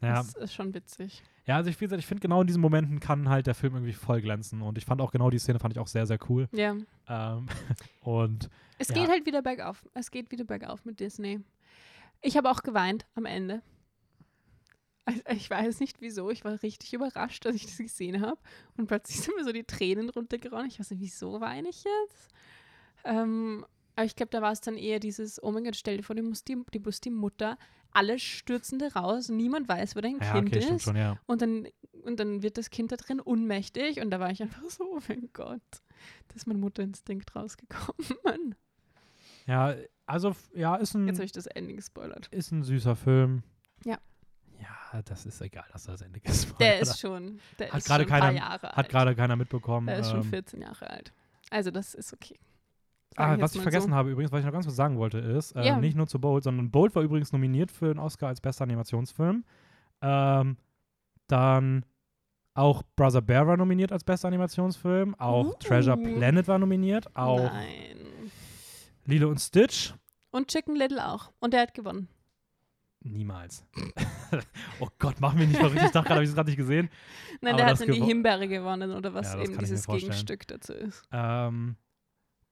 Ja, Das ist schon witzig. ja also ich, wie gesagt, ich finde genau in diesen Momenten kann halt der Film irgendwie voll glänzen. Und ich fand auch genau die Szene fand ich auch sehr, sehr cool. Ja. Ähm, und Es Ja. geht halt wieder bergauf. Es geht wieder bergauf mit Disney. Ich habe auch geweint am Ende. Also, Ich weiß nicht wieso. Ich war richtig überrascht, dass ich das gesehen habe. Und plötzlich sind mir so die Tränen runtergerannt. Ich weiß nicht, wieso weine ich jetzt? Ähm, aber ich glaube, da war es dann eher dieses, oh mein Gott, stell dir vor, die muss die, die, muss die Mutter, alle stürzen da raus, niemand weiß, wo dein ja, Kind okay, ist. schon, ja. Und dann, und dann wird das Kind da drin ohnmächtig. Und da war ich einfach so, oh mein Gott, da ist mein Mutterinstinkt rausgekommen. Ja, also ja, ist ein, Jetzt habe ich das Ende gespoilert. ist ein süßer Film. Ja. Ja, das ist egal, dass das Ende ist. Der ist schon, der Hat ist schon ein paar keiner- Jahre Hat gerade keiner mitbekommen. Der ist schon ähm, 14 Jahre alt. Also das ist okay. Ah, was ich mal vergessen so. habe übrigens, was ich noch ganz kurz sagen wollte, ist, äh, Ja. nicht nur zu Bolt, sondern Bolt war übrigens nominiert für den Oscar als bester Animationsfilm. Ähm, dann auch Brother Bear war nominiert als bester Animationsfilm. Auch Uh. Treasure Planet war nominiert. Auch Nein. Lilo und Stitch. Und Chicken Little auch. Und der hat gewonnen. Niemals. oh Gott, mach mich nicht verrückt. Ich dachte gerade, habe ich es gerade nicht gesehen. Nein, der hat dann die Himbeere gewonnen oder was Ja, eben dieses. Gegenstück dazu ist. Ähm,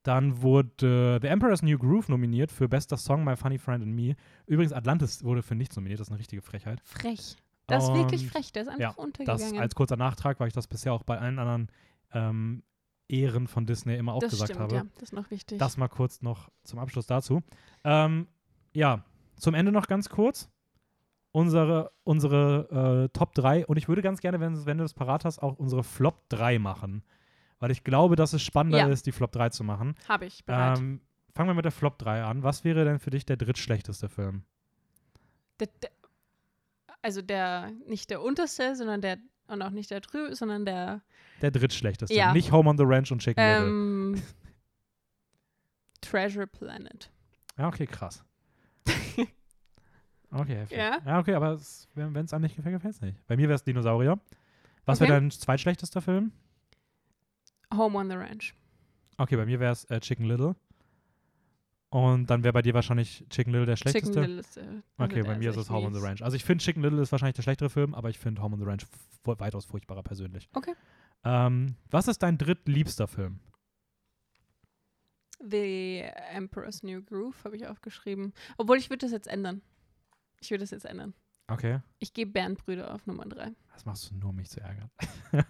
dann wurde The Emperor's New Groove nominiert für bester Song My Funny Friend and Me. Übrigens, Atlantis wurde für nichts nominiert. Das ist eine richtige Frechheit. Frech. Das ist wirklich Und frech. Der ist einfach ja, Das untergegangen. als kurzer Nachtrag, weil ich das bisher auch bei allen anderen ähm, Ehren von Disney immer auch das gesagt stimmt, habe. ja. Das ist noch wichtig. Das mal kurz noch zum Abschluss dazu. Ähm, ja, zum Ende noch ganz kurz. Unsere, unsere äh, Top 3 und ich würde ganz gerne, wenn, wenn du das parat hast, auch unsere Flop 3 machen. Weil ich glaube, dass es spannender Ja. ist, die Flop 3 zu machen. Habe ich bereit. Ähm, fangen wir mit der Flop 3 an. Was wäre denn für dich der drittschlechteste Film? der, der, also der, nicht der unterste, sondern der, und auch nicht der drüber, sondern der, Der drittschlechteste. Ja. Nicht Home on the Ranch und Chicken Little. ähm, Treasure Planet. Ja, okay, krass. Okay, heftig. Ja? Ja, okay, aber wenn es einem nicht gefällt, gefällt es nicht. Bei mir wäre es Dinosaurier. Was wäre Okay. dein zweitschlechtester Film? Home on the Ranch. Okay, bei mir wäre es äh, Chicken Little. Und dann wäre bei dir wahrscheinlich Chicken Little der Chicken schlechteste. Little ist der. also okay, bei mir ist es echt Home on the. Ranch. Also ich finde Chicken Little ist wahrscheinlich der schlechtere Film, aber ich finde Home on the Ranch weitaus furchtbarer persönlich. Okay. Ähm, was ist dein drittliebster Film? The Emperor's New Groove habe ich aufgeschrieben. Obwohl ich würde das jetzt ändern. Ich würde das jetzt ändern. Okay. Ich gebe Bärenbrüder auf Nummer 3. Das machst du nur, um mich zu ärgern.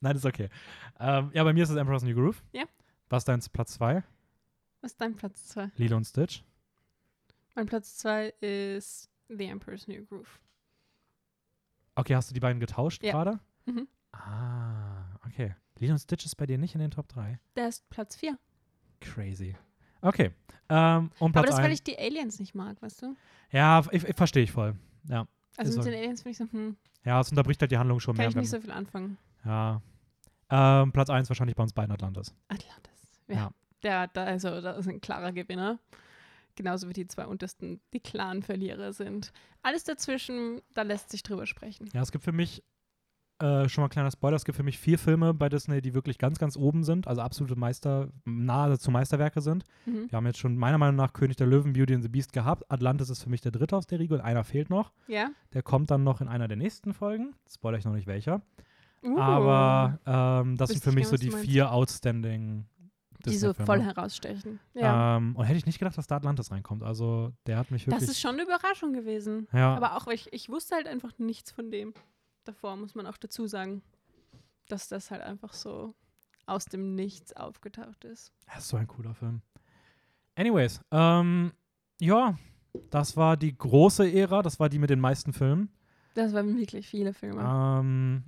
Nein, ist okay. Ähm, ja, bei mir ist es Emperor's New Groove. Ja. Was ist dein Platz 2? Was ist dein Platz 2? Lilo und Stitch. Mein Platz 2 ist The Emperor's New Groove. Okay, hast du die beiden getauscht Ja. gerade? Mhm. Ah, okay. Lilo und Stitch ist bei dir nicht in den Top 3. Der ist Platz 4. Crazy. Okay. Ähm, und Aber Platz das, weil 1. ich die Aliens nicht mag, weißt du? Ja, ich, ich verstehe ich voll. Ja. Also mit so. den Aliens finde ich so, hm, Ja, es unterbricht halt die Handlung schon kann mehr. ich nicht so viel anfangen. ja. Ähm, Platz 1 wahrscheinlich bei uns beiden Atlantis. Atlantis. Ja. Ja. Der, da, also, das ist ein klarer Gewinner. Genauso wie die zwei untersten die klaren Verlierer sind. Alles dazwischen, da lässt sich drüber sprechen. Ja, es gibt für mich, äh, schon mal ein kleiner Spoiler, es gibt für mich vier Filme bei Disney, die wirklich ganz, ganz oben sind, also absolute Meister, nahe zu Meisterwerke sind. Mhm. Wir haben jetzt schon meiner Meinung nach König der Löwen, Beauty and the Beast gehabt. Atlantis ist für mich der dritte aus der Riege und einer fehlt noch. Ja? Der kommt dann noch in einer der nächsten Folgen. Spoiler ich noch nicht welcher. Uh, Aber ähm, das sind für ich mich gern, so die vier outstanding die so voll herausstechen. Ja. Ähm, und hätte ich nicht gedacht, dass da Atlantis reinkommt. Also der hat mich wirklich. das ist schon eine Überraschung gewesen. ja, Aber auch, ich, ich wusste halt einfach nichts von dem. Davor muss man auch dazu sagen, dass das halt einfach so aus dem Nichts aufgetaucht ist. das ist so ein cooler Film. Anyways, ähm, ja, das war die große Ära. Das war die mit den meisten Filmen. Das waren wirklich viele Filme. Ähm,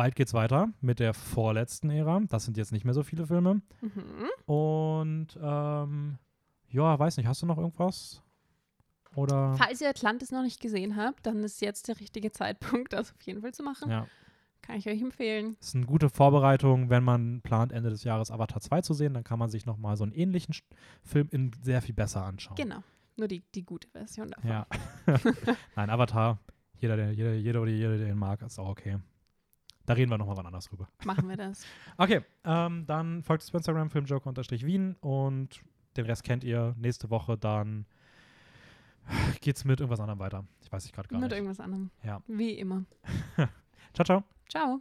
bald geht's weiter mit der vorletzten Ära. Das sind jetzt nicht mehr so viele Filme. Mhm. Und ähm, ja, weiß nicht, hast du noch irgendwas? Oder? Falls ihr Atlantis noch nicht gesehen habt, dann ist jetzt der richtige Zeitpunkt, das auf jeden Fall zu machen. Ja, Kann ich euch empfehlen. ist eine gute Vorbereitung, wenn man plant, Ende des Jahres Avatar 2 zu sehen, dann kann man sich nochmal so einen ähnlichen Film in sehr viel besser anschauen. Genau. Nur die, die gute Version davon. Ja. Nein, Avatar, jeder, der, jeder, jeder oder jeder, der ihn mag, ist auch okay. Da reden wir nochmal wann anders drüber. Machen wir das. Okay, ähm, dann folgt uns auf Instagram, filmjoker-wien und den Rest kennt ihr. Nächste Woche dann geht's mit irgendwas anderem weiter. Ich weiß ich gerade gar Mit nicht. irgendwas anderem. Ja. Wie immer. Ciao, ciao. Ciao.